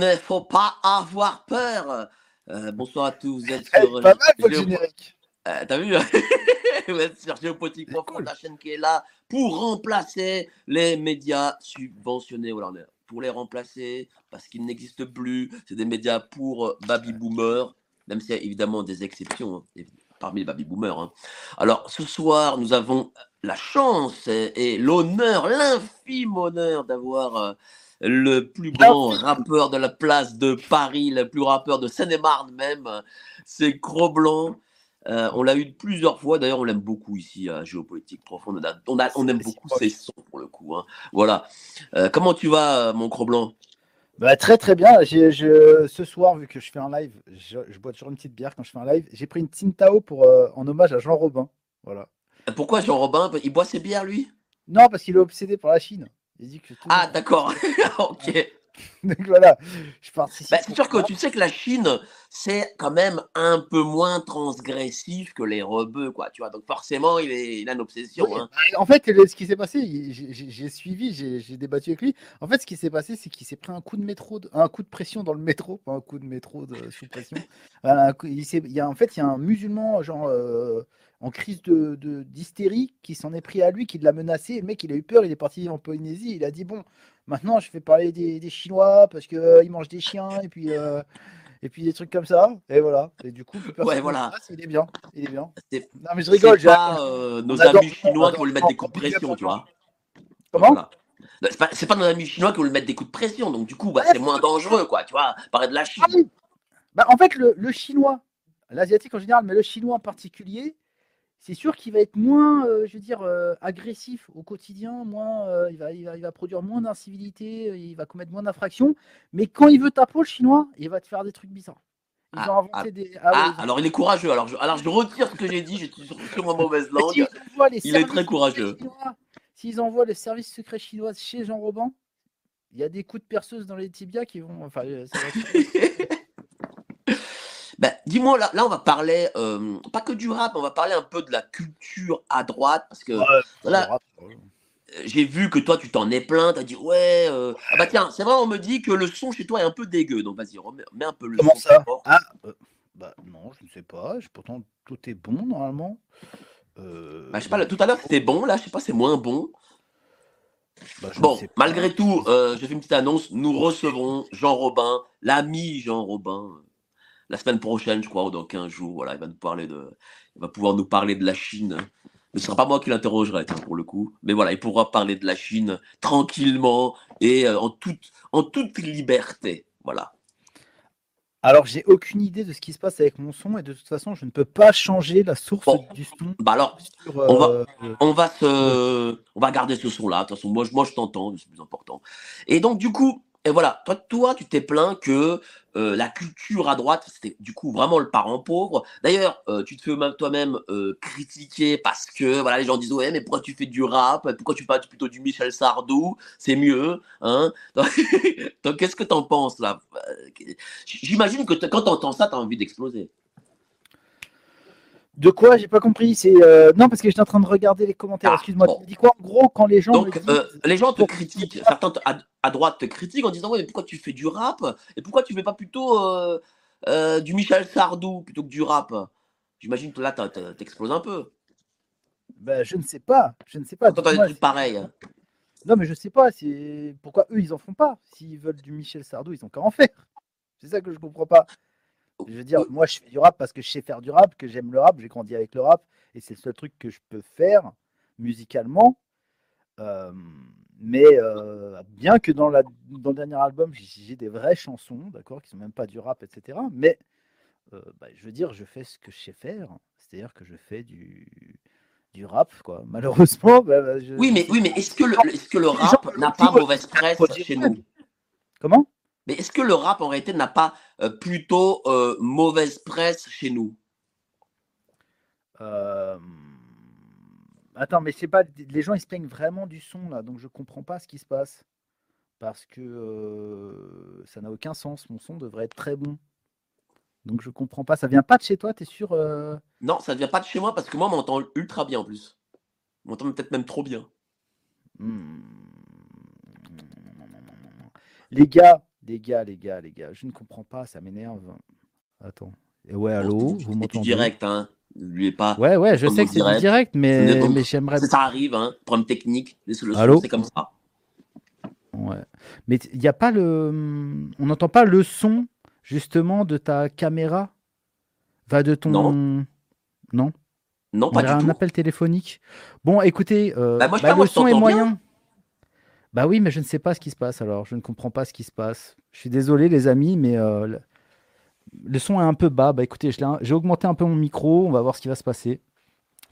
Ne faut pas avoir peur. Euh, bonsoir à tous. Vous êtes Eh, sur pas mal votre Géo- générique. Euh, T'as vu Vous êtes sur Géopolitique Profonde, la chaîne qui est là pour remplacer les médias subventionnés. Voilà, pour les remplacer parce qu'ils n'existent plus. C'est des médias pour euh, baby boomers, même s'il y a évidemment des exceptions hein, parmi les baby boomers. hein. Alors ce soir, nous avons la chance et, et l'honneur, l'infime honneur d'avoir euh, le plus grand rappeur de la place de Paris, le plus rappeur de Seine-et-Marne même, c'est Cro-Blanc. Euh, on l'a eu plusieurs fois, d'ailleurs on l'aime beaucoup ici à Géopolitique Profonde. On, a- on, a- on aime beaucoup ses sons pour le coup. hein. Voilà. Euh, comment tu vas, euh, mon Cro-Blanc Bah, très très bien. Je- ce soir, vu que je fais un live, je, je bois toujours une petite bière quand je fais un live. J'ai pris une Tsingtao pour, euh, en hommage à Jean Robin. Voilà. Pourquoi Jean Robin? Il boit ses bières, lui? Non, parce qu'il est obsédé par la Chine. Il dit que tout- Ah, d'accord. ok. Donc voilà, je participe. Bah, c'est sûr que tu sais que la Chine, c'est quand même un peu moins transgressif que les rebeux, quoi. Tu vois, donc forcément, il, est, il a une obsession. Oui, hein. bah, en fait, ce qui s'est passé, j'ai- suivi, j'ai débattu avec lui. En fait, ce qui s'est passé, c'est qu'il s'est pris un coup de métro, un coup de pression dans le métro, pas un coup de métro de, sous pression. Voilà, un coup- il s'est- il y a, en fait, il y a un musulman, genre euh, en crise de d'hystérie, qui s'en est pris à lui, qui l'a menacé. Et le mec, il a eu peur, il est parti en Polynésie. Il a dit bon, maintenant, je fais parler des, des Chinois parce que euh, mangent des chiens et puis. euh, et puis des trucs comme ça, et voilà. Et du coup, Ouais, voilà. le fasse, il est bien, il est bien. C'est Non mais je rigole, c'est j'ai pas euh, nos amis chinois qui vont lui mettre des coups de pression, tu vois. Comment Voilà. C'est pas, c'est pas nos amis chinois qui vont lui mettre des coups de pression, donc du coup, bah, c'est moins dangereux, quoi, tu vois. Parler de la Chine. Ah oui. Bah, en fait, le, le chinois, l'asiatique en général, mais le chinois en particulier, c'est sûr qu'il va être moins, euh, je veux dire, euh, agressif au quotidien, moins, euh, il, va, il, va, il va produire moins d'incivilité, il va commettre moins d'infractions. Mais quand il veut ta peau, le chinois, il va te faire des trucs bizarres. Ils Ah, ont inventé ah, des. Ah, ouais, ils ont- alors il est courageux. Alors je, alors je retire ce que j'ai dit, j'ai sur, sur ma mauvaise langue. il est très courageux. S'ils envoient les services secrets chinois chez Jean Robin, il y a des coups de perceuse dans les tibias qui vont. Enfin, ça va être- dis-moi, là, là, on va parler, euh, pas que du rap, on va parler un peu de la culture à droite, parce que voilà, euh, j'ai vu que toi, tu t'en es plaint, t'as dit, ouais, euh, ah bah tiens, c'est vrai, on me dit que le son chez toi est un peu dégueu, donc vas-y, remets, mets un peu le Comment son. ça fort. Ah, euh, bah non, je ne sais pas. Je- Pourtant, tout est bon normalement. Bah, je sais pas, là, tout à l'heure, c'était bon, là, je sais pas, c'est moins bon. bah, je Bon, malgré tout, j'ai fait une petite annonce, nous recevrons Jean Robin, l'ami Jean Robin, la semaine prochaine, je crois, ou dans 15 jours, voilà, il va nous parler de, il va pouvoir nous parler de la Chine. Mais ce sera pas moi qui l'interrogerai, pour le coup. Mais voilà, il pourra parler de la Chine tranquillement et euh, en toute, en toute liberté. Voilà. Alors, j'ai aucune idée de ce qui se passe avec mon son et de toute façon, je ne peux pas changer la source Bon. du son. Bah alors, sur, on va- euh, on va se, on va garder ce son-là. De toute façon, moi, moi, je t'entends, c'est plus important. Et donc, du coup, et voilà, toi, toi, tu t'es plaint que euh, la culture à droite, c'était du coup vraiment le parent pauvre. D'ailleurs, euh, tu te fais même toi-même euh, critiquer parce que voilà, les gens disent ouais, mais pourquoi tu fais du rap? Pourquoi tu parles plutôt du Michel Sardou? C'est mieux, hein? Donc, qu'est-ce que t'en penses là? Euh, J'imagine que quand t'entends ça, t'as envie d'exploser. De quoi J'ai pas compris. C'est euh, non parce que j'étais en train de regarder les commentaires. Ah, Excuse-moi. bon. Tu dis quoi En gros, quand les gens Donc, disent, euh, les gens te critiquent, certains à, à droite te critiquent en disant Ouais, mais pourquoi tu fais du rap Et pourquoi tu fais pas plutôt euh, du Michel Sardou plutôt que du rap? J'imagine que là, t'exploses un peu. bah, je ne sais pas. Je ne sais pas. Quand des pareils. Non, mais je sais pas. C'est pourquoi eux ils en font pas. S'ils veulent du Michel Sardou, ils ont qu'à en faire. C'est ça que je comprends pas. Je veux dire, moi, je fais du rap parce que je sais faire du rap, que j'aime le rap, j'ai grandi avec le rap, et c'est le seul truc que je peux faire musicalement. Euh, mais euh, bien que dans, la, dans le dernier album, j'ai des vraies chansons, d'accord, qui sont même pas du rap, etc. Mais euh, bah, je veux dire, je fais ce que je sais faire, c'est-à-dire que je fais du, du rap, quoi. Malheureusement, bah, bah, je- Oui, mais, oui, mais est-ce que le, est-ce que le rap n'a pas mauvaise presse chez nous? Comment? Mais est-ce que le rap en réalité n'a pas euh, plutôt euh, mauvaise presse chez nous? Euh, Attends, mais je sais pas, les gens ils se plaignent vraiment du son là, donc je comprends pas ce qui se passe. Parce que ça n'a aucun sens, mon son devrait être très bon. Donc je comprends pas, ça vient pas de chez toi, t'es sûr euh? Non, ça ne vient pas de chez moi parce que moi, on m'entend ultra bien en plus. On m'entend peut-être même trop bien. Hmm. Les gars, les gars, les gars, les gars, je ne comprends pas, ça m'énerve. Attends. Et ouais, allô, vous m'entendez? direct, hein. Lui est pas. Ouais, ouais, je sais que c'est direct. direct, mais, donc- mais j'aimerais. Ça arrive, hein. Problème technique, les solutions, Allô? c'est comme ça. Ouais. Mais il n'y a pas le. On n'entend pas le son, justement, de ta caméra? Va de ton. Non. Non? Non, On pas du un tout. appel téléphonique. Bon, écoutez, euh, Bah, moi, bah, pas, le son est bien. moyen. Bah oui, mais je ne sais pas ce qui se passe alors. Je ne comprends pas ce qui se passe. Je suis désolé, les amis, mais euh, le... son est un peu bas. Bah écoutez, j'ai augmenté un peu mon micro. On va voir ce qui va se passer.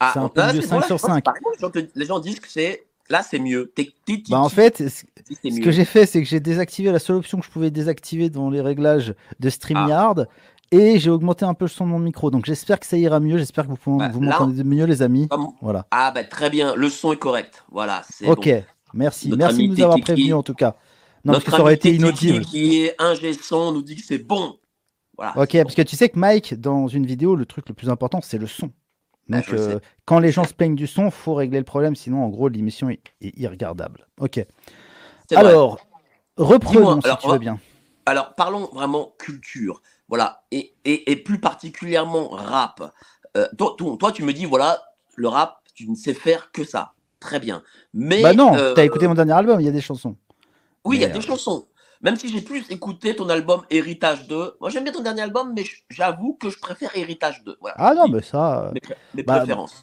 Ah, C'est un là, peu mieux, c'est- 5 voilà, sur je pense que 5. pareil, Les gens, disent que c'est. Là, c'est mieux. Bah en fait, ce que j'ai fait, c'est que j'ai désactivé la seule option que je pouvais désactiver dans les réglages de StreamYard. Et j'ai augmenté un peu le son de mon micro. Donc j'espère que ça ira mieux. J'espère que vous, pouvez- Bah, vous là, m'entendez mieux, les amis. Comme- Voilà. Ah, bah très bien. Le son est correct. Voilà. Ok, bon. merci. Notre Merci de nous avoir prévenus en tout cas. Non, parce que ça aurait été inaudible. qui est ingé son nous dit que c'est bon. Voilà. Ok, parce que tu sais que Mike, dans une vidéo, le truc le plus important, c'est le son. Ah, Donc, le euh, quand les gens se plaignent du son, faut régler le problème, sinon, en gros, l'émission est, est irregardable. Ok. vrai. Alors, reprenons, Dis-moi, si alors, tu veux bien. Alors, parlons vraiment culture. Voilà. Et, et, et plus particulièrement rap. Euh, toi, tu me dis, voilà, le rap, tu ne sais faire que ça. Très bien. Mais. bah non, euh, t'as écouté mon dernier album, il y a des chansons. Oui, il y a des chansons. Même si j'ai plus écouté ton album Héritage 2. Moi, j'aime bien ton dernier album, mais j'avoue que je préfère Héritage 2. Voilà. Ah non, mais ça, euh, Mes, bah, préférences.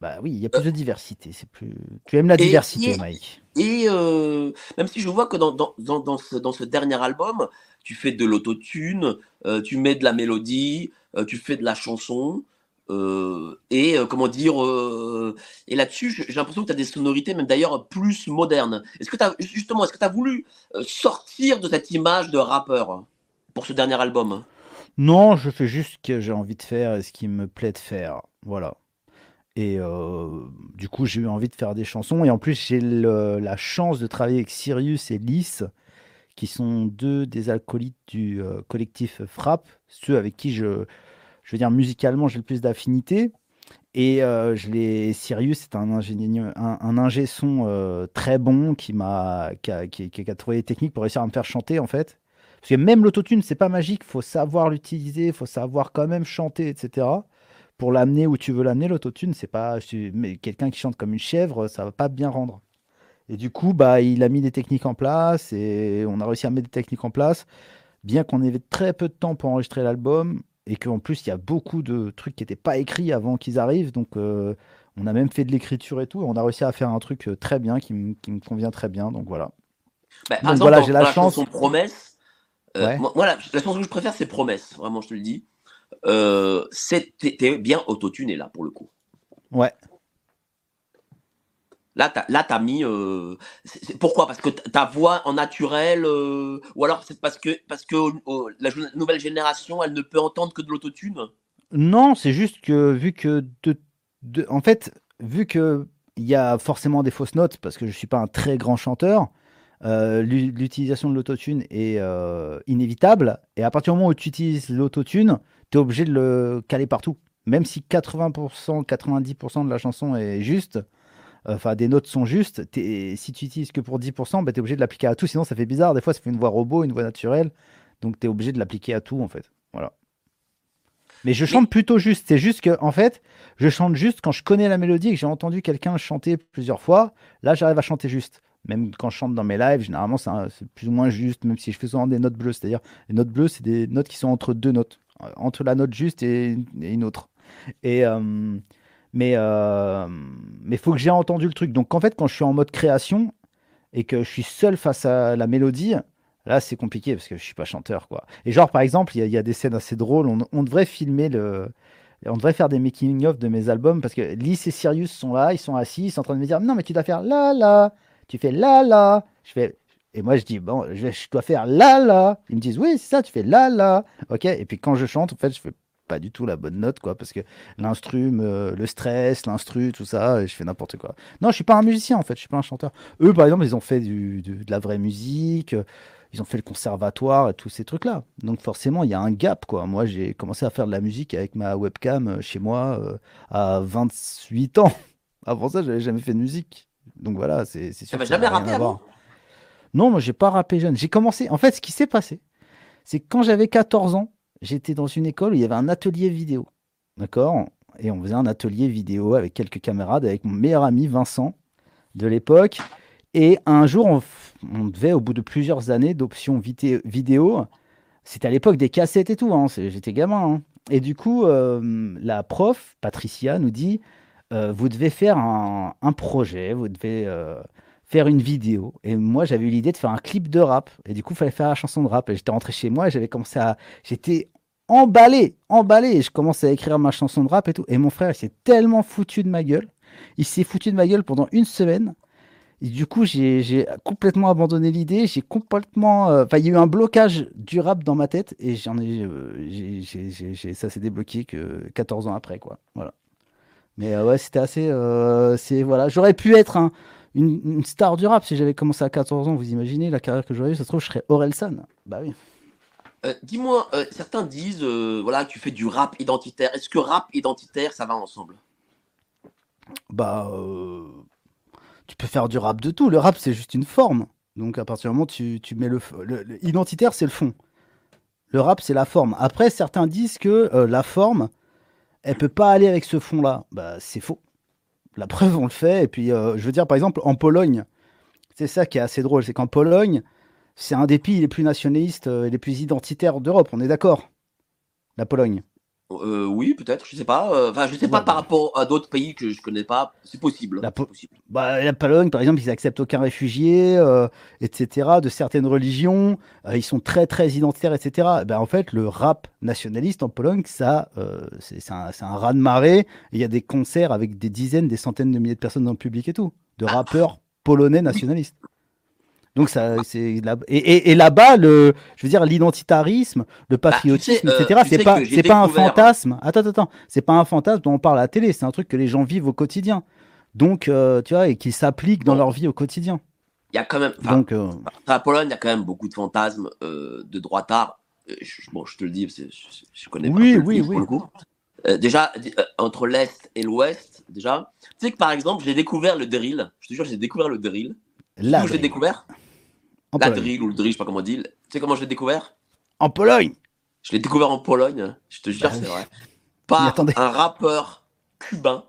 bah oui, il y a plus de diversité. C'est plus. Tu aimes la Et- diversité, et- Mike. Et euh, même si je vois que dans, dans, dans, dans ce, dans ce dernier album, tu fais de l'autotune, euh, tu mets de la mélodie, tu fais de la chanson. Euh, et euh, comment dire, euh, et là-dessus, j'ai l'impression que tu as des sonorités, même d'ailleurs plus modernes. Est-ce que tu justement, est-ce que tu as voulu sortir de cette image de rappeur pour ce dernier album? Non, je fais juste ce que j'ai envie de faire et ce qui me plaît de faire. Voilà. Et du coup, j'ai eu envie de faire des chansons. Et en plus, j'ai la chance de travailler avec Sirius et Lys, qui sont deux des alcoolites du collectif Frappe, ceux avec qui je, je veux dire, musicalement, j'ai le plus d'affinité. Et euh, je l'ai, Sirius, c'est un ingénieur, un, ingé son euh, très bon qui m'a, qui a, trouvé les techniques pour réussir à me faire chanter en fait. Parce que même l'autotune, c'est pas magique, faut savoir l'utiliser, faut savoir quand même chanter, etc. Pour l'amener où tu veux l'amener, l'autotune, c'est pas, mais quelqu'un qui chante comme une chèvre, ça va pas bien rendre. Et du coup, bah, il a mis des techniques en place et on a réussi à mettre des techniques en place, bien qu'on ait très peu de temps pour enregistrer l'album et qu'en plus il y a beaucoup de trucs qui n'étaient pas écrits avant qu'ils arrivent. Donc euh, on a même fait de l'écriture et tout. Et on a réussi à faire un truc euh, très bien qui, me- convient très bien. Donc voilà. Bah, Donc exemple, voilà, j'ai la chance. chanson Promesse, euh, Ouais. moi, moi, la, la chanson que je préfère, c'est Promesse. Vraiment, je te le dis. Euh, t'es bien autotuné là pour le coup. Ouais. Là, t'as là, t'as mis. euh, pourquoi? Parce que ta voix en naturel, euh, ou alors c'est parce que parce que la nouvelle génération, elle ne peut entendre que de l'autotune? Non, c'est juste que vu que de, en fait, vu que il y a forcément des fausses notes parce que je suis pas un très grand chanteur, euh, l'u- l'utilisation de l'autotune est inévitable. Et à partir du moment où tu utilises l'autotune, tu es obligé de le caler partout. Même si 80%, 90% de la chanson est juste, enfin des notes sont justes, t'es- si tu utilises que pour 10%, bah, tu es obligé de l'appliquer à tout. Sinon, ça fait bizarre. Des fois, ça fait une voix robot, une voix naturelle. Donc, tu es obligé de l'appliquer à tout, en fait. Voilà. Mais je chante plutôt juste. C'est juste que, en fait, je chante juste quand je connais la mélodie et que j'ai entendu quelqu'un chanter plusieurs fois. Là, j'arrive à chanter juste. Même quand je chante dans mes lives, généralement, c'est plus ou moins juste, même si je fais souvent des notes bleues. C'est-à-dire, les notes bleues, c'est des notes qui sont entre deux notes, euh, entre la note juste et une, et une autre. Et, euh, mais il faut que j'ai entendu le truc. Donc, en fait, quand je suis en mode création, et que je suis seul face à la mélodie, là c'est compliqué parce que je suis pas chanteur quoi. Et genre par exemple, il y, a- des scènes assez drôles. On, on devrait filmer le, on devrait faire des making of de mes albums parce que Lys et Sirius sont là, ils sont assis, ils sont en train de me dire non mais tu dois faire la la, tu fais la la. Je fais et moi je dis bon je, dois faire la la. Ils me disent oui c'est ça, tu fais la la. Ok. Et puis quand je chante en fait je fais pas du tout la bonne note quoi parce que l'instru, le stress, l'instru, tout ça, je fais n'importe quoi. Non, je suis pas un musicien en fait, je suis pas un chanteur. Eux, par exemple, ils ont fait du, du- de la vraie musique, euh, ils ont fait le conservatoire et tous ces trucs-là. Donc forcément, il y a un gap quoi. Moi, j'ai commencé à faire de la musique avec ma webcam euh, chez moi euh, à 28 ans. Avant ça, j'avais jamais fait de musique. Donc voilà, c'est sûr. Ça jamais rappé avant. Non, moi, j'ai pas rappé jeune. J'ai commencé. En fait, ce qui s'est passé, c'est que quand j'avais 14 ans, j'étais dans une école où il y avait un atelier vidéo. D'accord? Et on faisait un atelier vidéo avec quelques camarades, avec mon meilleur ami Vincent de l'époque. Et un jour, on, devait, au bout de plusieurs années d'options vidé- vidéo, c'était à l'époque des cassettes et tout, hein, j'étais gamin. hein. Et du coup, euh, la prof, Patricia, nous dit euh, Vous devez faire un, un projet, vous devez euh, faire une vidéo. Et moi, j'avais eu l'idée de faire un clip de rap. Et du coup, il fallait faire la chanson de rap. Et j'étais rentré chez moi et j'avais commencé à. J'étais emballé, emballé. Et je commençais à écrire ma chanson de rap et tout. Et mon frère, il s'est tellement foutu de ma gueule. Il s'est foutu de ma gueule pendant une semaine. Et du coup, j'ai complètement abandonné l'idée. J'ai complètement. euh, Enfin, il y a eu un blocage du rap dans ma tête. Et euh, ça s'est débloqué que 14 ans après, quoi. Voilà. Mais euh, ouais, c'était assez. c'est voilà. J'aurais pu être un- une, star du rap si j'avais commencé à 14 ans. Vous imaginez la carrière que j'aurais eue Ça se trouve, je serais Orelsan. Bah oui. Euh, Dis-moi, euh, certains disent, euh, voilà, tu fais du rap identitaire. Est-ce que rap identitaire, ça va ensemble? Bah, tu peux faire du rap de tout. Le rap, c'est juste une forme. Donc, à partir du moment où tu, mets le, le- identitaire, c'est le fond. Le rap, c'est la forme. Après, certains disent que la forme, elle peut pas aller avec ce fond-là. Bah, c'est faux. La preuve, on le fait. Et puis, je veux dire, par exemple, en Pologne, c'est ça qui est assez drôle, c'est qu'en Pologne, c'est un des pays les plus nationalistes euh, et les plus identitaires d'Europe. On est d'accord? La Pologne. Euh, Oui, peut-être, je sais pas. euh, Enfin, je sais pas Ouais, par bah. rapport à d'autres pays que je connais pas. C'est possible. La c'est Po- possible. Bah, la Pologne, par exemple, ils acceptent aucun réfugié, euh, etc., de certaines religions. euh, ils sont très, très identitaires, etc. Ben, en fait, le rap nationaliste en Pologne, ça, c'est un, un raz-de-marée. Et Il y a des concerts avec des dizaines, des centaines de milliers de personnes dans le public et tout, de rappeurs polonais nationalistes. Donc, ça, c'est là et, et, et là-bas, le, je veux dire, l'identitarisme, le patriotisme, euh, etc., tu c'est sais pas, j'ai c'est pas un découvert- fantasme. Attends, attends, attends. C'est pas un fantasme dont on parle à la télé. C'est un truc que les gens vivent au quotidien. Donc, euh, tu vois, et qui s'applique dans Bon. leur vie au quotidien. Il y a quand même. Donc, euh, à Pologne, il y a quand même beaucoup de fantasmes euh, de droitard. Euh, je- bon, je te le dis, parce que je, je connais pas Oui, oui, pour oui. le coup. Euh, déjà, euh, entre l'Est et l'Ouest, déjà. Tu sais que par exemple, j'ai découvert le drill. Je te jure, j'ai découvert le drill. L'ai drill. découvert en La Pologne. drill ou le drill, je sais pas comment on dit. Tu sais comment je l'ai découvert? En Pologne Je l'ai découvert en Pologne, je te jure, Bah c'est vrai. Par un rappeur cubain,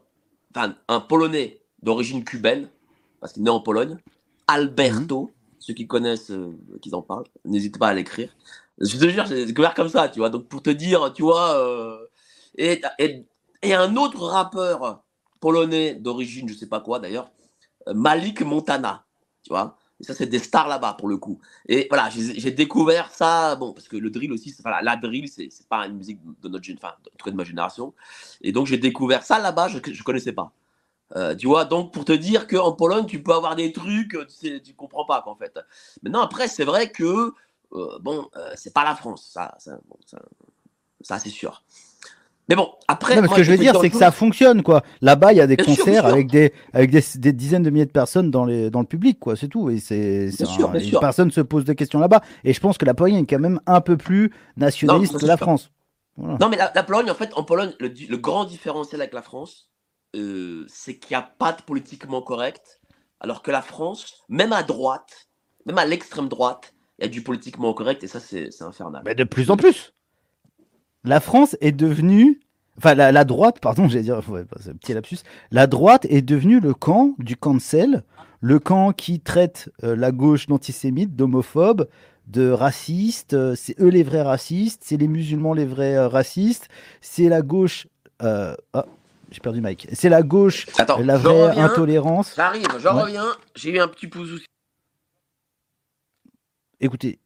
enfin un Polonais d'origine cubaine, parce qu'il est né en Pologne, Alberto. Mhm. Ceux qui connaissent, euh, qu'ils en parlent, n'hésitez pas à l'écrire. Je te jure, j'ai découvert comme ça, tu vois. Donc pour te dire, tu vois, euh, et, et, et un autre rappeur polonais d'origine, je sais pas quoi d'ailleurs, euh, Malik Montana, tu vois. Ça, c'est des stars là-bas pour le coup. Et voilà, j'ai découvert ça, bon, parce que le drill aussi, voilà, la drill, c'est pas une musique de notre enfin, en tout cas de ma génération. Et donc, j'ai découvert ça là-bas, je, je connaissais pas. Euh, tu vois, donc pour te dire qu'en Pologne, tu peux avoir des trucs, euh, tu, sais, comprends pas qu'en fait. Maintenant, après, c'est vrai que, euh, bon, euh, c'est pas la France, ça, ça, ça, c'est sûr. Mais bon, après. Non, mais ce que je veux dire, c'est que ça fonctionne, quoi. Là-bas, il y a des Bien concerts sûr. avec, des, avec des, des dizaines de milliers de personnes dans, les, dans le public, quoi. C'est tout. Et c'est, personne se pose de questions là-bas. Et je pense que la Pologne est quand même un peu plus nationaliste Non, que la France. Voilà. Non, mais la, la Pologne, en fait, en Pologne, le, grand différentiel avec la France, euh, c'est qu'il n'y a pas de politiquement correct, alors que la France, même à droite, même à l'extrême droite, il y a du politiquement correct, et ça, c'est infernal. Mais de plus en plus. La France est devenue. Enfin, la, la droite, pardon, j'allais dire, ouais, bah, c'est un petit lapsus. La droite est devenue le camp du cancel, le camp qui traite euh, la gauche d'antisémite, d'homophobe, de raciste. euh, c'est eux les vrais racistes, c'est les musulmans les vrais euh, racistes, c'est la gauche. euh, ah, j'ai perdu Mike. C'est la gauche, Attends, la vraie reviens, intolérance. j'arrive, je Ouais. reviens, j'ai eu un petit pouce écoutez,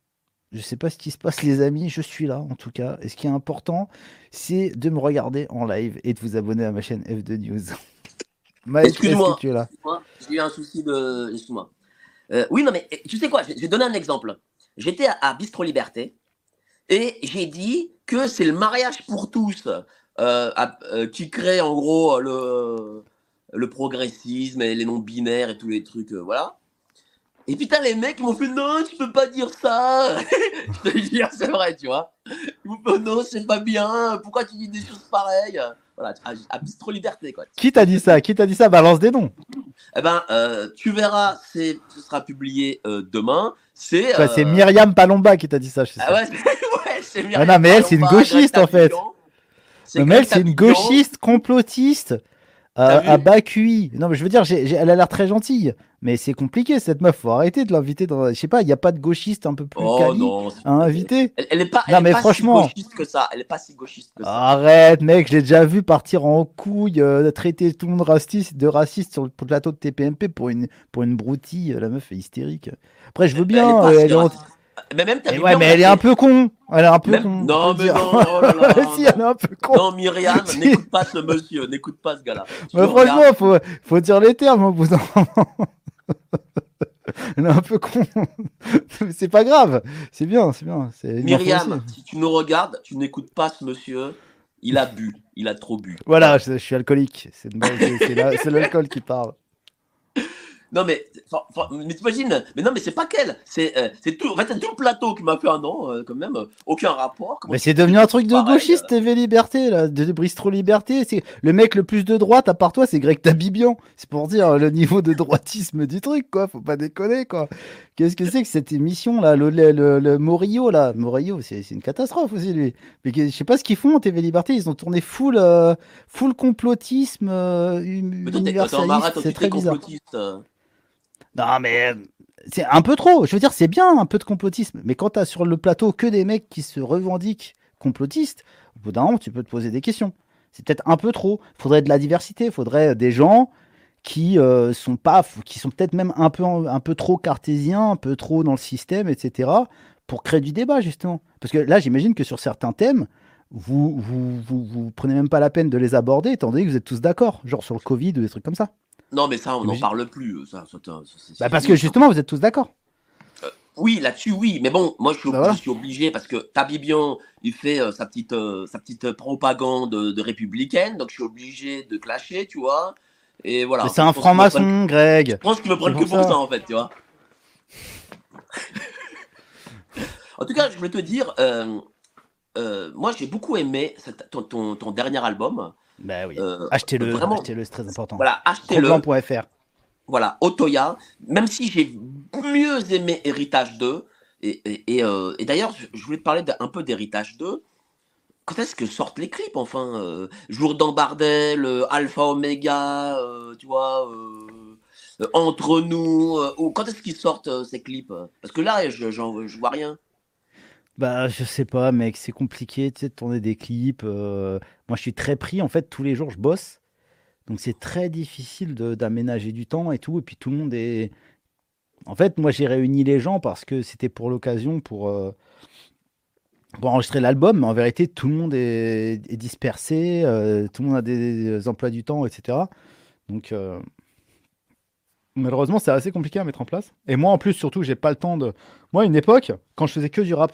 je sais pas ce qui se passe, les amis. Je suis là, en tout cas. Et ce qui est important, c'est de me regarder en live et de vous abonner à ma chaîne F2 News. Excuse-moi. Moi, J'ai eu un souci de. Excuse-moi. Euh, oui, non, mais tu sais quoi Je vais donner un exemple. J'étais à, à Bistro Liberté et j'ai dit que c'est le mariage pour tous euh, à- euh, qui crée en gros le, le progressisme et les non-binaires et tous les trucs. voilà. Et putain, les mecs ils m'ont fait non, tu peux pas dire ça. Je te dis, c'est vrai, tu vois. Ils m'ont fait non, c'est pas bien. Pourquoi tu dis des choses pareilles? Voilà, à, à Bistro Liberté, quoi. Qui t'a dit ça? Qui t'a dit ça? Balance des noms. Eh ben, euh, tu verras, c'est, ce sera publié euh, demain. C'est. Euh, Myriam Palomba qui t'a dit ça. je sais Ah ouais, c'est- c'est Ah Myriam non, mais elle, c'est une gauchiste, en fait. Mais elle, c'est une gauchiste complotiste à, à bas QI. Non, mais je veux dire, elle a l'air très gentille. Mais c'est compliqué, cette meuf. Faut arrêter de l'inviter dans. Je sais pas, il n'y a pas de gauchiste un peu plus Oh quali non. à inviter Elle, elle est pas, Non, est mais pas franchement. si gauchiste que ça. Elle est pas si gauchiste que ça. Arrête, mec, je l'ai déjà vu partir en couille, euh, traiter tout le monde raciste, de raciste sur le plateau de TPMP pour une, pour une broutille. La meuf est hystérique. Après, je veux Elle est bien. pas euh, si elle est. Mais même, ouais, mais elle est un peu con. Elle est un peu Même- con. Non, mais dire. non, oh là là, si, elle est un peu con. Non, Myriam, Si. n'écoute pas ce monsieur, n'écoute pas ce gars-là. Le franchement, faut, faut dire les termes au bout d'un moment. Elle est un peu con. C'est pas grave. C'est bien, c'est bien. Myriam, si tu nous regardes, tu n'écoutes pas ce monsieur. Il a bu, il a trop bu. Voilà, je, je suis alcoolique. C'est l'alcool qui parle. Non mais, mais t'imagines, mais non mais c'est pas qu'elle, c'est euh, tout, en fait c'est tout le plateau qui m'a fait un nom euh, quand même, euh, aucun rapport. Comment Mais c'est devenu un truc de Pareil, gauchiste, TV Liberté, là, de Bristol Liberté. C'est le mec le plus de droite, à part toi, c'est Greg Tabibian. C'est pour dire le niveau de droitisme du truc, quoi. Faut pas déconner, quoi. Qu'est-ce que c'est que cette émission, là, le, le, le, le Morillo, là? Morillo, c'est une catastrophe aussi, lui. Mais je sais pas ce qu'ils font TV Liberté. Ils ont tourné full, full complotisme universaliste. C'est très t'es bizarre. Non, mais c'est un peu trop. Je veux dire, c'est bien un peu de complotisme. Mais quand tu sur le plateau que des mecs qui se revendiquent complotistes, au bout d'un moment, tu peux te poser des questions. C'est peut-être un peu trop. faudrait de la diversité. faudrait des gens qui euh, sont pas, qui sont peut-être même un peu, un peu trop cartésiens, un peu trop dans le système, etc. pour créer du débat, justement. Parce que là, j'imagine que sur certains thèmes, vous, vous, vous, vous prenez même pas la peine de les aborder, étant donné que vous êtes tous d'accord, genre sur le Covid ou des trucs comme ça. Non mais ça on n'en parle plus. euh, Ça, ça, Bah, parce que justement, vous êtes tous d'accord. Oui là-dessus oui, mais bon moi je suis, Bah, voilà. je suis obligé parce que Tabibian il fait euh, sa petite euh, sa petite propagande de, républicaine, donc je suis obligé de clasher, tu vois. Et voilà. Mais c'est un franc-maçon, Greg. Je pense qu'ils me prennent que pour ça. en fait, tu vois. en tout cas, je voulais te dire, euh, euh, moi j'ai beaucoup aimé cette- ton, ton, ton dernier album. Bah oui. Euh, Achetez-le, vraiment. achetez-le, c'est très important. Voilà, achetez-le. Voilà, Otoya. Même si j'ai mieux aimé Héritage 2. Et, et, et, euh, et d'ailleurs, je voulais te parler un peu d'Héritage 2. Quand est-ce que sortent les clips enfin euh, Jour d'Embardel, euh, Alpha Omega, tu vois, Entre nous. ou quand est-ce qu'ils sortent ces clips? Parce que là, je, je vois rien. Bah, je sais pas, mec, c'est compliqué, tu sais, de tourner des clips. euh, Moi, je suis très pris, en fait, tous les jours, je bosse. Donc, c'est très difficile d'aménager du temps et tout. Et puis, tout le monde est. En fait, moi, j'ai réuni les gens parce que c'était pour l'occasion, pour, euh, pour enregistrer l'album. Mais en vérité, tout le monde est, est dispersé, euh, tout le monde a des, emplois du temps, etc. Donc, euh, malheureusement, c'est assez compliqué à mettre en place. Et moi, en plus, surtout, j'ai pas le temps de. Moi, à une époque, quand je faisais que du rap,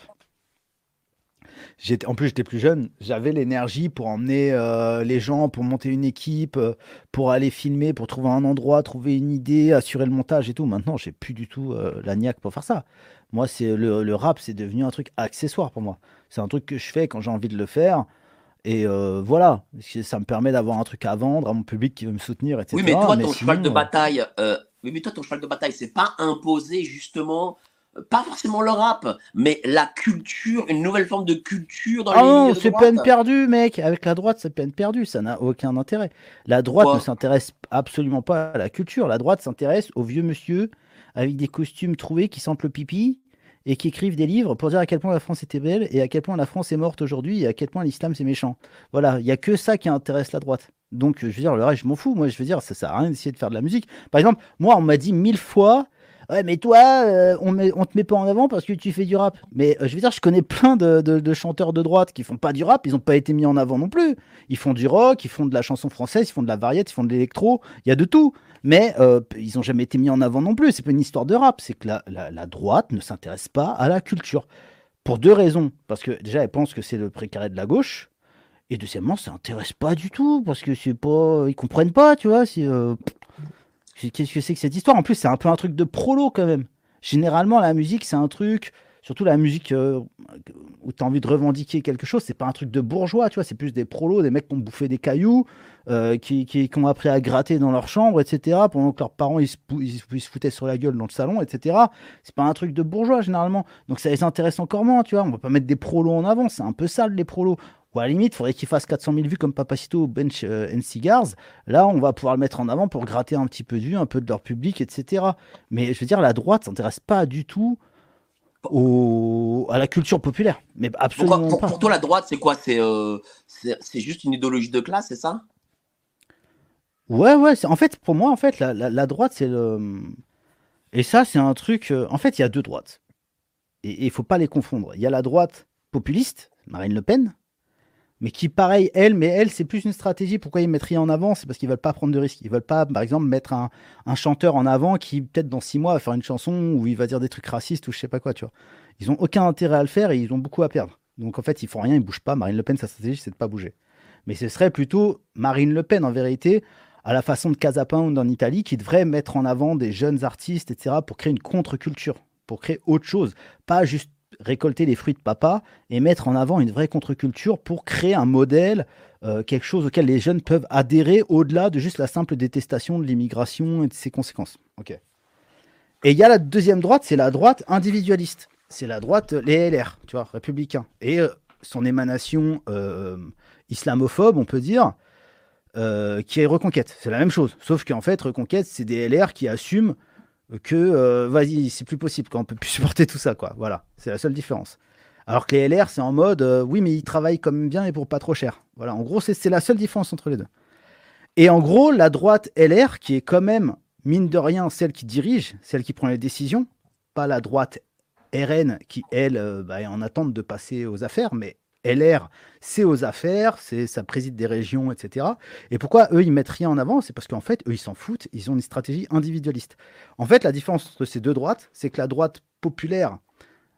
j'étais, en plus, j'étais plus jeune, j'avais l'énergie pour emmener euh, les gens, pour monter une équipe, euh, pour aller filmer, pour trouver un endroit, trouver une idée, assurer le montage et tout. Maintenant, j'ai plus du tout euh, la niaque pour faire ça. Moi, c'est le, le rap, c'est devenu un truc accessoire pour moi. C'est un truc que je fais quand j'ai envie de le faire. Et euh, voilà, ça me permet d'avoir un truc à vendre à mon public qui veut me soutenir, etc. Oui, mais toi, ton sinon, cheval de bataille, oui, mais toi, ton cheval de bataille, c'est pas imposer justement, pas forcément le rap, mais la culture, une nouvelle forme de culture dans Ah les non, de c'est peine perdue, mec. Avec la droite, c'est peine perdue. Ça n'a aucun intérêt. La droite ne s'intéresse absolument pas à la culture. La droite s'intéresse aux vieux monsieur avec des costumes troués qui sentent le pipi et qui écrivent des livres pour dire à quel point la France était belle et à quel point la France est morte aujourd'hui et à quel point l'islam c'est méchant. Voilà, il y a que ça qui intéresse la droite. Donc, je veux dire, le reste, je m'en fous. Moi, je veux dire, ça sert à rien d'essayer de faire de la musique. Par exemple, moi, on m'a dit mille fois Ouais, mais toi, euh, on, te met pas en avant parce que tu fais du rap. Mais euh, je veux dire, je connais plein de, chanteurs de droite qui font pas du rap, ils ont pas été mis en avant non plus. Ils font du rock, ils font de la chanson française, ils font de la variété, ils font de l'électro, il y a de tout. Mais euh, ils ont jamais été mis en avant non plus. C'est pas une histoire de rap, c'est que la, droite ne s'intéresse pas à la culture. Pour deux raisons. Parce que déjà, elle pense que c'est le précaré de la gauche. Et deuxièmement, ça intéresse pas du tout. Parce que c'est pas. Ils comprennent pas, tu vois. Qu'est-ce que c'est que cette histoire? En plus, c'est un peu un truc de prolo quand même. Généralement, la musique, c'est un truc, surtout la musique euh, où tu as envie de revendiquer quelque chose, c'est pas un truc de bourgeois, tu vois, c'est plus des prolos, des mecs qui ont bouffé des cailloux, euh, qui, qui, ont appris à gratter dans leur chambre, etc., pendant que leurs parents ils se, ils, ils se foutaient sur la gueule dans le salon, etc. C'est pas un truc de bourgeois généralement. Donc ça les intéresse encore moins, tu vois. On va pas mettre des prolos en avant, c'est un peu sale les prolos. Ou à la limite, il faudrait qu'ils fassent 400 000 vues comme Papacito ou Bench euh, and Cigars. Là, on va pouvoir le mettre en avant pour gratter un petit peu de vues, un peu de leur public, etc. Mais je veux dire, la droite s'intéresse pas du tout au... à la culture populaire. Mais Pourquoi- absolument pour, pas. pour toi, la droite, c'est quoi? C'est euh, c'est juste une idéologie de classe, c'est ça? Ouais, ouais. En fait, pour moi, en fait, la, la- la droite, c'est le. Et ça, c'est un truc. euh, En fait, il y a deux droites. Et il faut pas les confondre. Il y a la droite populiste, Marine Le Pen, mais qui, pareil, elle, mais elle, c'est plus une stratégie. Pourquoi ils mettent rien en avant? C'est parce qu'ils veulent pas prendre de risques. Ils veulent pas, par exemple, mettre un, un chanteur en avant qui, peut-être dans six mois, va faire une chanson où il va dire des trucs racistes ou je sais pas quoi, tu vois. Ils ont aucun intérêt à le faire et ils ont beaucoup à perdre. Donc, en fait, ils font rien, ils bougent pas. Marine Le Pen, sa stratégie, c'est de pas bouger. Mais ce serait plutôt Marine Le Pen, en vérité, à la façon de Casa Pound en Italie, qui devrait mettre en avant des jeunes artistes, etc., pour créer une contre-culture, pour créer autre chose. Pas juste récolter les fruits de papa et mettre en avant une vraie contre-culture pour créer un modèle, euh, quelque chose auquel les jeunes peuvent adhérer au-delà de juste la simple détestation de l'immigration et de ses conséquences. Ok. Et il y a la deuxième droite, c'est la droite individualiste. C'est la droite, euh, les LR, tu vois, républicains. Et euh, son émanation islamophobe, on peut dire, qui est Reconquête. C'est la même chose. Sauf qu'en fait, Reconquête, c'est des LR qui assument que, euh, vas-y, c'est plus possible, qu'on peut plus supporter tout ça, quoi. Voilà, c'est la seule différence. Alors que les LR, c'est en mode, euh, oui, mais ils travaillent quand même bien et pour pas trop cher. Voilà, en gros, c'est la seule différence entre les deux. Et en gros, la droite LR, qui est quand même, mine de rien, celle qui dirige, celle qui prend les décisions, pas la droite RN qui, elle, euh, bah, est en attente de passer aux affaires, mais LR, c'est aux affaires, c'est ça préside des régions, etc. Et pourquoi eux, ils mettent rien en avant? C'est parce qu'en fait, eux, ils s'en foutent, ils ont une stratégie individualiste. En fait, la différence entre ces deux droites, c'est que la droite populaire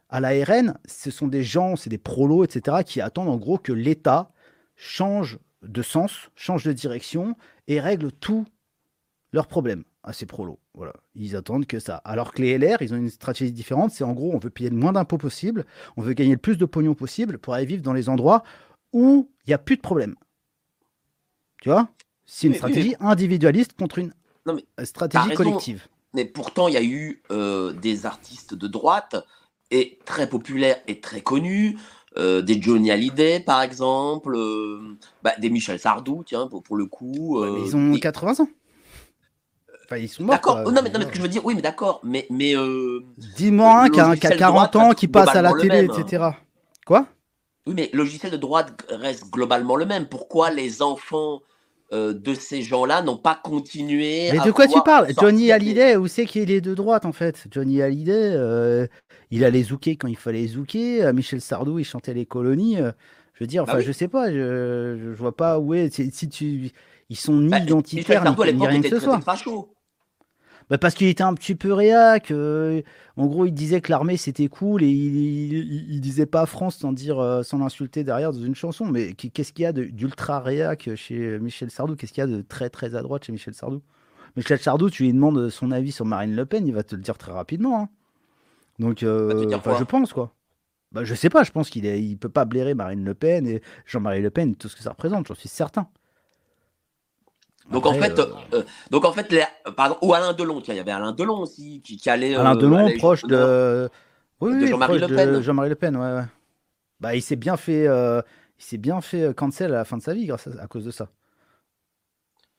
à la RN, ce sont des gens, c'est des prolos, etc., qui attendent en gros que l'État change de sens, change de direction et règle tous leurs problèmes à ces prolos. Voilà, ils attendent que ça. Alors que les LR, ils ont une stratégie différente, c'est en gros, on veut payer le moins d'impôts possible, on veut gagner le plus de pognon possible pour aller vivre dans les endroits où il n'y a plus de problème. Tu vois? C'est une stratégie individualiste contre une Non, mais stratégie collective. Mais pourtant, il y a eu euh, des artistes de droite et très populaires et très connus, euh, des Johnny Hallyday par exemple, euh, bah, des Michel Sardou, tiens, pour, pour le coup. Ouais, mais ils ont et- 80 ans. Enfin, ils sont morts. D'accord, oh, non, mais, non, mais ce que je veux dire, oui, mais d'accord, mais, mais euh, Dis-moi un qui a, qui a logiciel 40 droite ans, qui passe à la télé, même. etc. Quoi? Oui, mais le logiciel de droite reste globalement le même. Pourquoi les enfants euh, de ces gens-là n'ont pas continué Mais à de quoi tu parles? Johnny Hallyday, où c'est qu'il est de droite en fait? Johnny Hallyday, euh, il allait zouker quand il fallait zouker. euh, Michel Sardou, il chantait les colonies. euh, je veux dire, Bah enfin, oui. je sais pas, je, je vois pas où est. Si, tu, ils sont ni Bah, identitaires ni, rien que ce soit. facho. Bah parce qu'il était un petit peu réac. euh, en gros, il disait que l'armée c'était cool et il, il, il disait pas France sans dire, euh, sans l'insulter derrière dans une chanson. Mais qu- qu'est-ce qu'il y a d'ultra réac chez Michel Sardou? Qu'est-ce qu'il y a de très très à droite chez Michel Sardou? Michel Sardou, tu lui demandes son avis sur Marine Le Pen, il va te le dire très rapidement. hein. Donc, euh, je pense quoi. Bah, je sais pas, je pense qu'il il peut pas blairer Marine Le Pen et Jean-Marie Le Pen, tout ce que ça représente, j'en suis certain. Donc en fait, euh, euh, donc en fait, les- euh, pardon, ou Alain Delon, tiens, il y avait Alain Delon aussi qui, qui allait. Alain euh, Delon, proche de, oui, de oui, Jean-Marie Le Pen. Jean-Marie Le Pen, ouais, ouais. Bah, il s'est bien fait, il s'est bien fait cancel à la fin de sa vie grâce à, à cause de ça.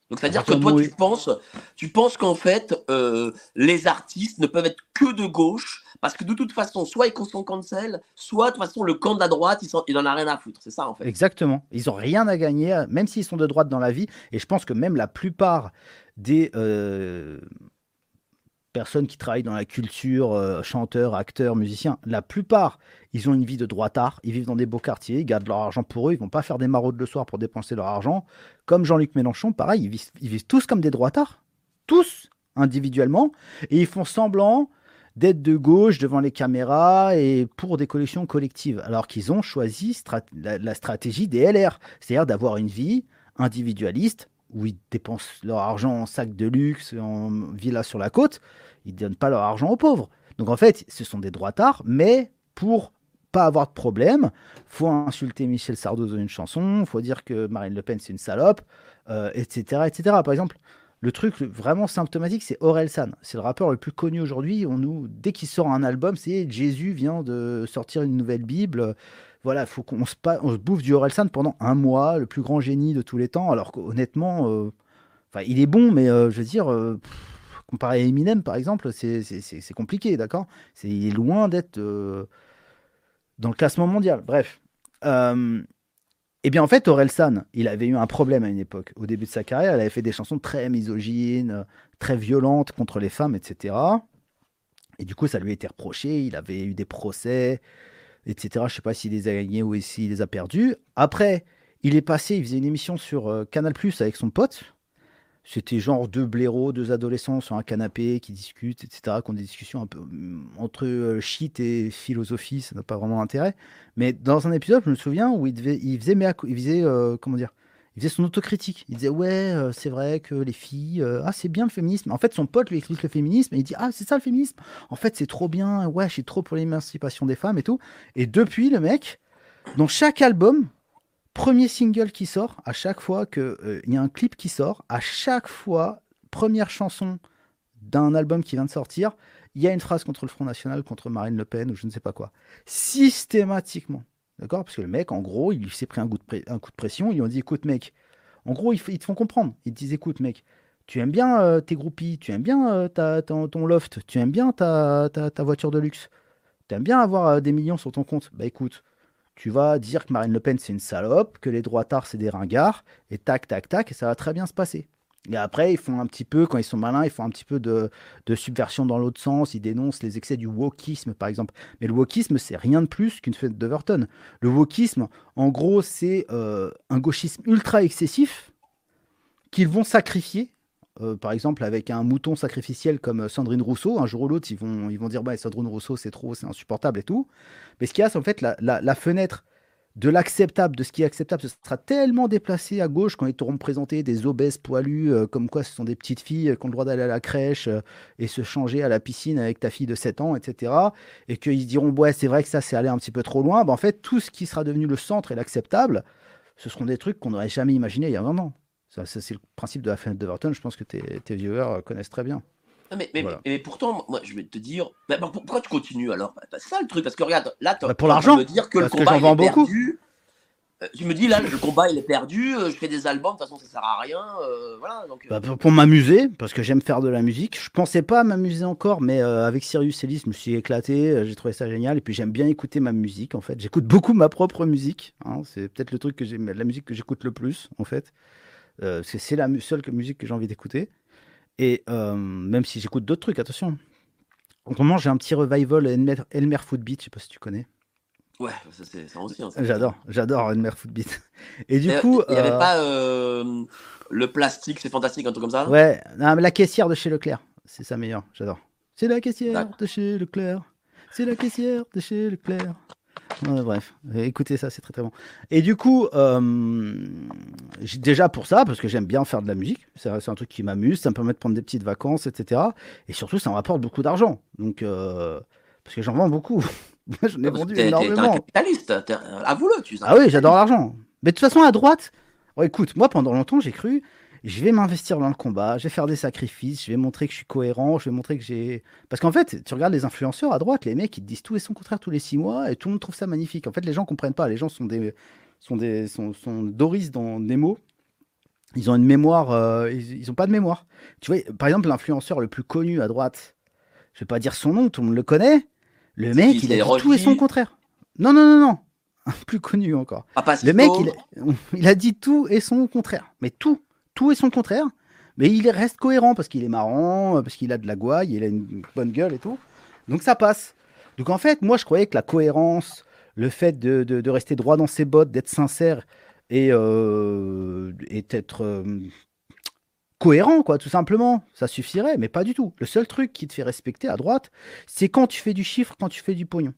Donc c'est-à-dire À que toi, tu penses, tu penses qu'en fait, euh, les artistes ne peuvent être que de gauche parce que de toute façon, soit ils sont cancel, soit de toute façon le camp de la droite, il, s'en- il en a rien à foutre. C'est ça en fait. Exactement. Ils ont rien à gagner, euh, même s'ils sont de droite dans la vie. Et je pense que même la plupart des, euh, personnes qui travaillent dans la culture, euh, chanteurs, acteurs, musiciens, la plupart, ils ont une vie de droitard, ils vivent dans des beaux quartiers, ils gardent leur argent pour eux, ils vont pas faire des maraudes le soir pour dépenser leur argent. Comme Jean-Luc Mélenchon, pareil, ils vivent, ils vivent tous comme des droitards, tous individuellement, et ils font semblant d'être de gauche devant les caméras et pour des collections collectives, alors qu'ils ont choisi la, stratégie des LR, c'est-à-dire d'avoir une vie individualiste où ils dépensent leur argent en sacs de luxe, en villas sur la côte, ils ne donnent pas leur argent aux pauvres. Donc en fait, ce sont des droitards, mais pour pas avoir de problème, faut insulter Michel Sardou dans une chanson, faut dire que Marine Le Pen c'est une salope, euh, etc., etc. Par exemple, le truc vraiment symptomatique, c'est Aurel San. C'est le rappeur le plus connu aujourd'hui. Dès qu'il sort un album, c'est Jésus vient de sortir une nouvelle Bible. Voilà, faut qu'on se, bouffe du Aurel San pendant un mois, le plus grand génie de tous les temps. Alors qu'honnêtement, euh, il est bon, mais euh, je veux dire, euh, comparé à Eminem, par exemple, c'est compliqué, d'accord? Il est loin d'être euh, dans le classement mondial. Bref. Eh bien, en fait, Aurel San, il avait eu un problème à une époque. Au début de sa carrière, il avait fait des chansons très misogynes, très violentes contre les femmes, etc. Et du coup, ça lui a été reproché. Il avait eu des procès, etc. Je ne sais pas s'il les a gagnés ou s'il les a perdus. Après, il est passé, il faisait une émission sur euh, Canal Plus avec son pote. C'était genre deux blaireaux, deux adolescents sur un canapé qui discutent, etc., qui ont des discussions un peu hum, entre euh, shit et philosophie, ça n'a pas vraiment intérêt. Mais dans un épisode, je me souviens où il, faisait, il faisait euh, comment dire, il faisait son autocritique. Il disait ouais, euh, c'est vrai que les filles, ah c'est bien le féminisme. En fait, son pote lui explique le féminisme et il dit ah c'est ça le féminisme. En fait, c'est trop bien. Ouais, je suis trop pour l'émancipation des femmes et tout. Et depuis, le mec, dans chaque album, premier single qui sort, à chaque fois qu'il y a un clip qui sort, à chaque fois, première chanson d'un album qui vient de sortir, il y a une phrase contre le Front National, contre Marine Le Pen ou je ne sais pas quoi. Systématiquement. D'accord? Parce que le mec, en gros, il s'est pris un coup, de pression. Ils lui ont dit écoute, mec, en gros, ils, te font comprendre. Ils te disent écoute, mec, tu aimes bien euh, tes groupies, tu aimes bien euh, ton, loft, tu aimes bien ta, voiture de luxe, tu aimes bien avoir euh, des millions sur ton compte. Bah écoute, tu vas dire que Marine Le Pen c'est une salope, que les droitards c'est des ringards, et tac, tac, tac, et ça va très bien se passer. Et après, ils font un petit peu, quand ils sont malins, ils font un petit peu de, subversion dans l'autre sens, ils dénoncent les excès du wokisme, par exemple. Mais le wokisme, c'est rien de plus qu'une fête d'Overton. Le wokisme, en gros, c'est euh, un gauchisme ultra excessif qu'ils vont sacrifier. Euh, par exemple, avec un mouton sacrificiel comme Sandrine Rousseau, un jour ou l'autre, ils vont, ils vont dire bah, Sandrine Rousseau, c'est trop, c'est insupportable et tout. Mais ce qu'il y a, c'est en fait la, fenêtre de l'acceptable, de ce qui est acceptable, ce sera tellement déplacé à gauche quand ils t'auront présenté des obèses poilus, euh, comme quoi ce sont des petites filles euh, qui ont le droit d'aller à la crèche euh, et se changer à la piscine avec ta fille de 7 ans, etc. Et qu'ils diront, ouais, c'est vrai que ça, c'est allé un petit peu trop loin. Ben, en fait, tout ce qui sera devenu le centre et l'acceptable, ce seront des trucs qu'on n'aurait jamais imaginé il y a un an. Ça, c'est le principe de la fenêtre d'Everton, je pense que tes, tes viewers euh, connaissent très bien. Ah, Mais, mais, Voilà. mais, mais pourtant, moi, je vais te dire, bah, bah, pour- pourquoi tu continues alors? Bah, C'est ça le truc, parce que regarde, là, t'es Bah, pour l'argent, me dire que le parce combat vends est perdu. Euh, je me dis là, le combat il est perdu, euh, je fais des albums, de toute façon ça sert à rien, euh, voilà. Donc, euh, Bah, pour pour m'amuser, parce que j'aime faire de la musique. Je pensais pas m'amuser encore, mais euh, avec Sirius Ellis, je me suis éclaté. euh, J'ai trouvé ça génial. Et puis j'aime bien écouter ma musique, en fait. J'écoute beaucoup ma propre musique. hein. C'est peut-être le truc que j'aime, la musique que j'écoute le plus, en fait. Euh, c'est la seule que- musique que j'ai envie d'écouter. Et euh, même si j'écoute d'autres trucs, attention. En ce moment, j'ai un petit revival Elmer, Elmer Footbeat, je sais pas si tu connais. ouais, ça c'est ça aussi. ça. J'adore, j'adore Elmer Footbeat. Et du coup, il n'y avait euh, pas euh, le plastique, c'est fantastique, un truc comme ça? Ouais, non, mais la caissière de chez Leclerc, c'est sa meilleure, j'adore. C'est la caissière de chez Leclerc. C'est la caissière de chez Leclerc. Ouais, bref, écoutez ça, c'est très très bon. Et du coup, euh, déjà pour ça, parce que j'aime bien faire de la musique, c'est un truc qui m'amuse, ça me permet de prendre des petites vacances, etc. Et surtout, ça me rapporte beaucoup d'argent. Donc, euh, parce que j'en vends beaucoup. J'en ai Parce que vendu t'es- t'es- un énormément. capitaliste, avoue-le, tu Ah oui, j'adore l'argent. Mais de toute façon, à droite, oh, écoute, moi pendant longtemps, j'ai cru, je vais m'investir dans le combat, je vais faire des sacrifices, je vais montrer que je suis cohérent, je vais montrer que j'ai. Parce qu'en fait, tu regardes les influenceurs à droite, les mecs, ils te disent tout et son contraire tous les six mois, et tout le monde trouve ça magnifique. En fait, les gens comprennent pas. Les gens sont des, sont des, sont, sont Doris dans Nemo. Ils ont une mémoire, euh, ils, ils ont pas de mémoire. Tu vois, par exemple, l'influenceur le plus connu à droite, je vais pas dire son nom, tout le monde le connaît. Le mec, qui, il a dit tout et son contraire. Non, non, non, non. Plus connu encore. Papa Le mec, il a dit tout et son contraire. Mais tout, tout et son contraire. Mais il reste cohérent parce qu'il est marrant, parce qu'il a de la gouaille, il a une bonne gueule et tout. Donc ça passe. Donc en fait, moi je croyais que la cohérence, le fait de, rester droit dans ses bottes, d'être sincère et, euh, et d'être euh, cohérent, quoi, tout simplement, ça suffirait, mais pas du tout. Le seul truc qui te fait respecter à droite, c'est quand tu fais du chiffre, quand tu fais du pognon.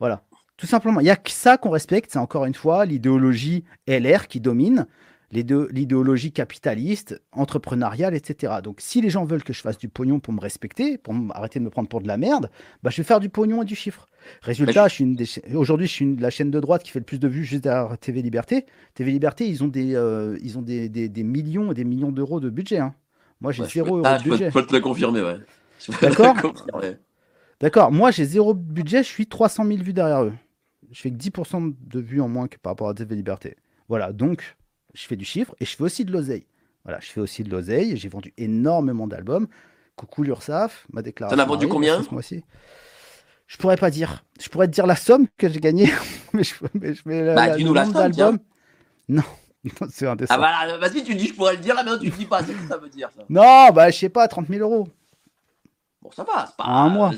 Voilà. Tout simplement. Il n'y a que ça qu'on respecte, c'est encore une fois l'idéologie LR qui domine, l'idéologie capitaliste, entrepreneuriale, etc. Donc si les gens veulent que je fasse du pognon pour me respecter, pour arrêter de me prendre pour de la merde, bah, je vais faire du pognon et du chiffre. Résultat, je suis une des cha- aujourd'hui, je suis une- la chaîne de droite qui fait le plus de vues juste derrière TV Liberté. TV Liberté, ils ont des, euh, ils ont des, des- des millions et des millions d'euros de budget. hein. Moi, j'ai Ouais, je peux- zéro euro ah, de budget. je peux te le confirmer, ouais. D'accord. D'accord, moi j'ai zéro budget, je suis 300 000 vues derrière eux. Je fais que 10% de vues en moins que par rapport à TV Liberté. Voilà, donc je fais du chiffre et je fais aussi de l'oseille. Voilà, je fais aussi de l'oseille, j'ai vendu énormément d'albums. Coucou l'URSAF, ma déclaration. T'en as vendu combien ce mois-ci. Je pourrais pas dire. Je pourrais te dire la somme que j'ai gagnée, mais je, mais je mets la- Bah, la- le la somme, d'albums. Non, non, c'est Ah indécent. voilà, vas-y, tu dis, je pourrais le dire, là maintenant tu le dis pas, c'est ce que ça veut dire ça. Non, bah je sais pas, 30 000 euros. Bon, ça va, c'est pas. Un mois.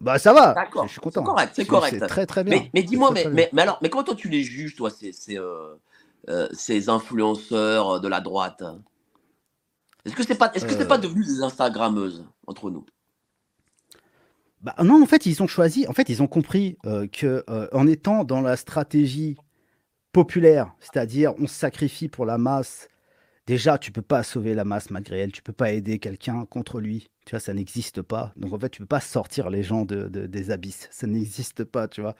Bah ça va, D'accord, je suis content. c'est correct, c'est C'est- correct. C'est très très bien. Mais, mais C'est dis-moi, mais, mais, mais alors, mais comment toi tu les juges, toi, ces, ces, euh, euh, ces influenceurs de la droite Est-ce que c'est pas, est-ce que c'est Euh. pas devenu des Instagrammeuses entre nous? Bah, non, en fait, ils ont choisi, en fait, ils ont compris euh, que euh, en étant dans la stratégie populaire, c'est-à-dire on se sacrifie pour la masse, déjà, tu peux pas sauver la masse malgré elle, tu peux pas aider quelqu'un contre lui, tu vois, ça n'existe pas. Donc en fait, tu peux pas sortir les gens de, de- des abysses, ça n'existe pas, tu vois.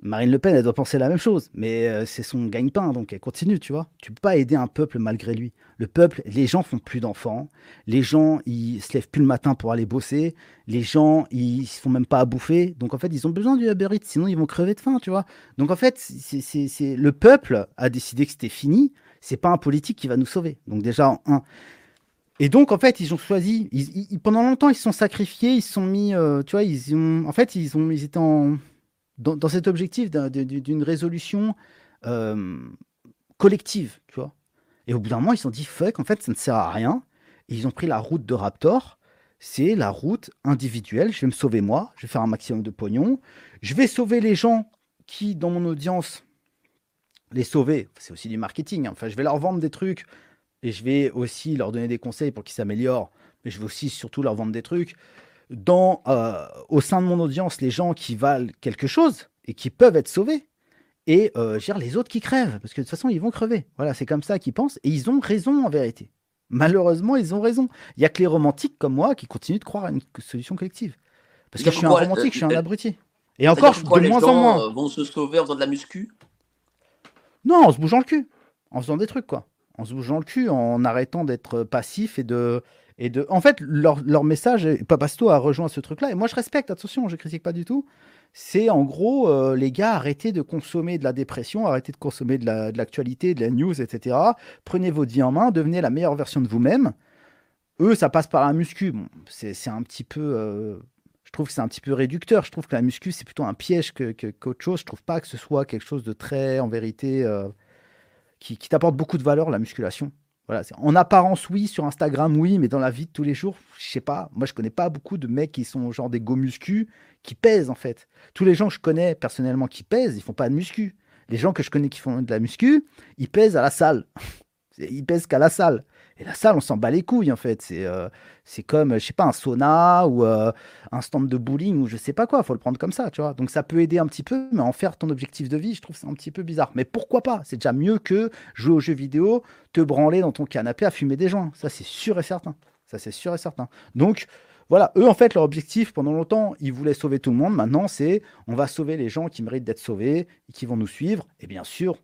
Marine Le Pen, elle doit penser la même chose, mais euh, c'est son gagne-pain, donc elle continue, tu vois. Tu peux pas aider un peuple malgré lui. Le peuple, les gens font plus d'enfants, les gens, ils se lèvent plus le matin pour aller bosser, les gens, ils se font même pas à bouffer. Donc, en fait, ils ont besoin du Uber sinon ils vont crever de faim, tu vois. Donc, en fait, c'est, le peuple a décidé que c'était fini. C'est pas un politique qui va nous sauver. Donc, déjà, en un. Et donc, en fait, ils ont choisi. pendant longtemps, ils se sont sacrifiés, ils se sont mis. euh, tu vois, ils ont. En fait, ils, ont, ils étaient en- dans, cet objectif d'une résolution euh, collective, tu vois. Et au bout d'un moment, ils se sont dit, fuck, en fait, ça ne sert à rien. Ils ont pris la route de Raptor. C'est la route individuelle. Je vais me sauver moi. Je vais faire un maximum de pognon. Je vais sauver les gens qui, dans mon audience, les sauver. C'est aussi du marketing. hein. Enfin, je vais leur vendre des trucs et je vais aussi leur donner des conseils pour qu'ils s'améliorent. Mais je vais aussi surtout leur vendre des trucs. Dans, euh, au sein de mon audience, les gens qui valent quelque chose et qui peuvent être sauvés et euh, je les autres qui crèvent, parce que de toute façon, ils vont crever. Voilà, c'est comme ça qu'ils pensent, et ils ont raison en vérité. Malheureusement, ils ont raison. Il y a que les romantiques comme moi qui continuent de croire à une solution collective. Parce que je suis un romantique, je suis un euh, abruti. Et encore, quoi, de moins en moins. euh, vont se sauver en faisant de la muscu? Non, en se bougeant le cul. En faisant des trucs, quoi. En se bougeant le cul, en arrêtant d'être passif et de. Et de... En fait, leur, leur message, Papasto a rejoint ce truc-là, et moi je respecte, attention, je critique pas du tout. C'est en gros, euh, les gars, arrêtez de consommer de la dépression, arrêtez de consommer de la- de l'actualité, de, la news, etc. Prenez votre vie en main, devenez la meilleure version de vous-même. Eux, ça passe par la muscu. Bon, c'est un petit peu. euh, je trouve que c'est un petit peu réducteur. Je trouve que la muscu, c'est plutôt un piège que- que- qu'autre chose. Je trouve pas que ce soit quelque chose de très, en vérité, euh, qui, qui t'apporte beaucoup de valeur, la musculation. En apparence, oui, sur Instagram, oui, mais dans la vie de tous les jours, je sais pas. Moi, je connais pas beaucoup de mecs qui sont genre des go muscu, qui pèsent en fait. Tous les gens que je connais personnellement qui pèsent, ils font pas de muscu. Les gens que je connais qui font de la muscu, ils pèsent à la salle. Ils pèsent qu'à la salle. Et la salle, on s'en bat les couilles en fait. C'est euh, c'est comme, je sais pas, un sauna ou euh, un stand de bowling ou je sais pas quoi. Faut le prendre comme ça, tu vois. Donc ça peut aider un petit peu, mais en faire ton objectif de vie, je trouve c'est un petit peu bizarre. Mais pourquoi pas? C'est déjà mieux que jouer aux jeux vidéo, te branler dans ton canapé à fumer des joints. Ça, c'est sûr et certain. Ça, c'est sûr et certain. Donc, voilà, eux, en fait, leur objectif, pendant longtemps, ils voulaient sauver tout le monde. Maintenant, c'est on va sauver les gens qui méritent d'être sauvés et qui vont nous suivre. Et bien sûr,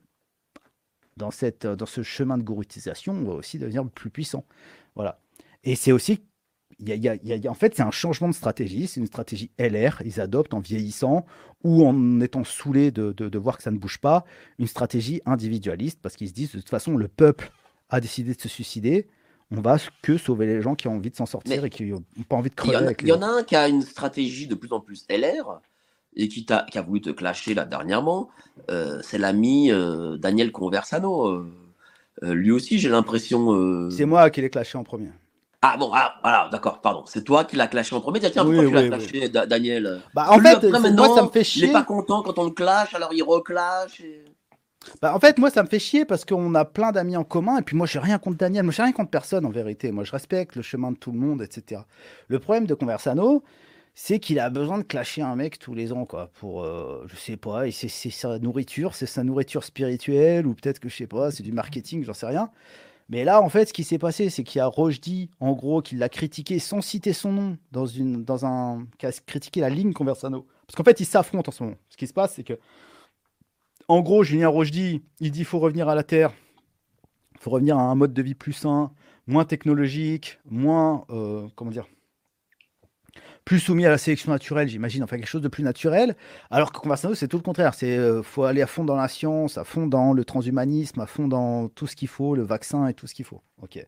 dans, cette, dans ce chemin de gouroutisation, on va aussi devenir plus puissant. Voilà. Et c'est aussi, il y a- il y y y en fait, c'est un changement de stratégie. C'est une stratégie LR. Ils adoptent en vieillissant ou en étant saoulés de, de- de voir que ça ne bouge pas, une stratégie individualiste parce qu'ils se disent de toute façon, le peuple a décidé de se suicider. On va que sauver les gens qui ont envie de s'en sortir Mais et qui n'ont pas envie de Il y, crever en a, avec il les y en a un qui a une stratégie de plus en plus LR et qui, t'a- qui a voulu te clasher là dernièrement. euh, c'est l'ami euh, Daniel Conversano. euh, lui aussi, j'ai l'impression. C'est moi qui l'ai clashé en premier. Ah bon, ah, voilà, d'accord, pardon. C'est toi qui l'as clashé en premier. Tiens, tiens, Oui, pourquoi tu l'as oui, clashé, Da- Daniel? Bah, en fait, après, moi, ça me fait Il chier. n'est pas content quand on le clash, alors il reclash. et- Bah, en fait, moi, ça me fait chier parce qu'on a plein d'amis en commun. Et puis, moi, j'ai rien contre Daniel. Moi, j'ai rien contre personne, en vérité. Moi, je respecte le chemin de tout le monde, etc. Le problème de Conversano, c'est qu'il a besoin de clasher un mec tous les ans, quoi. Pour, euh, je sais pas, et c'est sa nourriture, c'est sa nourriture spirituelle, ou peut-être que, je sais pas, c'est du marketing, j'en sais rien. Mais là, en fait, ce qui s'est passé, c'est qu'il y a Rojdi, en gros, qui l'a critiqué sans citer son nom, dans, une, dans un. qui a critiqué la ligne Conversano. Parce qu'en fait, ils s'affrontent en ce moment. Ce qui se passe, c'est que. En gros, Julien Rojdi, il dit faut revenir à la Terre, faut revenir à un mode de vie plus sain, moins technologique, moins. euh, comment dire plus soumis à la sélection naturelle, j'imagine, enfin quelque chose de plus naturel. Alors que Conversano, c'est tout le contraire. C'est euh, faut aller à fond dans la science, à fond dans le transhumanisme, à fond dans tout ce qu'il faut, le vaccin et tout ce qu'il faut. Ok.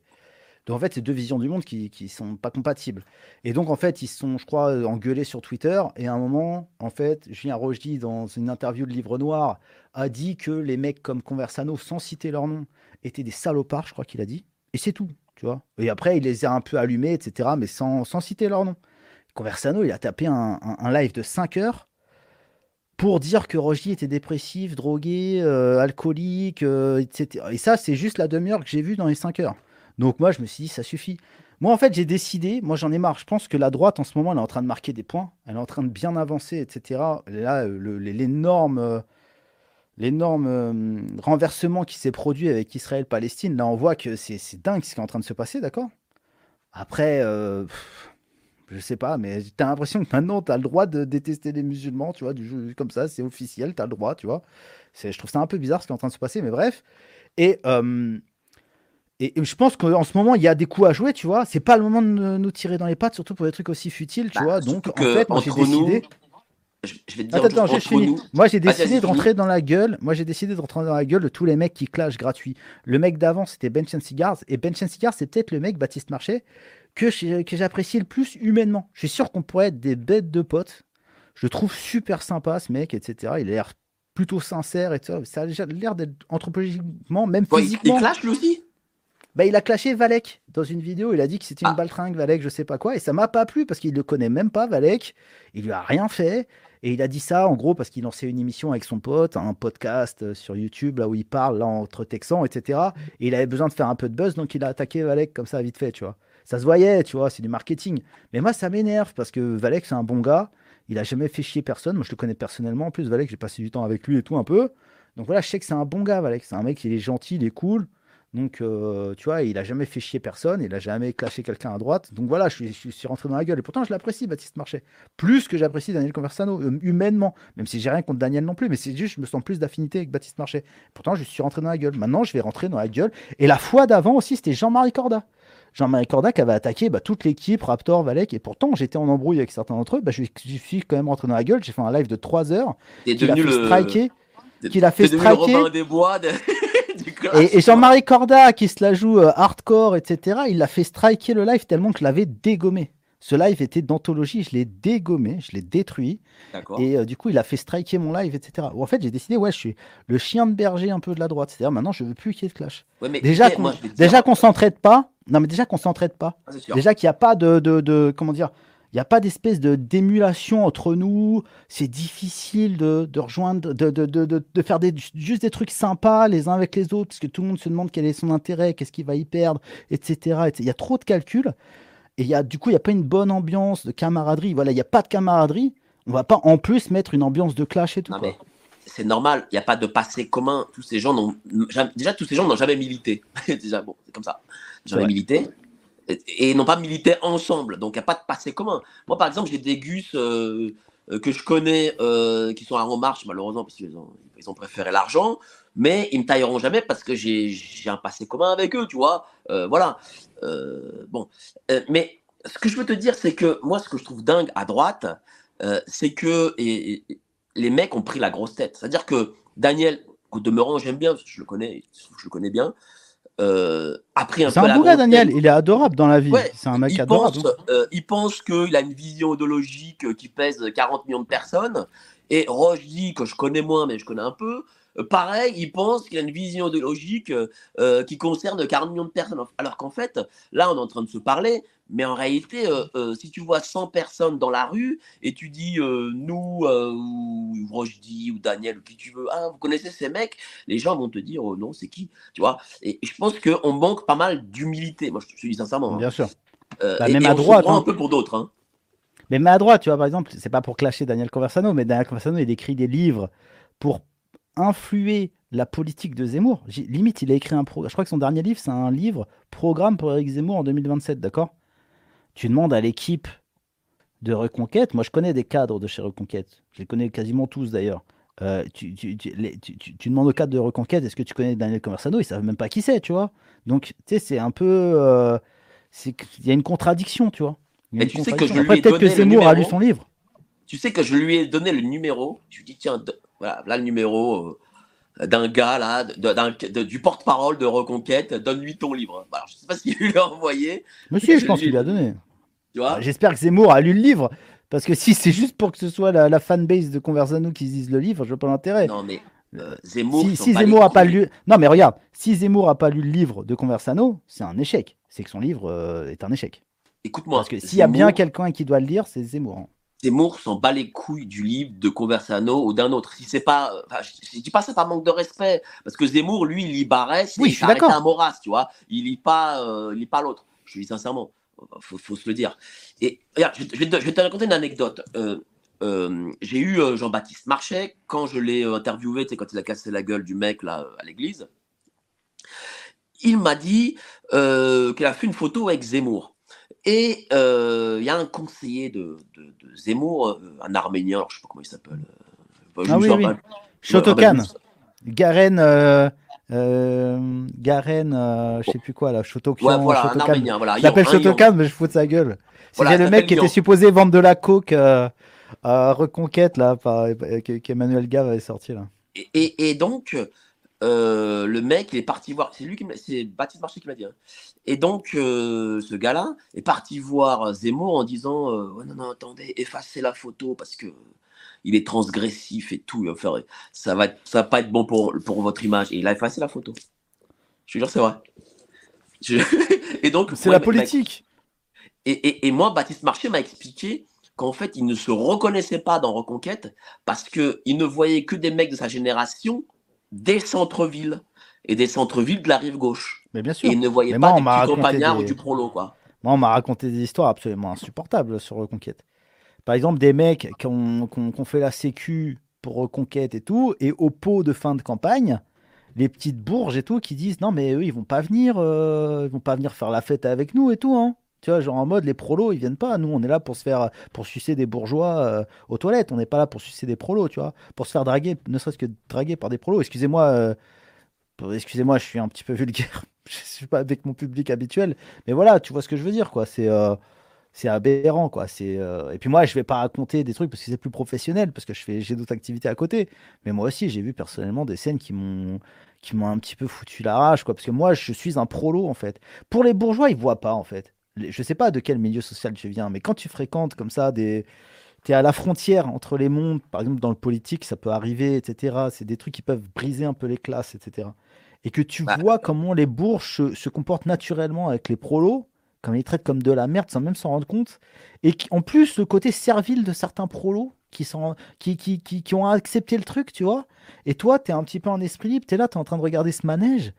Donc en fait, c'est deux visions du monde qui qui sont pas compatibles. Et donc en fait, ils sont, je crois, euh, engueulés sur Twitter. Et à un moment, en fait, Julien Rochdy, dans une interview de Livre Noir, a dit que les mecs comme Conversano, sans citer leur nom, étaient des salopards, je crois qu'il a dit. Et c'est tout, tu vois. Et après, il les a un peu allumés, etc., mais sans, sans citer leur nom. Conversano, il a tapé un, live de 5 heures pour dire que Rogier était dépressif, drogué, euh, alcoolique, euh, etc. Et ça, c'est juste la demi-heure que j'ai vue dans les 5 heures. Donc moi, je me suis dit, ça suffit. Moi, en fait, j'ai décidé, moi j'en ai marre. Je pense que la droite, en ce moment, elle est en train de marquer des points. Elle est en train de bien avancer, etc. Là, euh, l'énorme renversement qui s'est produit avec Israël-Palestine, là, on voit que c'est dingue ce qui est en train de se passer, d'accord? Après, je sais pas, mais t'as l'impression que maintenant, t'as le droit de détester les musulmans, tu vois, du jeu comme ça, c'est officiel, t'as le droit, tu vois. C'est- Je trouve ça un peu bizarre ce qui est en train de se passer, mais bref. Et, euh, et, et je pense qu'en ce moment, il y a des coups à jouer, tu vois. C'est pas le moment de nous tirer dans les pattes, surtout pour des trucs aussi futiles, tu Bah, vois. Donc, en fait, moi, j'ai entre nous, décidé. Je, je vais te dire Attends, fini. nous. Moi, j'ai décidé de rentrer dans la gueule. Moi, j'ai décidé de rentrer dans la gueule de tous les mecs qui clashent gratuit. Le mec d'avant, c'était and Cigars. Et and Cigars, c'est peut-être le mec, Baptiste Marché, que j'apprécie le plus humainement. Je suis sûr qu'on pourrait être des bêtes de potes. Je le trouve super sympa, ce mec, etc. Il a l'air plutôt sincère et tout ça. Ça a l'air d'être anthropologiquement, même il, physiquement. il clash lui aussi Bah, il a clashé Valek dans une vidéo. Il a dit que c'était une Ah. baltringue, Valek, je sais pas quoi. Et ça m'a pas plu parce qu'il le connaît même pas, Valek. Il lui a rien fait. Et il a dit ça, en gros, parce qu'il lançait une émission avec son pote, un podcast euh, sur YouTube, là où il parle, là, entre Texans, etc. Et il avait besoin de faire un peu de buzz, donc il a attaqué Valek comme ça, vite fait, tu vois. Ça se voyait, tu vois, c'est du marketing. Mais moi, ça m'énerve parce que Valek, c'est un bon gars. Il a jamais fait chier personne. Moi, je le connais personnellement. En plus, Valek, j'ai passé du temps avec lui et tout un peu. Donc voilà, je sais que c'est un bon gars, Valek. C'est un mec, il est gentil, il est cool. Donc, euh, tu vois, il a jamais fait chier personne, il a jamais clashé quelqu'un à droite. Donc voilà, je suis, suis rentré dans la gueule. Et pourtant, je l'apprécie, Baptiste Marchais. Plus que j'apprécie Daniel Conversano, euh, humainement. Même si j'ai rien contre Daniel non plus, mais c'est juste, je me sens plus d'affinité avec Baptiste Marchais. Pourtant, je suis rentré dans la gueule. Maintenant, je vais rentrer dans la gueule. Et la fois d'avant aussi, c'était Jean-Marie Corda. Jean-Marie Corda qui avait attaqué bah, toute l'équipe, Raptor, Valek. Et pourtant, j'étais en embrouille avec certains d'entre eux. Bah, je, je suis quand même rentré dans la gueule. J'ai fait un live de 3 heures. Qu'il a fait le. striker. qu'il a fait striker. Des Bois de- Et, et. Jean-Marie Corda, qui se la joue euh, hardcore, etc., il l'a fait striker le live tellement que je l'avais dégommé. Ce live était d'anthologie, je l'ai dégommé, je l'ai détruit. Et euh, du coup, il a fait striker mon live, etc. Ou en fait, j'ai décidé, ouais, je suis le chien de berger un peu de la droite. C'est-à-dire, maintenant, je veux plus qu'il y ait de clash. Ouais, mais Déjà qu'on qu'on s'entraide pas. Non, mais déjà qu'on s'entraide pas. Ah. Déjà qu'il n'y a pas de, de, de- comment dire, il n'y a pas d'espèce de d'émulation entre nous. C'est difficile de, de rejoindre, de, de, de, de, de faire des, juste des trucs sympas les uns avec les autres, parce que tout le monde se demande quel est son intérêt, qu'est-ce qu'il va y perdre, etc. Il y a trop de calculs. Et y a, du coup, il n'y a pas une bonne ambiance de camaraderie. Voilà, il n'y a pas de camaraderie. On va pas en plus mettre une ambiance de clash et tout. Non, quoi. mais c'est normal, il n'y a pas de passé commun. Tous ces gens n'ont déjà tous ces gens n'ont jamais milité. déjà bon, c'est comme ça. Jamais Ouais. milité et, et n'ont pas milité ensemble. Donc il n'y a pas de passé commun. Moi par exemple, j'ai des gus euh, euh, que je connais euh, qui sont en marche malheureusement parce qu'ils ont, ils ont préféré l'argent, mais ils me tailleront jamais parce que j'ai j'ai un passé commun avec eux, tu vois. Euh, voilà. Bon, mais ce que je veux te dire, c'est que moi, ce que je trouve dingue à droite, euh, c'est que et- et- les mecs ont pris la grosse tête. C'est-à-dire que Daniel, au demeurant, j'aime bien, parce que je le connais, je le connais bien, euh, a pris un peu un la Daniel. tête. Il est adorable dans la vie. Ouais, c'est un mec il adorable. pense, euh, il pense qu'il a une vision idéologique euh, qui pèse 40 millions de personnes. Et Roche dit que je connais moins, mais je connais un peu. Pareil, il pense qu'il a une vision idéologique euh, euh, qui concerne 40 millions de personnes. Alors qu'en fait, là, on est en train de se parler, mais en réalité, euh, euh, si tu vois 100 personnes dans la rue et tu dis nous, ou Rochdi, ou Daniel, ou qui tu veux, ah, vous connaissez ces mecs, les gens vont te dire oh, non, c'est qui Tu vois Et je pense qu'on manque pas mal d'humilité, moi je te dis sincèrement. hein. Bien sûr. Bah, et- même et à on se droite, prend hein. un peu pour d'autres. Hein. Mais, mais à droite, tu vois, par exemple, c'est pas pour clasher Daniel Conversano, mais Daniel Conversano, il écrit des livres pour influer la politique de Zemmour. Limite, il a écrit un programme. Je crois que son dernier livre, c'est un livre programme pour Eric Zemmour en 2027, d'accord? Tu demandes à l'équipe de Reconquête. Moi, je connais des cadres de chez Reconquête. Je les connais quasiment tous d'ailleurs. Euh, tu, tu- tu- les- tu- demandes au cadre de Reconquête, est-ce que tu connais Daniel Conversano? Ils savent même pas qui c'est, tu vois. Donc, tu sais, c'est un peu. euh, Il y a une contradiction, tu vois. Une tu sais que je lui Après, ai peut-être que donné le Zemmour a lu numéro. son livre. Tu sais que je lui ai donné le numéro. Je lui ai dit tiens, voilà, là le numéro euh, d'un gars là, de- d'un- de- du porte-parole de Reconquête. Donne-lui ton livre. Alors, je sais pas s'il lui a envoyé. Si, je Je pense qu'il lui a donné. Tu vois J'espère que Zemmour a lu le livre. Parce que si c'est juste pour que ce soit la, la fanbase de Conversano qui lise le livre, je vois pas l'intérêt. Non mais euh, Zemmour. Si, Zemmour a pas lu. Non, mais regarde, si Zemmour a pas lu le livre de Conversano, c'est un échec. C'est que son livre euh, est un échec. Écoute-moi. Parce que s'il y a bien quelqu'un qui doit le lire, c'est Zemmour. Zemmour s'en bat les couilles du livre de Conversano ou d'un autre. Si c'est pas, euh, enfin, je, je dis pas ça par manque de respect, parce que Zemmour, lui, il lit Barès, Oui, et je il suis d'accord. à Maurras, tu vois. Il lit pas, euh, il lit pas l'autre. Je lui dis sincèrement, faut, faut se le dire. Et regarde, je, je vais te, je vais te raconter une anecdote. Euh, euh, j'ai eu Jean-Baptiste Marchais quand je l'ai interviewé, tu sais, quand il a cassé la gueule du mec là à l'église. Il m'a dit qu'il a fait une photo avec Zemmour. Et euh, il y a un conseiller de, de, de Zemmour, euh, un Arménien, alors je sais pas comment il s'appelle. euh, Ah oui. Shotokan. Garen. Euh, euh, Garen, je sais plus quoi là. Shotokan. Ouais, voilà, un Shotokan. Arménien. Voilà, mais je fous de sa gueule. C'était Voilà, le mec qui était supposé vendre de la coke à Reconquête, là, par, qu'Emmanuel Gave avait sorti, là. Et, et- et donc, euh, le mec, il est parti voir. C'est lui qui c'est Baptiste Marché qui m'a dit. hein. Et donc, euh, ce gars-là est parti voir Zemmour en disant euh, Non, non, attendez, effacez la photo parce que il est transgressif et tout. Faire, ça, va, ça va pas être bon pour, pour votre image. Et il a effacé la photo. Je te jure, c'est vrai. Je- Et donc, C'est la politique. Et, et- et moi, Baptiste Marché m'a expliqué qu'en fait, il ne se reconnaissait pas dans Reconquête parce qu'il ne voyait que des mecs de sa génération des centres-villes et des centres-villes de la rive gauche. Mais bien sûr. Et il ne voyait Mais pas campagnards des- ou du prolo, quoi. Moi, on m'a raconté des histoires absolument insupportables sur Reconquête. Par exemple, des mecs qui ont, qui ont- qui ont fait la sécu pour Reconquête et tout, et au pot de fin de campagne, les petites bourges et tout qui disent non mais eux ils vont pas venir, euh, ils vont pas venir faire la fête avec nous et tout hein. Tu vois, genre en mode les prolos ils viennent pas, nous on est là pour se faire pour sucer des bourgeois euh, aux toilettes, on n'est pas là pour sucer des prolos, tu vois, pour se faire draguer, ne serait-ce que draguer par des prolos. Excusez-moi, euh, excusez-moi, je suis un petit peu vulgaire, je suis pas avec mon public habituel, mais voilà, tu vois ce que je veux dire quoi. C'est euh, aberrant quoi. C'est et puis moi je vais pas raconter des trucs parce que c'est plus professionnel parce que je fais j'ai d'autres activités à côté. Mais moi aussi j'ai vu personnellement des scènes qui m'ont qui m'ont un petit peu foutu la rage quoi parce que moi je suis un prolo en fait. Pour les bourgeois ils voient pas en fait. Je sais pas de quel milieu social tu viens mais quand tu fréquentes comme ça des T'es à la frontière entre les mondes, par exemple dans le politique, ça peut arriver, etc. C'est des trucs qui peuvent briser un peu les classes, etc. Et que tu Bah. vois comment les bourges se, se comportent naturellement avec les prolos, comme ils les traitent comme de la merde sans même s'en rendre compte. Et en plus, le côté servile de certains prolos qui, sont, qui, qui, qui, qui ont accepté le truc, tu vois. Et toi, tu es un petit peu en esprit libre, tu es là, tu es en train de regarder ce manège.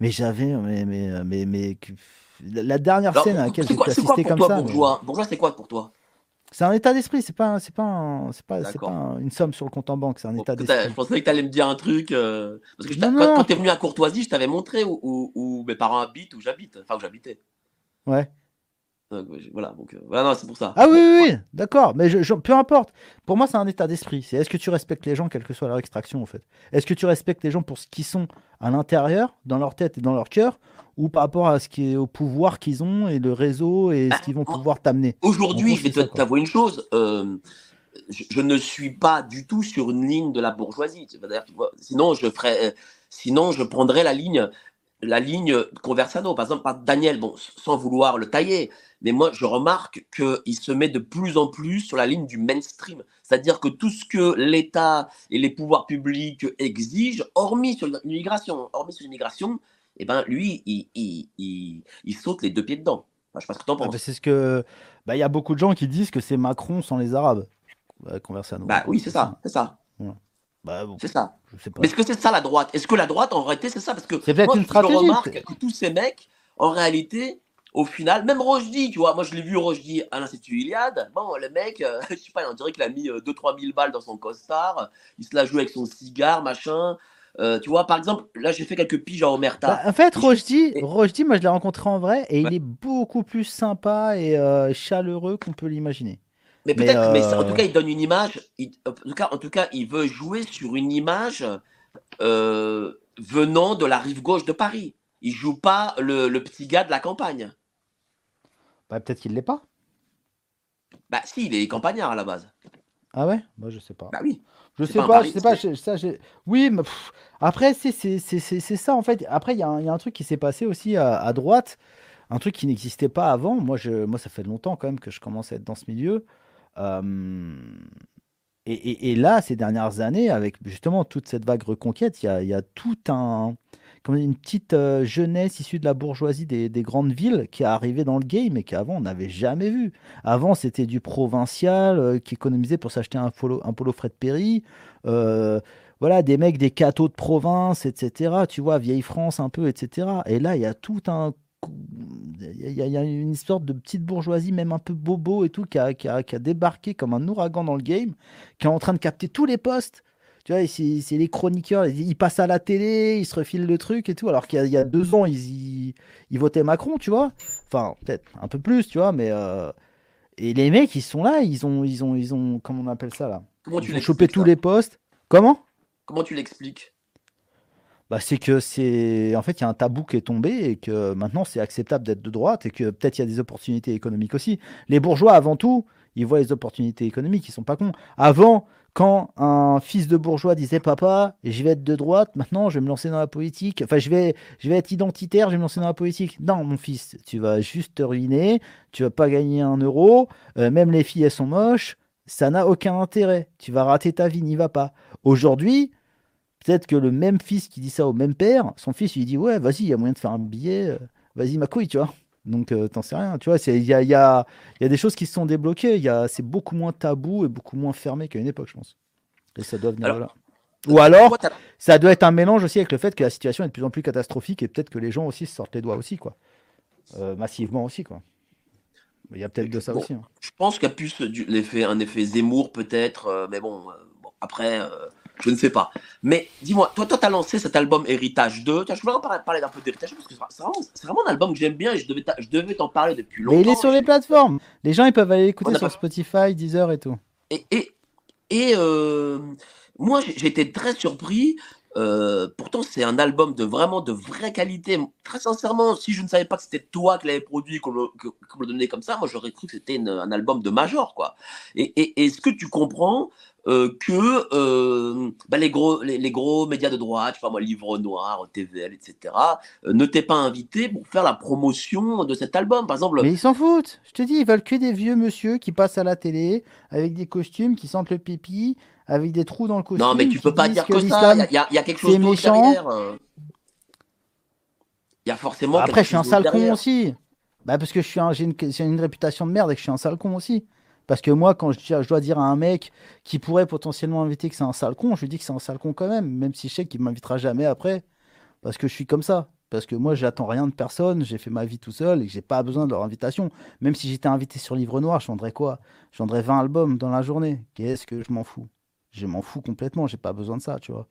Mais j'avais. Mais, mais, mais, mais- la dernière Alors, scène à laquelle j'ai assisté comme toi, ça. bourgeois Bourgeois, c'est quoi pour toi C'est un état d'esprit, c'est pas, un- c'est pas, un- c'est pas, c'est pas un- une somme sur le compte en banque, c'est un Bon, état d'esprit. Je pensais que tu allais me dire un truc. euh, Parce que je Non, t'a- quand, non. tu es venu à Courtoisie, je t'avais montré où, où- où mes parents habitent, où j'habite. Enfin, où j'habitais. Ouais. Donc, Voilà, donc euh, voilà, non, c'est pour ça. Ah oui, oui, oui, d'accord, mais je, je- peu importe. Pour moi, c'est un état d'esprit. C'est est-ce que tu respectes les gens, quelle que soit leur extraction, en fait? Est-ce que tu respectes les gens pour ce qu'ils sont à l'intérieur, dans leur tête et dans leur cœur, ou par rapport à ce qui est au pouvoir qu'ils ont et le réseau et ce qu'ils vont pouvoir t'amener Aujourd'hui, je vais t'avouer une chose. euh, je, je ne suis pas du tout sur une ligne de la bourgeoisie. C'est-à-dire, tu vois, Sinon, je ferais, euh, sinon, je prendrais la ligne la ligne Conversano. Par exemple, par Daniel, bon, sans vouloir le tailler, mais moi, je remarque qu'il se met de plus en plus sur la ligne du mainstream. C'est-à-dire que tout ce que l'État et les pouvoirs publics exigent, hormis sur l'immigration, hormis sur l'immigration, eh ben, lui, il, il, il, saute les deux pieds dedans. je sais pas ce que tu en Ah, penses. bah, c'est ce que. Bah, il y a beaucoup de gens qui disent que c'est Macron sans les Arabes. euh, Conversano. Bah oui, c'est ça, c'est ça, Bah bon, c'est ça. je sais pas. Mais est-ce que c'est ça la droite? Est-ce que la droite, en réalité, c'est ça? Parce que C'est peut-être une je- stratégie, Je remarque que tous ces mecs, en réalité, au final, même Rochdy, tu vois, moi je l'ai vu Rochdy à l'Institut Iliade. Bon, le mec, euh, je sais pas, on dirait qu'il a mis 2-3 000 balles dans son costard. Il se la joue avec son cigare, machin. Euh, tu vois, par exemple, là j'ai fait quelques piges à Omerta. Bah, en fait, Rochdy, et- moi je l'ai rencontré en vrai et il est beaucoup plus sympa et euh, chaleureux qu'on peut l'imaginer. Mais Mais, peut-être, mais, ça- en euh, tout cas, il donne une image. il- en, tout cas, en tout cas, il veut jouer sur une image euh, venant de la rive gauche de Paris. Il joue pas le, le petit gars de la campagne. Bah, peut-être qu'il l'est pas. Bah si, il est campagnard à la base. Ah ouais? Moi je sais pas. Bah oui. Je sais pas pas, pari, je sais pas. je- ça, oui, mais pff, après, c'est ça en fait. Après, il y, a un- il y a un truc qui s'est passé aussi à, à droite, un truc qui n'existait pas avant. Moi, je, moi, ça fait longtemps quand même que je commence à être dans ce milieu. Euh, et, et- et là, ces dernières années, avec justement toute cette vague reconquête, il y y a tout un, comme une petite euh, jeunesse issue de la bourgeoisie des, des grandes villes qui est arrivée dans le game et qu'avant on n'avait jamais vu. Avant, c'était du provincial euh, qui économisait pour s'acheter un polo, un polo Fred Perry. euh, voilà, des mecs des cathos de province, etc. Tu vois, vieille France un peu, etc. Et là, il y a tout un. Il y, a- il y a une sorte de petite bourgeoisie, même un peu bobo et tout, qui a, qui a- qui a débarqué comme un ouragan dans le game, qui est en train de capter tous les postes. Tu vois, c'est les chroniqueurs, ils, ils passent à la télé, ils se refilent le truc et tout, alors qu'il y, a- il y a deux ans, ils, ils, ils votaient Macron, tu vois. Enfin, peut-être un peu plus, tu vois, mais. euh, Et les mecs, ils sont là, ils ont, ils ont, ils ont, comment on appelle ça là? Comment tu Ils ont chopé tous les postes. Comment? Comment tu l'expliques? Bah, c'est que c'est en fait il y a un tabou qui est tombé et que maintenant c'est acceptable d'être de droite et que peut-être il y a des opportunités économiques aussi. Les bourgeois avant tout, ils voient les opportunités économiques, ils sont pas cons. Avant, quand un fils de bourgeois disait papa, je vais être de droite, maintenant je vais me lancer dans la politique, enfin je vais je vais être identitaire, je vais me lancer dans la politique. Non mon fils, tu vas juste te ruiner, tu vas pas gagner un euro, euh, même les filles elles sont moches, ça n'a aucun intérêt. Tu vas rater ta vie, n'y va pas. Aujourd'hui, Peut-être que le même fils qui dit ça au même père, son fils lui dit Ouais, vas-y, il y a moyen de faire un billet, euh, vas-y, ma couille, tu vois. Donc, euh, t'en sais rien, tu vois. Il y a, y, a, il y a des choses qui se sont débloquées, il y a- c'est beaucoup moins tabou et beaucoup moins fermé qu'à une époque, je pense. Et ça doit venir Alors, là. Ou alors, ça doit être un mélange aussi avec le fait que la situation est de plus en plus catastrophique et peut-être que les gens aussi se sortent les doigts aussi, quoi. Euh, massivement aussi, quoi. Il y a peut-être de ça Bon. aussi. hein. Je pense qu'il y a plus du- l'effet, un effet Zemmour peut-être, euh, mais bon, euh, bon, après, euh, je ne sais pas. Mais dis-moi, toi, toi, tu as lancé cet album Héritage 2. Tiens, je voulais en parler, d'un peu d'Héritage parce que c'est vraiment, un album que j'aime bien et je devais, je devais t'en parler depuis longtemps. Mais il est sur les plateformes. Les gens, ils peuvent aller écouter sur pas- Spotify, Deezer et tout. Et, et, et euh, moi, été très surpris. Euh, pourtant, c'est un album de vraiment de vraie qualité. Très sincèrement, si je ne savais pas que c'était toi qui l'avais produit, qu'on que- qu'on le donnait comme ça, moi j'aurais cru que c'était un album de Major, quoi. Et, et- est-ce que tu comprends euh, que euh, bah, les, gros, les, les gros médias de droite, je sais pas moi, Livre Noir, TVL, etc., euh, ne t'aient pas invité pour faire la promotion de cet album Par exemple, Mais ils s'en foutent. Je te dis, ils veulent que des vieux monsieur qui passent à la télé avec des costumes qui sentent le pipi, avec des trous dans le costume. non, mais tu peux pas dire que, ça. l'islam- Il y, a- il y a quelque chose d'autre méchant. derrière. Il y a forcément. Après, je suis un sale con aussi. Bah, parce que je suis un- j'ai une, j'ai une réputation de merde et que je suis un sale con aussi. Parce que moi, quand je, dois dire à un mec qui pourrait potentiellement inviter que c'est un sale con, je lui dis que c'est un sale con quand même, même si je sais qu'il m'invitera jamais après. Parce que je suis comme ça. Parce que moi, j'attends rien de personne, j'ai fait ma vie tout seul et que j'ai pas besoin de leur invitation. Même si j'étais invité sur Livre Noir, je vendrais quoi? Je vendrais 20 albums dans la journée. Qu'est-ce que je m'en fous? Je m'en fous complètement, j'ai pas besoin de ça, tu vois.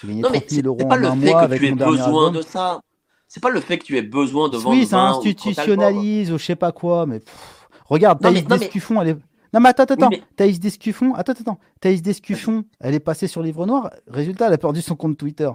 J'ai gagné Non, mais 30 c'est 000 euros pas en le un fait mois que avec tu aies mon besoin album. de ça. C'est pas le fait que tu aies besoin de vendre Oui, ça 20 ou 30 albums. institutionnalise ou je sais pas quoi, mais pff, regarde, Thaïs Descuffon, elle est. Non, mais attends, attends, mais- Thaïs Descuffon, attends, attends. Thaïs Descuffon, elle est passée sur Livre Noir. Résultat, elle a perdu son compte Twitter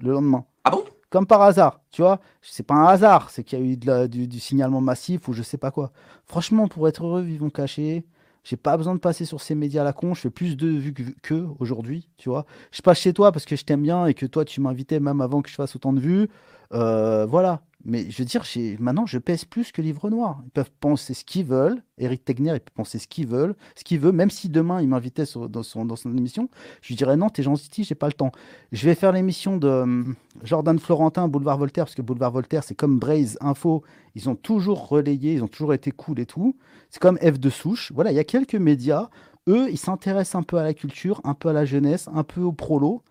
le lendemain. Ah bon? Comme par hasard, tu vois. C'est pas un hasard, c'est qu'il y a eu de la- du, du signalement massif ou je sais pas quoi. Franchement, pour être heureux, vivons cachés. J'ai pas besoin de passer sur ces médias à la con. Je fais plus de vues que aujourd'hui, tu vois. Je passe chez toi parce que je t'aime bien et que toi, tu m'invitais même avant que je fasse autant de vues. Euh, voilà. Mais je veux dire, maintenant, je pèse plus que Livre Noir. Ils peuvent penser ce qu'ils veulent. Eric Tegner, il peut penser ce qu'il veut, ce qu'il veut. Même si demain, il m'invitait dans, son, émission, je lui dirais non, t'es gentil, j'ai pas le temps. Je vais faire l'émission de hum, Jordan Florentin, Boulevard Voltaire, parce que Boulevard Voltaire, c'est comme Braze Info. Ils ont toujours relayé, ils ont toujours été cool et tout. C'est comme F de souche. Voilà, il y a quelques médias. Eux, ils s'intéressent un peu à la culture, un peu à la jeunesse, un peu au prolo.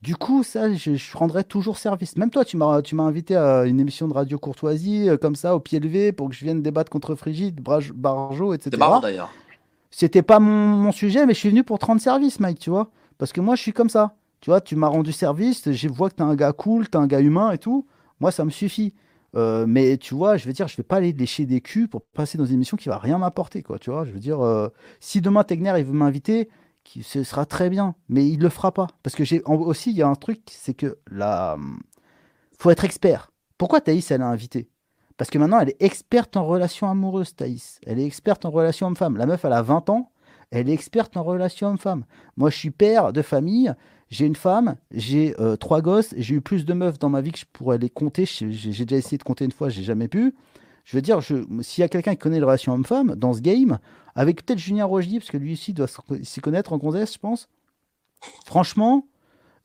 Du coup, ça, je, je, rendrai toujours service. Même toi, tu m'as, tu m'as invité à une émission de radio courtoisie, euh, comme ça, au pied levé, pour que je vienne débattre contre Frigide, Barjo, etc. C'est marrant d'ailleurs. C'était pas mon, sujet, mais je suis venu pour te rendre service, Mike, tu vois. Parce que moi, je suis comme ça. Tu vois, tu m'as rendu service, je vois que tu es un gars cool, tu es un gars humain et tout. Moi, ça me suffit. Euh, mais tu vois, je veux dire, je vais pas aller lécher des culs pour passer dans une émission qui va rien m'apporter, quoi. Tu vois, je veux dire, euh, si demain Tegner il veut m'inviter, ce sera très bien, mais il le fera pas. Parce que j'ai aussi, il y a un truc, c'est que là, faut être expert. Pourquoi Thaïs, elle a invité Parce que maintenant, elle est experte en relations amoureuses, Thaïs. Elle est experte en relations hommes-femmes. La meuf, elle a 20 ans, elle est experte en relations hommes-femmes. Moi, je suis père de famille, j'ai une femme, j'ai euh, trois gosses, j'ai eu plus de meufs dans ma vie que je pourrais les compter. J'ai déjà essayé de compter une fois, j'ai jamais pu. Je veux dire, s'il y a quelqu'un qui connaît les relations homme-femme dans ce game, avec peut-être Julien Rogier, parce que lui aussi doit s'y connaître en gonzesse, je pense. Franchement,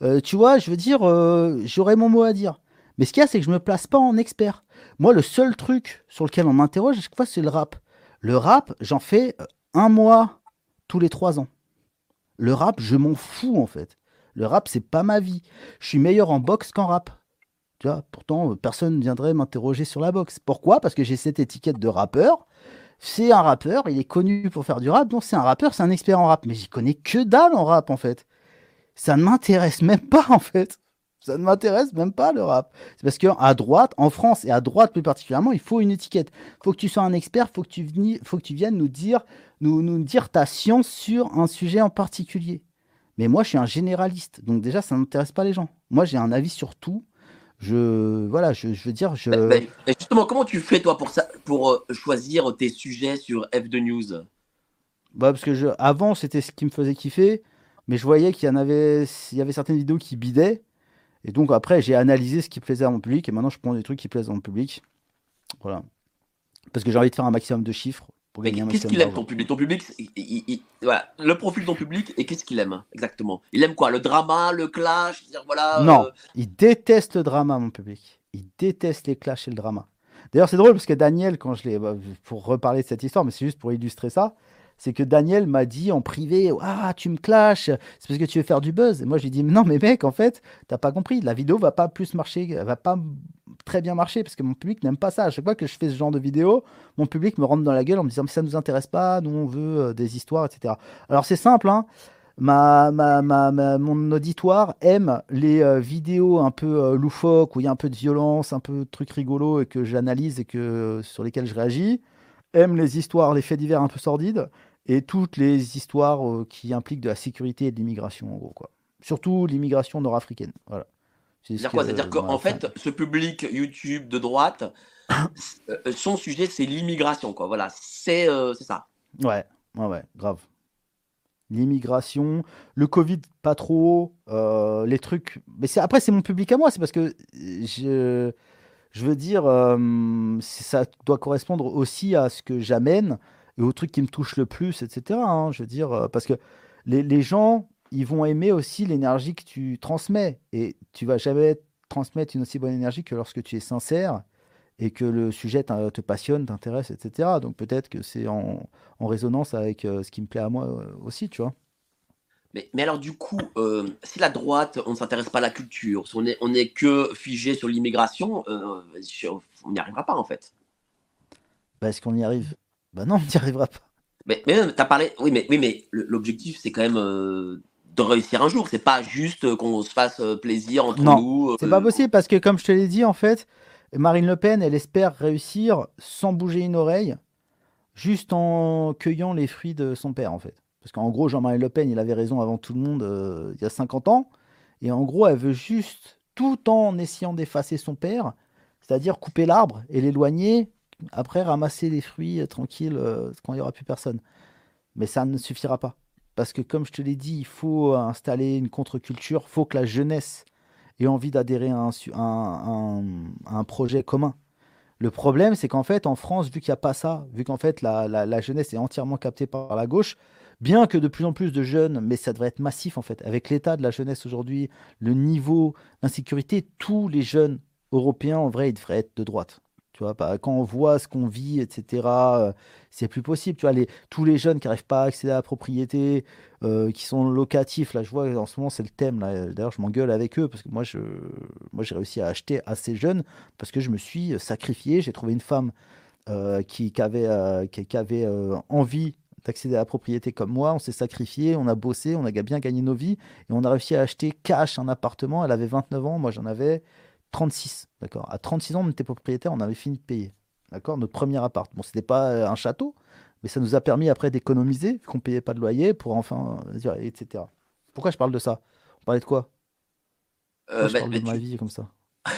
euh, tu vois, je veux dire, euh, j'aurais mon mot à dire. Mais ce qu'il y a, c'est que je ne me place pas en expert. Moi, le seul truc sur lequel on m'interroge à chaque fois, c'est le rap. Le rap, j'en fais euh, un mois tous les trois ans. Le rap, je m'en fous en fait. Le rap, c'est pas ma vie. Je suis meilleur en boxe qu'en rap pourtant, euh, personne ne viendrait m'interroger sur la boxe. Pourquoi? Parce que j'ai cette étiquette de rappeur. C'est un rappeur, il est connu pour faire du rap, donc c'est un rappeur, c'est un expert en rap. Mais j'y connais que dalle en rap, en fait. Ça ne m'intéresse même pas, en fait. Ça ne m'intéresse même pas, le rap. C'est parce qu'à droite, en France, et à droite plus particulièrement, il faut une étiquette. Il faut que tu sois un expert, il faut, que tu faut que tu viennes nous dire, nous, nous dire ta science sur un sujet en particulier. Mais moi, je suis un généraliste. Donc déjà, ça n'intéresse pas les gens. Moi, j'ai un avis sur tout je voilà, je, veux dire, je. justement, comment tu fais toi pour ça, pour euh, choisir tes sujets sur F2 News? Bah parce que je, avant c'était ce qui me faisait kiffer, mais je voyais qu'il y en avait, il y avait certaines vidéos qui bidaient, et donc après j'ai analysé ce qui plaisait à mon public, et maintenant je prends des trucs qui plaisent à mon public, voilà, parce que j'ai envie de faire un maximum de chiffres qu'est-ce qu'il aime ton public Ton public, voilà, le profil de ton public, et qu'est-ce qu'il aime exactement? Il aime quoi? Le drama, le clash voilà, Non, euh, il déteste le drama, mon public. Il déteste les clashs et le drama. D'ailleurs, c'est drôle parce que Daniel, quand je l'ai, bah, pour reparler de cette histoire, mais c'est juste pour illustrer ça, c'est que Daniel m'a dit en privé Ah, tu me clashes, c'est parce que tu veux faire du buzz. Et moi, je lui dis Non, mais mec, en fait, t'as pas compris. La vidéo va pas plus marcher, va pas très bien marcher parce que mon public n'aime pas ça. À chaque fois que je fais ce genre de vidéo, mon public me rentre dans la gueule en me disant Mais ça nous intéresse pas, nous on veut euh, des histoires, etc. Alors, c'est simple, hein. Ma, ma, ma, mon auditoire aime les euh, vidéos un peu euh, loufoques où il y a un peu de violence, un peu de trucs rigolos et que j'analyse et que sur lesquels je réagis aime les histoires, les faits divers un peu sordides et toutes les histoires euh, qui impliquent de la sécurité et de l'immigration, en gros. Quoi. Surtout l'immigration nord-africaine. Voilà. C'est-à-dire quoi? C'est-à-dire qu'en fait, ce public YouTube de droite, euh, son sujet, c'est l'immigration. quoi. Voilà, c'est euh, ça. Ouais, ouais, ouais, grave. L'immigration, le Covid, pas trop, les trucs. Mais après, c'est mon public à moi, c'est parce que je je veux dire, ça doit correspondre aussi à ce que j'amène et aux trucs qui me touchent le plus, etc. Hein, je veux dire, parce que les, gens, ils vont aimer aussi l'énergie que tu transmets. Et tu vas jamais transmettre une aussi bonne énergie que lorsque tu es sincère et que le sujet te passionne, t'intéresse, etc. Donc peut-être que c'est en, résonance avec ce qui me plaît à moi aussi, tu vois. Mais, alors, du coup, euh, si la droite, on ne s'intéresse pas à la culture, si on n'est on est que figé sur l'immigration, euh, on n'y arrivera pas, en fait. Bah, Est-ce qu'on y arrive? Bah non, on n'y arrivera pas. Mais, mais tu as parlé. Oui, mais, oui, mais l'objectif, c'est quand même euh, de réussir un jour. C'est pas juste qu'on se fasse plaisir entre non, nous. C'est pas possible parce que, comme je te l'ai dit, en fait, Marine Le Pen, elle espère réussir sans bouger une oreille, juste en cueillant les fruits de son père, en fait. Parce qu'en gros, Jean-Marie Le Pen, il avait raison avant tout le monde euh, il y a 50 ans. Et en gros, elle veut juste, tout en essayant d'effacer son père, c'est-à-dire couper l'arbre et l'éloigner, après ramasser les fruits euh, tranquilles euh, quand il n'y aura plus personne. mais ça ne suffira pas. Parce que comme je te l'ai dit, il faut installer une contre-culture, il faut que la jeunesse ait envie d'adhérer à, un, projet commun. Le problème, c'est qu'en fait, en France, vu qu'il n'y a pas ça, vu qu'en fait la, jeunesse est entièrement captée par la gauche, bien que de plus en plus de jeunes, mais ça devrait être massif en fait, avec l'état de la jeunesse aujourd'hui, le niveau d'insécurité, tous les jeunes européens, en vrai, ils devraient être de droite. Tu vois, bah, quand on voit ce qu'on vit, etc., euh, c'est plus possible. Tu vois, les, tous les jeunes qui n'arrivent pas à accéder à la propriété, euh, qui sont locatifs, là, je vois en ce moment, c'est le thème. D'ailleurs, je m'engueule avec eux parce que moi, je, moi, j'ai réussi à acheter assez jeune parce que je me suis sacrifié. J'ai trouvé une femme euh, qui, avait, qui, avait envie d'accéder à la propriété comme moi. On s'est sacrifié, on a bossé, on a bien gagné nos vies et on a réussi à acheter cash un appartement. Elle avait 29 ans, moi j'en avais 36, d'accord À 36 ans, on était propriétaire, on avait fini de payer, d'accord Notre premier appart. Bon, ce n'était pas euh, un château, mais ça nous a permis après d'économiser, qu'on ne payait pas de loyer, pour enfin, dire, etc. Pourquoi je parle de ça? On parlait de quoi? Euh, je bah, parle de ma vie comme ça?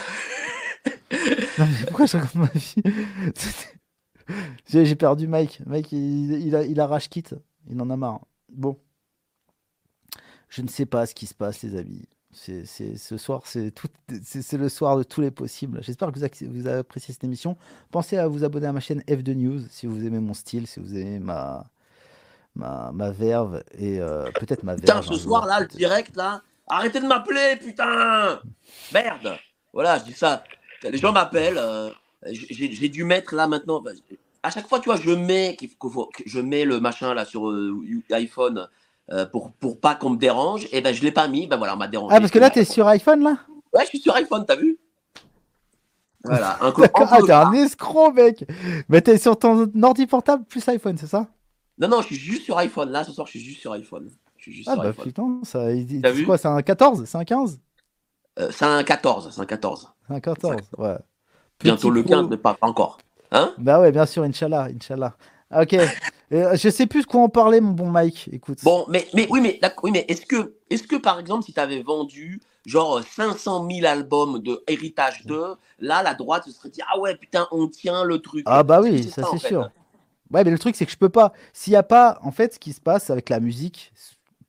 Non, mais pourquoi je raconte ma vie? J'ai perdu Mike. Mike, il, il, a, il arrache quitte. Il en a marre. Bon. Je ne sais pas ce qui se passe, les amis. C'est, ce soir, c'est, le soir de tous les possibles. J'espère que vous, vous avez apprécié cette émission. Pensez à vous abonner à ma chaîne F2 News si vous aimez mon style, si vous aimez ma, ma, ma verve et euh, peut-être ma verve. Putain, ce soir là, le direct là, arrêtez de m'appeler, putain Merde Voilà, je dis ça. Les gens m'appellent. Euh, j'ai, dû mettre là maintenant. À chaque fois, tu vois, je mets, je mets le machin là sur euh, iPhone euh, pour, pour pas qu'on me dérange, et ben je l'ai pas mis, ben voilà, on m'a dérangé. Ah, parce que là, tu es sur iPhone, là? Ouais, je suis sur iPhone, t'as vu? Voilà. Un ah, t'es un escroc, mec Mais t'es sur ton ordi portable plus iPhone, c'est ça? Non, non, je suis juste sur iPhone. Là, ce soir, je suis juste sur iPhone. Je suis juste ah, bah putain, ça. C'est quoi C'est un 14 C'est un 15 euh, C'est un 14. C'est un 14. C'est un 14, ouais. Bientôt le 15, mais pas, encore. Hein? Bah ouais, bien sûr, Inch'Allah, Inch'Allah. Ok. Euh, je sais plus de quoi en parler, mon bon Mike. Écoute. Bon, mais, mais oui, mais, oui, mais est-ce que, est que, par exemple, si tu avais vendu genre 500 000 albums de Héritage 2, là, la droite se serait dit Ah ouais, putain, on tient le truc. Ah bah oui, ça, c'est sûr. Ouais, mais le truc, c'est que je peux pas. S'il n'y a pas, en fait, ce qui se passe avec la musique,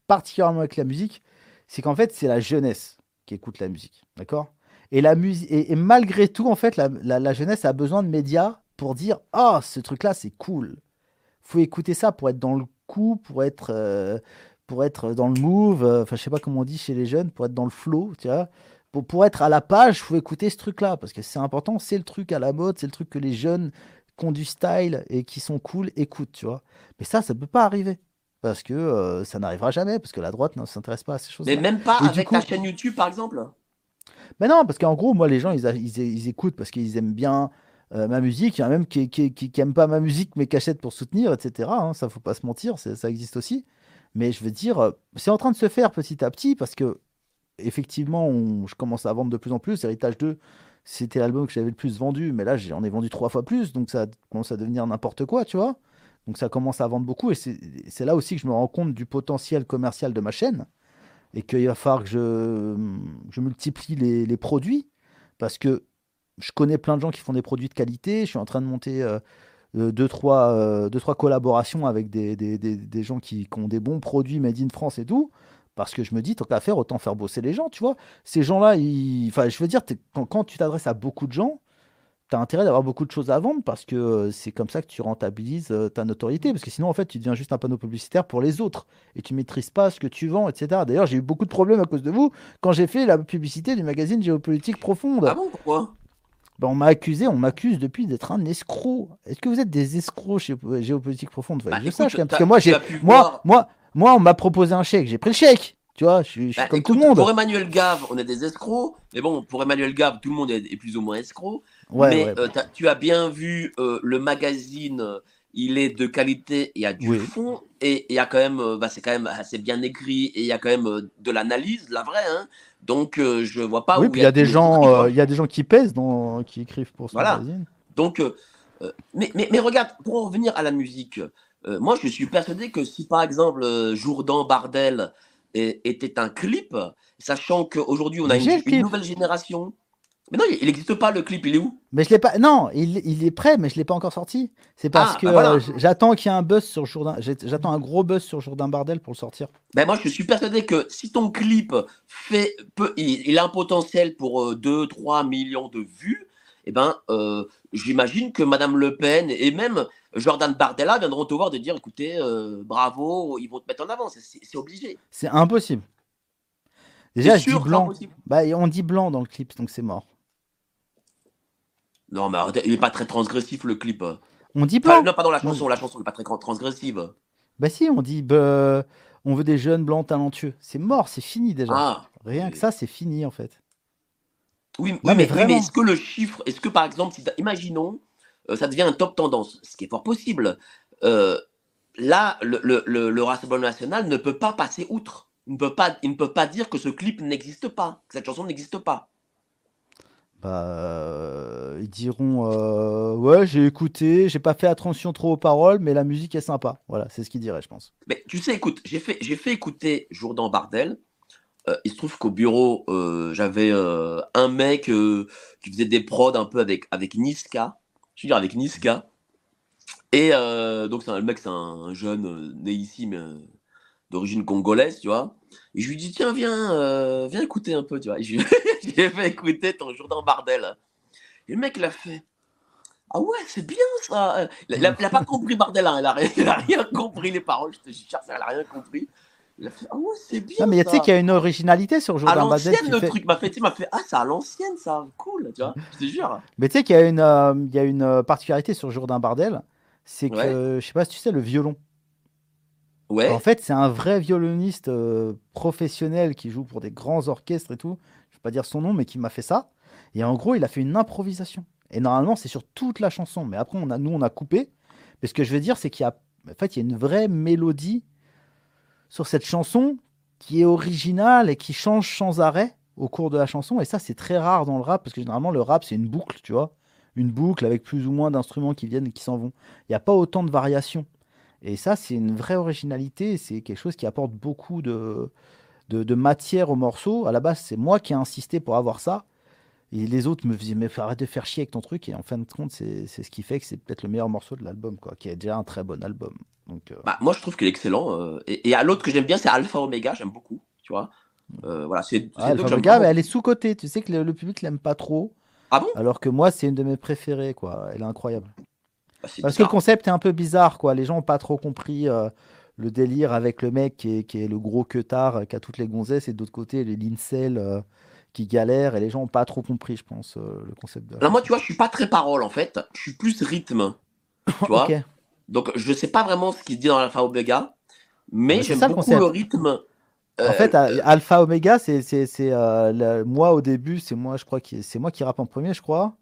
particulièrement avec la musique, c'est qu'en fait, c'est la jeunesse qui écoute la musique. D'accord? Et, la musique, et, malgré tout, en fait, la, la, jeunesse a besoin de médias pour dire Ah, ce truc-là, c'est cool faut écouter ça pour être dans le coup, pour être, euh, pour être dans le move. Euh, enfin, je sais pas comment on dit chez les jeunes, pour être dans le flow, tu vois. Pour, pour être à la page, faut écouter ce truc-là parce que c'est important. C'est le truc à la mode, c'est le truc que les jeunes qui ont du style et qui sont cool écoutent, tu vois. Mais ça, ça peut pas arriver parce que euh, ça n'arrivera jamais parce que la droite ne s'intéresse pas à ces choses. -là. Mais même pas avec ta chaîne YouTube, par exemple. Mais non, parce qu'en gros, moi, les gens, ils, ils, écoutent parce qu'ils aiment bien euh, ma musique. Il y en a même qui, qui, pas ma musique mais qui achètent pour soutenir, etc. Hein, ça, faut pas se mentir, ça existe aussi. Mais je veux dire, euh, c'est en train de se faire petit à petit parce que, effectivement, je commence à vendre de plus en plus. Héritage 2, c'était l'album que j'avais le plus vendu, mais là, j'en ai vendu trois fois plus, donc ça commence à devenir n'importe quoi, tu vois. Donc ça commence à vendre beaucoup et c'est là aussi que je me rends compte du potentiel commercial de ma chaîne et qu'il va falloir que je, multiplie les, produits parce que je connais plein de gens qui font des produits de qualité. Je suis en train de monter euh, euh, deux, trois, euh, deux, trois collaborations avec des, des, des, gens qui, ont des bons produits made in France et tout. Parce que je me dis, tant qu'à faire, autant faire bosser les gens, tu vois. Ces gens-là, enfin, je veux dire, quand, tu t'adresses à beaucoup de gens, tu as intérêt d'avoir beaucoup de choses à vendre parce que c'est comme ça que tu rentabilises ta notoriété. Parce que sinon, en fait, tu deviens juste un panneau publicitaire pour les autres et tu maîtrises pas ce que tu vends, etc. D'ailleurs, j'ai eu beaucoup de problèmes à cause de vous quand j'ai fait la publicité du magazine Géopolitique Profonde. Ah bon, pourquoi? Ben, on m'a accusé, on m'accuse depuis d'être un escroc. Est-ce que vous êtes des escrocs chez Géopolitique Profonde? Bah, je sache, Parce que moi, j'ai, moi, moi, moi, on m'a proposé un chèque, j'ai pris le chèque. Tu vois, je suis, bah, comme tout le monde. Pour Emmanuel Gave, on est des escrocs. Mais bon, pour Emmanuel Gave, tout le monde est, plus ou moins escroc. mais euh, tu as bien vu euh, le magazine, il est de qualité, il y a du fond et il y a quand même, euh, bah, c'est quand même assez bien écrit et il y a quand même de l'analyse, la vraie. Hein. Donc, euh, je vois pas oui, où. il y, a des gens, euh, il y a des gens qui pèsent, dans, qui écrivent pour ce voilà. magazine. Donc, euh, mais, mais, mais, regarde, pour en revenir à la musique, moi, je suis persuadé que si par exemple Jourdan Bardel était un clip, sachant qu'aujourd'hui on a une, nouvelle génération Mais non, il n'existe pas le clip, il est où? Mais je l'ai pas. Non, il, il est prêt, mais je l'ai pas encore sorti. C'est parce Ah, que bah voilà. euh, j'attends qu'il y ait un buzz sur Jourdain. J'attends un gros buzz sur Jourdain Bardel pour le sortir. Ben moi, je suis persuadé que si ton clip fait, peut, il, il a un potentiel pour 2-3 millions de vues, eh ben, euh, j'imagine que Madame Le Pen et même Jordan Bardella viendront te voir de dire, écoutez, euh, bravo, ils vont te mettre en avant, c'est- obligé. C'est impossible. Déjà, C'est je dis sûr, c'est blanc. Bah, on dit blanc dans le clip, donc c'est mort. Non, mais il est pas très transgressif le clip. On dit Enfin, blanc. non, pardon, la chanson, la chanson n'est pas très transgressive. Bah si, on dit bah, on veut des jeunes blancs talentueux. C'est mort, c'est fini déjà. Ah, Rien que ça, c'est fini en fait. Oui, oui, mais mais, oui, mais vraiment. est-ce que le chiffre, est-ce que par exemple, si imaginons, euh, ça devient un top tendance, ce qui est fort possible. euh, là, le, le, le, le Rassemblement national ne peut pas passer outre. Il ne peut pas, il ne peut pas dire que ce clip n'existe pas, que cette chanson n'existe pas. Bah, euh, ils diront euh, ouais, j'ai écouté, j'ai pas fait attention trop aux paroles, mais la musique est sympa. Voilà, c'est ce qu'ils diraient, je pense. Mais tu sais, écoute, j'ai fait, j'ai fait écouter Jourdan Bardel. Euh, il se trouve qu'au bureau, euh, j'avais euh, un mec qui faisait des prods un peu avec, avec Niska. Je veux dire, avec Niska. Et donc, le mec, c'est un, un jeune né ici, mais d'origine congolaise, tu vois. Et je lui dis, tiens, viens, viens écouter un peu, tu vois. Et je lui j'ai fait écouter ton Jourdan Bardel. Et le mec, il a fait. Ah ouais, c'est bien ça. Il a, il a- il a pas compris Bardel, hein. il, a, rien- compris les paroles. Je te jure, il a rien compris. Il a fait Ah ouais, c'est bien. Non, mais tu sais qu'il y a une originalité sur à Jourdain Bardel. l'ancienne, le fait- truc m'a fait, m'a fait Ah, c'est à l'ancienne, ça, cool, tu vois. Je te jure. Mais tu sais qu'il y a une, euh, il y a une euh, particularité sur Jourdain Bardel, c'est que Ouais. je sais pas si tu sais le violon. Ouais. En fait, c'est un vrai violoniste euh, professionnel qui joue pour des grands orchestres et tout. Je vais pas dire son nom, mais qui m'a fait ça. Et en gros, il a fait une improvisation. Et normalement, c'est sur toute la chanson. Mais après, on a, nous, on a coupé. Mais ce que je veux dire, c'est qu'il y a, en fait, il y a une vraie mélodie sur cette chanson qui est originale et qui change sans arrêt au cours de la chanson. Et ça, c'est très rare dans le rap parce que généralement, le rap, c'est une boucle, tu vois. Une boucle avec plus ou moins d'instruments qui viennent et qui s'en vont. Il n'y a pas autant de variations. Et ça, c'est une vraie originalité. C'est quelque chose qui apporte beaucoup de, de, de matière au morceau. À la base, c'est moi qui ai insisté pour avoir ça. Et les autres me disaient, mais arrête de faire chier avec ton truc. Et en fin de compte, c'est ce qui fait que c'est peut-être le meilleur morceau de l'album, quoi, qui est déjà un très bon album. Donc, euh, Bah, moi, je trouve qu'il est excellent. euh, et, et à l'autre que j'aime bien, c'est Alpha Omega, j'aime beaucoup, tu vois. Euh, voilà, c'est ah, Alpha Omega, mais elle est sous-cotée. Tu sais que le, le public l'aime pas trop. Ah bon? Alors que moi, c'est une de mes préférées, quoi. Elle est incroyable. Bah, Parce que le concept est un peu bizarre, quoi. Les gens n'ont pas trop compris le délire avec le mec qui est, qui est le gros queutard qui a toutes les gonzesses et de l'autre côté, les lincels qui galèrent et les gens n'ont pas trop compris, je pense, euh, le concept de la Alors, moi, tu vois, je suis pas très parole, en fait. Je suis plus rythme, tu vois. Ok. Donc, je sais pas vraiment ce qui se dit dans Alpha Omega, mais j'aime le beaucoup concept. le rythme. En Euh, fait, Alpha Omega, c'est euh, le- moi au début, c'est moi, je crois que c'est moi qui rappe en premier, je crois.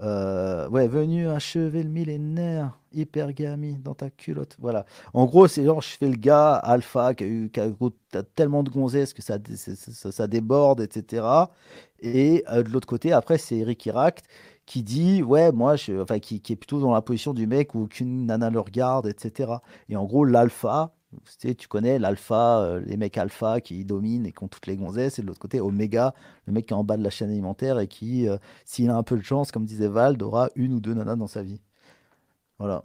Euh, ouais, venu achever le millénaire, hypergamie dans ta culotte. Voilà. En gros, c'est genre, je fais le gars alpha qui a eu qui a t'as tellement de gonzesses que ça, ça, ça déborde, etc. Et euh, de l'autre côté, après, c'est Eric Iract qui dit, ouais, moi, je, enfin, qui, qui est plutôt dans la position du mec où aucune nana le regarde, etc. Et en gros, l'alpha, tu sais, tu connais l'alpha, euh, les mecs alpha qui dominent et qui ont toutes les gonzesses, et de l'autre côté, oméga, le mec qui est en bas de la chaîne alimentaire et qui, euh, s'il a un peu de chance, comme disait Vald, aura une ou deux nanas dans sa vie. Voilà.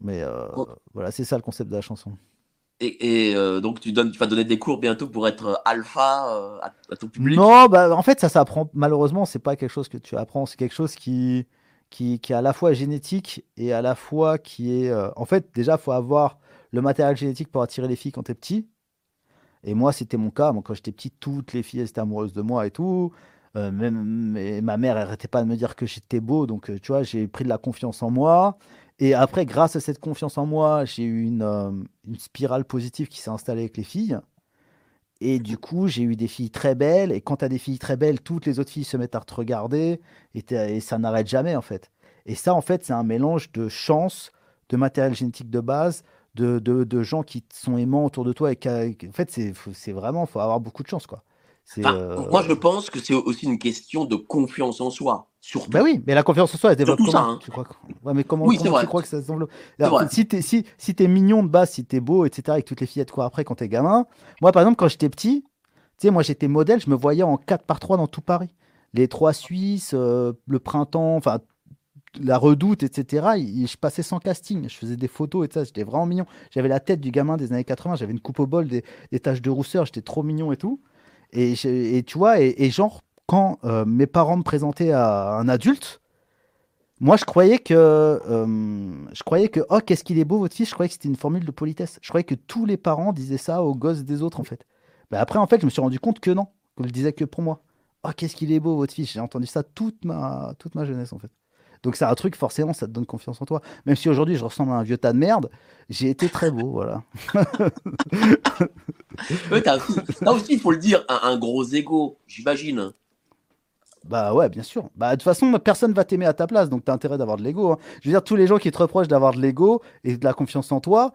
Mais euh, Oh. voilà, c'est ça le concept de la chanson. Et, et, donc, tu, donnes, tu vas donner des cours bientôt pour être alpha à, à ton public? Non, bah, en fait, ça s'apprend. Malheureusement, c'est pas quelque chose que tu apprends. C'est quelque chose qui, qui, qui est à la fois génétique et à la fois qui est. En fait, déjà, faut avoir le matériel génétique pour attirer les filles quand t'es petit. Et moi, c'était mon cas. Moi, quand j'étais petit, toutes les filles étaient amoureuses de moi et tout. Euh, ma mère, elle arrêtait pas de me dire que j'étais beau. Donc, euh, tu vois, j'ai pris de la confiance en moi. Et après, grâce à cette confiance en moi, j'ai eu une, euh, spirale positive qui s'est installée avec les filles. Et du coup, j'ai eu des filles très belles. Et quand tu as des filles très belles, toutes les autres filles se mettent à te regarder. Et ça n'arrête jamais, en fait. Et ça, en fait, c'est un mélange de chance, de matériel génétique de base, de, de, de gens qui sont aimants autour de toi. Et en fait, c'est vraiment, il faut avoir beaucoup de chance, quoi. Enfin, euh, Moi, je pense que c'est aussi une question de confiance en soi. Surtout. Bah oui, mais la confiance en soi, elle se développe Surtout ça, comment hein. tu crois que- Ouais, mais comment, Oui, c'est comment vrai. tu crois que ça se développe? C'est Alors, vrai. Si t'es si, si t'es mignon de base, si t'es beau, etc., et que toutes les filles te courent après quand t'es gamin. Moi, par exemple, quand j'étais petit, tu sais, moi j'étais modèle, je me voyais en 4 par 3 dans tout Paris. les trois Suisses, euh, le printemps, enfin la redoute, etc. je passais sans casting, je faisais des photos et ça, j'étais vraiment mignon. J'avais la tête du gamin des années 80, j'avais une coupe au bol, des, taches de rousseur, j'étais trop mignon et tout. Et, tu vois, et, genre, quand euh, mes parents me présentaient à un adulte, moi, je croyais que, euh, je croyais que, oh, qu'est-ce qu'il est beau votre fils. Je croyais que c'était une formule de politesse. Je croyais que tous les parents disaient ça aux gosses des autres, en fait. Ben après, en fait, je me suis rendu compte que non, qu'on le disait que pour moi. Oh, qu'est-ce qu'il est beau votre fils. J'ai entendu ça toute ma, toute ma jeunesse, en fait. Donc c'est un truc, forcément, ça te donne confiance en toi. Même si aujourd'hui je ressemble à un vieux tas de merde, j'ai été très beau, voilà. Là aussi, il faut le dire, un, un gros ego, j'imagine. Bah ouais, bien sûr. Bah de toute façon, personne va t'aimer à ta place, donc t'as intérêt d'avoir de l'ego. Hein. Je veux dire, tous les gens qui te reprochent d'avoir de l'ego et de la confiance en toi,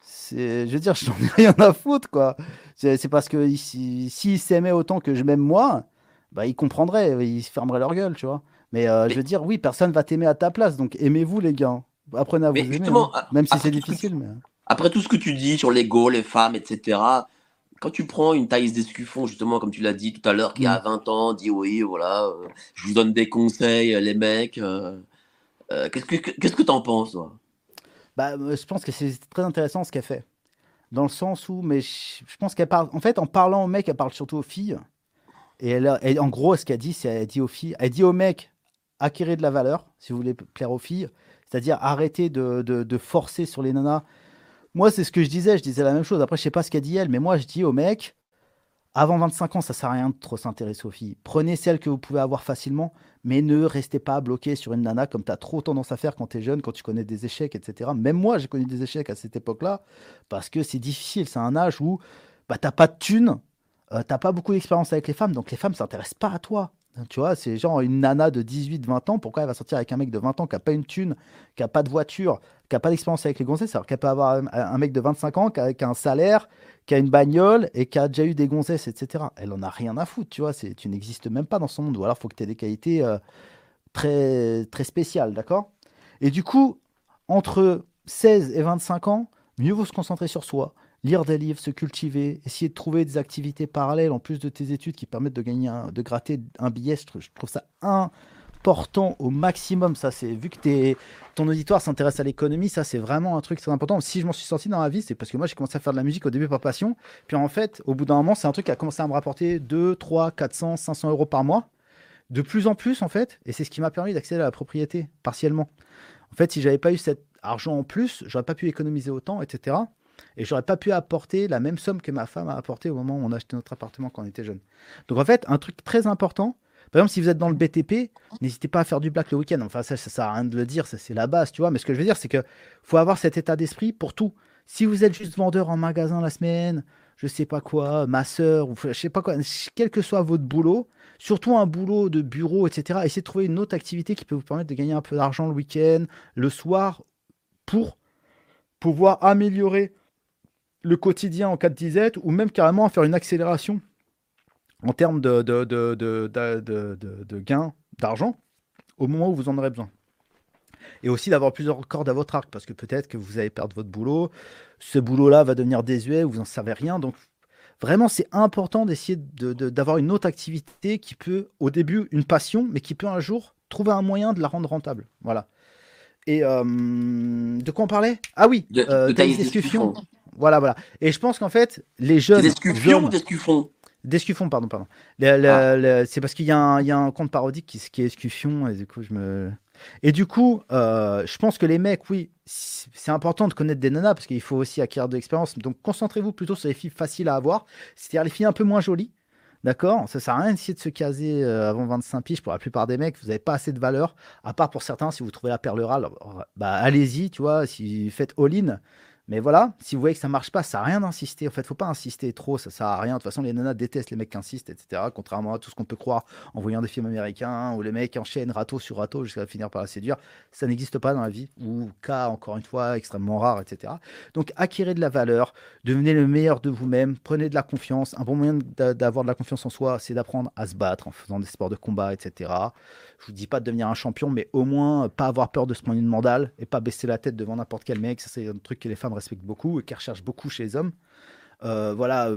c'est, je veux dire, je n'en ai rien à foutre, quoi. C'est parce que s'ils si, s'aimaient autant que je m'aime moi, bah ils comprendraient, ils fermeraient leur gueule, tu vois. Mais, euh, je veux dire, oui, personne va t'aimer à ta place, donc aimez-vous, les gars. Apprenez à vous aimer, hein. même si c'est difficile. Mais... Après tout ce que tu dis sur l'ego, les femmes, etc., quand tu prends une Thaïs Descuffon, justement, comme tu l'as dit tout à l'heure, qui a 20 mm. ans, dit oui, voilà, euh, je vous donne des conseils, euh, les mecs. Euh, qu'est-ce que qu'est-ce que t'en penses, toi? Bah, Je pense que c'est très intéressant ce qu'elle fait. Dans le sens où, mais je, pense qu'elle parle, en fait, en parlant aux mecs, elle parle surtout aux filles. Et elle, en gros, ce qu'elle dit, c'est elle dit aux filles, elle dit aux mecs, acquérez de la valeur, si vous voulez plaire aux filles. C'est-à-dire arrêtez de, forcer sur les nanas moi, c'est ce que je disais. Je disais la même chose. Après, je sais pas ce qu'a dit elle, mais moi, je dis au mec, avant 25 ans, ça sert à rien de trop s'intéresser aux filles. Prenez celles que vous pouvez avoir facilement, mais ne restez pas bloqué sur une nana comme tu as trop tendance à faire quand tu es jeune, quand tu connais des échecs, etc. Même moi, j'ai connu des échecs à cette époque-là, parce que c'est difficile. C'est un âge où bah, tu n'as pas de thunes, euh, tu n'as pas beaucoup d'expérience avec les femmes, donc les femmes s'intéressent pas à toi. Tu vois, c'est genre une nana de 18-20 ans, pourquoi elle va sortir avec un mec de 20 ans qui n'a pas une thune, qui n'a pas de voiture, qui n'a pas d'expérience avec les gonzesses, alors qu'elle peut avoir un, mec de 25 ans qui a, un salaire, qui a une bagnole et qui a déjà eu des gonzesses, etc. Elle en a rien à foutre, tu vois, tu n'existes même pas dans son monde, ou alors il faut que tu aies des qualités euh, très, très spéciales, d'accord? Et du coup, entre 16 et 25 ans, mieux vaut se concentrer sur soi, lire des livres, se cultiver, essayer de trouver des activités parallèles en plus de tes études qui permettent de gagner, de gratter un billet. Je trouve, ça important au maximum. Ça, c'est vu que ton auditoire s'intéresse à l'économie, ça c'est vraiment un truc très important. Si je m'en suis sorti dans la vie, c'est parce que moi j'ai commencé à faire de la musique au début par passion. Puis en fait, au bout d'un moment, c'est un truc qui a commencé à me rapporter 2, 3, 400, 500 euros par mois. De plus en plus en fait, et c'est ce qui m'a permis d'accéder à la propriété partiellement. En fait, si j'avais pas eu cet argent en plus, j'aurais pas pu économiser autant, etc. Et j'aurais pas pu apporter la même somme que ma femme a apporté au moment où on a acheté notre appartement quand on était jeune. Donc en fait, un truc très important, par exemple, si vous êtes dans le BTP, n'hésitez pas à faire du black le week-end. Enfin, ça, ça sert à rien de le dire, ça c'est la base, tu vois. Mais ce que je veux dire, c'est que faut avoir cet état d'esprit pour tout. Si vous êtes juste vendeur en magasin la semaine, je sais pas quoi, masseur, ou je sais pas quoi, quel que soit votre boulot, surtout un boulot de bureau, etc., essayez de trouver une autre activité qui peut vous permettre de gagner un peu d'argent le week-end, le soir, pour pouvoir améliorer le quotidien en cas de disette ou même carrément faire une accélération en termes de, de, de, de gains d'argent au moment où vous en aurez besoin. Et aussi d'avoir plusieurs cordes à votre arc, parce que peut-être que vous allez perdre votre boulot, ce boulot-là va devenir désuet, vous n'en savez rien. Donc vraiment, c'est important d'essayer d'avoir une autre activité qui peut, au début, une passion, mais qui peut un jour trouver un moyen de la rendre rentable. Voilà. Et euh, de quoi on parlait? Ah oui, de, euh, discussion. Voilà, voilà. Et je pense qu'en fait, les jeunes. Des ou des Descuffon, pardon, pardon. Ah. c'est parce qu'il y, a un compte parodique qui, qui est Escuffion, et du coup, je me. Et du coup, euh, je pense que les mecs, oui, c'est important de connaître des nanas parce qu'il faut aussi acquérir de l'expérience. Donc, concentrez-vous plutôt sur les filles faciles à avoir, c'est-à-dire les filles un peu moins jolies. D'accord? Ça sert à rien d'essayer de se caser euh, avant 25 piges pour la plupart des mecs. Vous n'avez pas assez de valeur. À part pour certains, si vous trouvez la perle rare, bah, allez-y, tu vois. Si vous faites all-in, mais voilà, si vous voyez que ça marche pas, ça n'a rien d'insister. En fait, faut pas insister trop, ça sert à rien. De toute façon, les nanas détestent les mecs qui insistent, etc. Contrairement à tout ce qu'on peut croire en voyant des films américains où les mecs enchaînent râteau sur râteau jusqu'à finir par la séduire. Ça n'existe pas dans la vie, ou cas, encore une fois, extrêmement rare, etc. Donc, acquérez de la valeur, devenez le meilleur de vous-même, prenez de la confiance. Un bon moyen d'avoir de la confiance en soi, c'est d'apprendre à se battre en faisant des sports de combat, etc. Je vous dis pas de devenir un champion, mais au moins pas avoir peur de se prendre une mandale et pas baisser la tête devant n'importe quel mec. Ça, c'est un truc que les femmes respectent beaucoup et qu'elles recherchent beaucoup chez les hommes. Euh, voilà.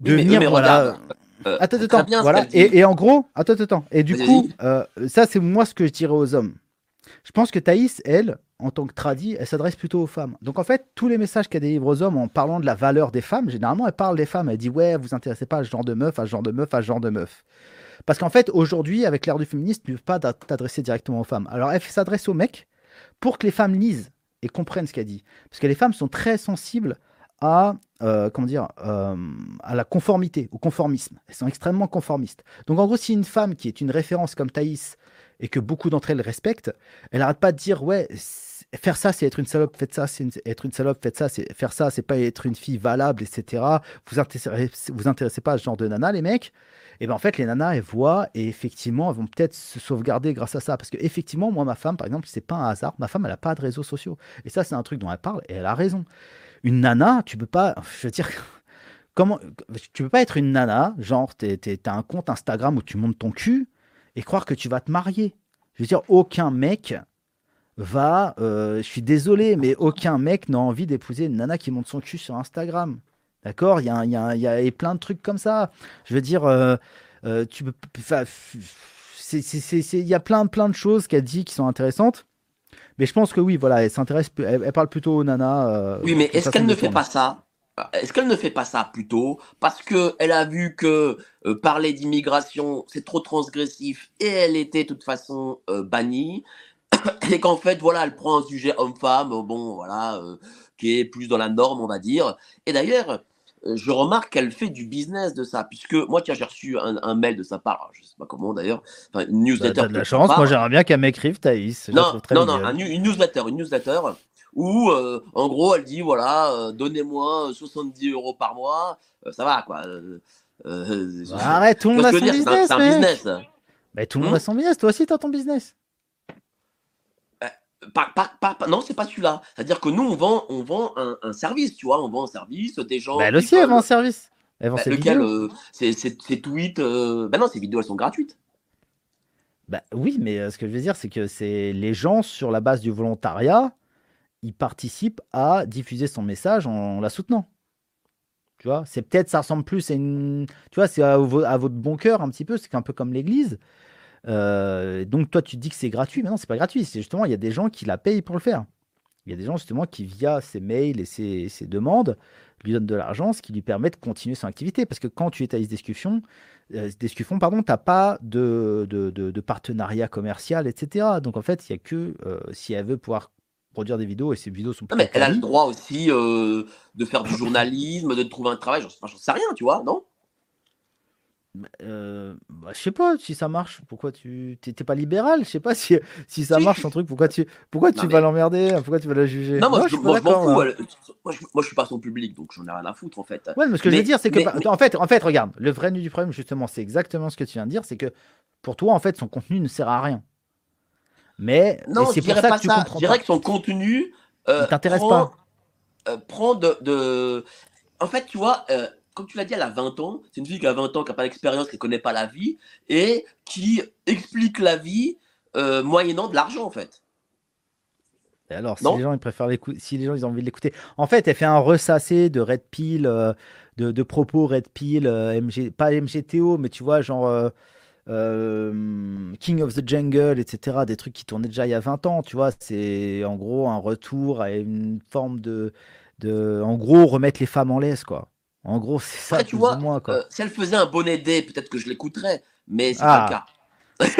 Devenir, mais, voilà. euh, Attends, attends, bien voilà. Et, et en gros, attends, attends. Et du coup, euh, ça, c'est moi ce que je dirais aux hommes. Je pense que Thaïs, elle, en tant que tradie, elle s'adresse plutôt aux femmes. Donc en fait, tous les messages qu'elle délivre aux hommes en parlant de la valeur des femmes, généralement, elle parle des femmes. Elle dit ouais, vous intéressez pas à ce genre de meuf, à ce genre de meuf, à ce genre de meuf. Parce qu'en fait, aujourd'hui, avec l'ère du féminisme, tu ne peux pas t'a- t'adresser directement aux femmes. Alors elle s'adresse aux mecs pour que les femmes lisent et comprennent ce qu'elle dit. Parce que les femmes sont très sensibles à, euh, comment dire, euh, à la conformité, au conformisme. Elles sont extrêmement conformistes. Donc en gros, si une femme qui est une référence comme Thaïs et que beaucoup d'entre elles respectent, elle n'arrête pas de dire ouais, faire ça c'est être une salope, faites ça c'est être une salope, faites ça, c'est faire ça c'est pas être une fille valable, etc. Vous intéressez, vous intéressez pas à ce genre de nana les mecs? Et ben en fait les nanas elles voient et effectivement elles vont peut-être se sauvegarder grâce à ça parce que effectivement moi ma femme par exemple c'est pas un hasard, ma femme elle a pas de réseaux sociaux et ça c'est un truc dont elle parle et elle a raison. Une nana tu peux pas, je veux dire comment tu peux pas être une nana genre t'as un compte Instagram où tu montes ton cul et croire que tu vas te marier. Je veux dire, aucun mec va. euh, je suis désolé, mais aucun mec n'a envie d'épouser une nana qui monte son cul sur Instagram. D'accord? Il y a, y, a, y a plein de trucs comme ça. Je veux dire, euh, euh, tu peux. enfin, c'est- c'est- c'est- c'est- Il y a plein, plein de choses qu'elle dit qui sont intéressantes. Mais je pense que oui, voilà, elle s'intéresse, elle, elle parle plutôt aux nanas. euh, Oui, mais est-ce qu'elle ne fait pas ça? Est-ce qu'elle ne fait pas ça plutôt? Parce qu'elle a vu que euh, parler d'immigration, c'est trop transgressif et elle était de toute façon euh, bannie et qu'en fait, voilà, elle prend un sujet homme-femme, euh, bon, voilà, euh, qui est plus dans la norme, on va dire. Et d'ailleurs, euh, je remarque qu'elle fait du business de ça, puisque moi, tiens, j'ai reçu un, un mail de sa part, je sais pas comment d'ailleurs, enfin, une Bah, newsletter. T'as de la chance, moi j'aimerais bien qu'elle m'écrive, Thaïs. Non, non, non, un une newsletter, une newsletter où, euh, en gros, elle dit voilà, euh, donnez-moi 70 euros par mois, euh, ça va quoi. Bah, Arrête, tout le monde a son business, c'est un business. Mais tout le monde Hmm a son business. Toi aussi, t'as ton business. Pas, pas, pas, pas- non, c'est pas celui-là. C'est-à-dire que nous, on vend, on vend un, un service, tu vois, on vend un service, des gens. Bah, elle aussi, elle vend un service. Elle vend Bah, ses lequel vidéos. euh, tweets. euh, Bah non, ces vidéos, elles sont gratuites. Bah oui, mais euh, ce que je veux dire, c'est que c'est les gens sur la base du volontariat, ils participent à diffuser son message en la soutenant. Tu vois, c'est peut-être, ça ressemble plus à une, tu vois, c'est à, à votre bon cœur un petit peu, c'est un peu comme l'Église. Euh, donc toi, tu dis que c'est gratuit, mais non, c'est pas gratuit. C'est justement, il y a des gens qui la payent pour le faire. Il y a des gens justement qui, via ses mails et ses, ses demandes, lui donnent de l'argent, ce qui lui permet de continuer son activité. Parce que quand tu es Thaïs Discussion, euh, pardon, n'as pas de, de, de- de partenariat commercial, etc. Donc en fait, il n'y a que euh, si elle veut pouvoir produire des vidéos, et ces vidéos sont Non, mais elle a le droit aussi euh, de faire du journalisme, de trouver un travail, j'en sais rien, tu vois, non? Euh, bah, je sais pas si ça marche. Pourquoi tu t'es pas libéral? Je sais pas si, si ça marche ton truc. Pourquoi tu pourquoi tu Non, vas mais- l'emmerder? Pourquoi tu vas la juger? Non, moi, je, suis pas moi, je m'en d'accord, fous. là. elle- moi, je, moi, je suis pas son public, donc j'en ai rien à foutre, en fait. Ouais, mais ce que je veux dire, c'est que mais- en fait, en fait, regarde, le vrai nu du problème, justement, c'est exactement ce que tu viens de dire, c'est que pour toi, en fait, son contenu ne sert à rien. Mais Non, c'est pour ça pas que tu ça. comprends Je dirais que son contenu euh, t'intéresse pas. euh, prend de, de- En fait, tu vois, euh, comme tu l'as dit, elle a 20 ans. C'est une fille qui a 20 ans, qui n'a pas d'expérience, qui ne connaît pas la vie et qui explique la vie euh, moyennant de l'argent, en fait. Et alors, si Non les gens ils préfèrent l'écouter, si les gens ils ont envie de l'écouter, en fait, elle fait un ressassé de Red Pill, euh, de, de propos Red Pill, euh, MG, pas MGTO, mais tu vois, genre euh, King of the Jungle, etc. Des trucs qui tournaient déjà il y a 20 ans, tu vois. C'est en gros un retour à une forme de, de, en gros, remettre les femmes en laisse, quoi. En gros, c'est ça, Après, tu vois, moins, quoi. Euh, si elle faisait un bonnet D, peut-être que je l'écouterais, mais c'est Ah. pas le cas.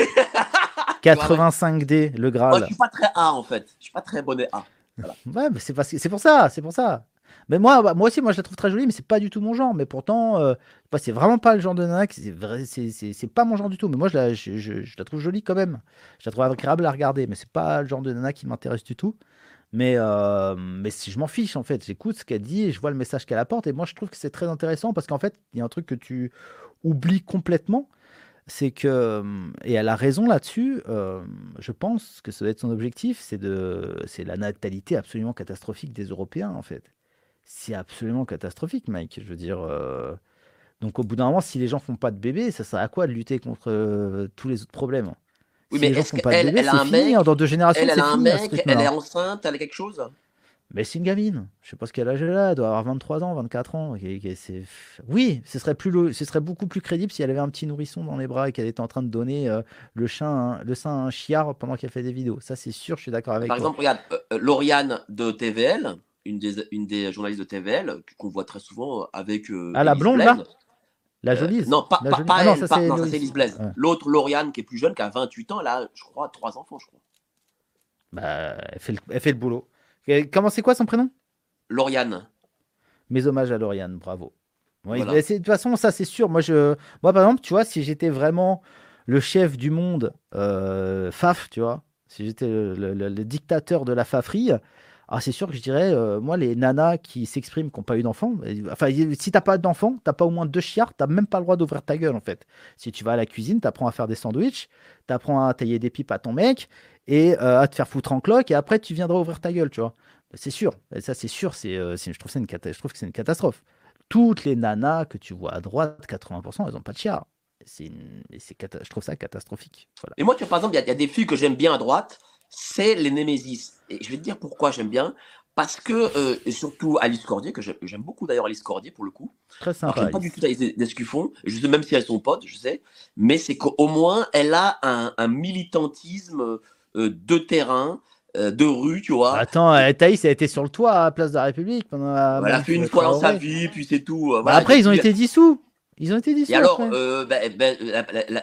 85D, le Moi, je Graal. suis pas très A, en fait. Je suis pas très bonnet A. Ouais, mais c'est parce pour ça, c'est pour ça. Mais moi, bah, moi aussi, moi je la trouve très jolie, mais c'est pas du tout mon genre. Mais pourtant, euh, bah, c'est vraiment pas le genre de nana. C'est vrai, pas mon genre du tout. Mais moi, je la, je, je- je la trouve jolie quand même. Je la trouve agréable à regarder, mais c'est pas le genre de nana qui m'intéresse du tout. Mais, euh, mais si je m'en fiche en fait, j'écoute ce qu'elle dit et je vois le message qu'elle apporte. Et moi, je trouve que c'est très intéressant parce qu'en fait, il y a un truc que tu oublies complètement, c'est que et elle a raison là-dessus. euh, je pense que ça doit être son objectif, c'est de, c'est la natalité absolument catastrophique des Européens en fait. C'est absolument catastrophique, Mike. Je veux dire. euh, Donc au bout d'un moment, si les gens font pas de bébés, ça sert à quoi de lutter contre tous les autres problèmes? Oui, mais est-ce qu'elle- elle a un mec hein, Dans deux générations, Elle, a un fini à mec, elle est enceinte, elle a quelque chose? Mais c'est une gamine. Je sais pas ce qu'elle a âge elle a. Elle doit avoir 23 ans, 24 ans. Oui, ce serait, plus lo- ce serait beaucoup plus crédible si elle avait un petit nourrisson dans les bras et qu'elle était en train de donner euh, le, chien, à le sein à un chiard pendant qu'elle fait des vidéos. Ça, c'est sûr, je suis d'accord avec Par toi. exemple, regarde, euh, euh, Lauriane de TVL, une des, une des journalistes de TVL, qu'on voit très souvent avec. euh, Ah, la blonde, là? La Euh, jolie. non, pas, La pas, jolie- pas Ah non, elle, ça, pas- c'est non, ça, c'est Elise Blaise. Ouais. L'autre, Lauriane, qui est plus jeune, qui a 28 ans, elle a, je crois, trois enfants, je crois. Bah, elle, fait le, elle fait le boulot. Et comment c'est quoi son prénom? Lauriane. Mes hommages à Lauriane, bravo. Ouais, Voilà. mais c'est- De toute façon, ça c'est sûr. Moi, je, moi, par exemple, tu vois, si j'étais vraiment le chef du monde, euh, Faf, tu vois, si j'étais le, le- le- le dictateur de la faferie, ah, c'est sûr que je dirais, euh, moi, les nanas qui s'expriment, qui n'ont pas eu d'enfant, enfin, si t'as pas d'enfant, t'as pas au moins deux chiards, t'as même pas le droit d'ouvrir ta gueule, en fait. Si tu vas à la cuisine, t'apprends à faire des sandwichs, t'apprends à tailler des pipes à ton mec et euh, à te faire foutre en cloque, et après, tu viendras ouvrir ta gueule, tu vois. C'est sûr, ça c'est sûr, c'est, euh, je, trouve une je trouve que c'est une catastrophe. Toutes les nanas que tu vois à droite, 80%, elles n'ont pas de chiard. C'est une- et c'est cata- Je trouve ça catastrophique. Et moi, tu vois, par exemple, il y y, a des filles que j'aime bien à droite, c'est les Némésis. Et je vais te dire pourquoi j'aime bien. Parce que, euh, et surtout Alice Cordier, que j'aime beaucoup d'ailleurs Alice Cordier pour le coup. Très Alors, sympa. j'aime pas du tout Alice Descuffon, je sais même si elles sont potes, je sais, mais c'est qu'au moins elle a un, un militantisme euh, de terrain, euh, de rue, tu vois. Attends, Thaïs a été sur le toit à la place de la République pendant la. elle a manif fait une fois dans sa vie, puis c'est tout. Bah, voilà. après, ils ont été dissous. Ils ont été dissous. Et alors, euh, ben, ben,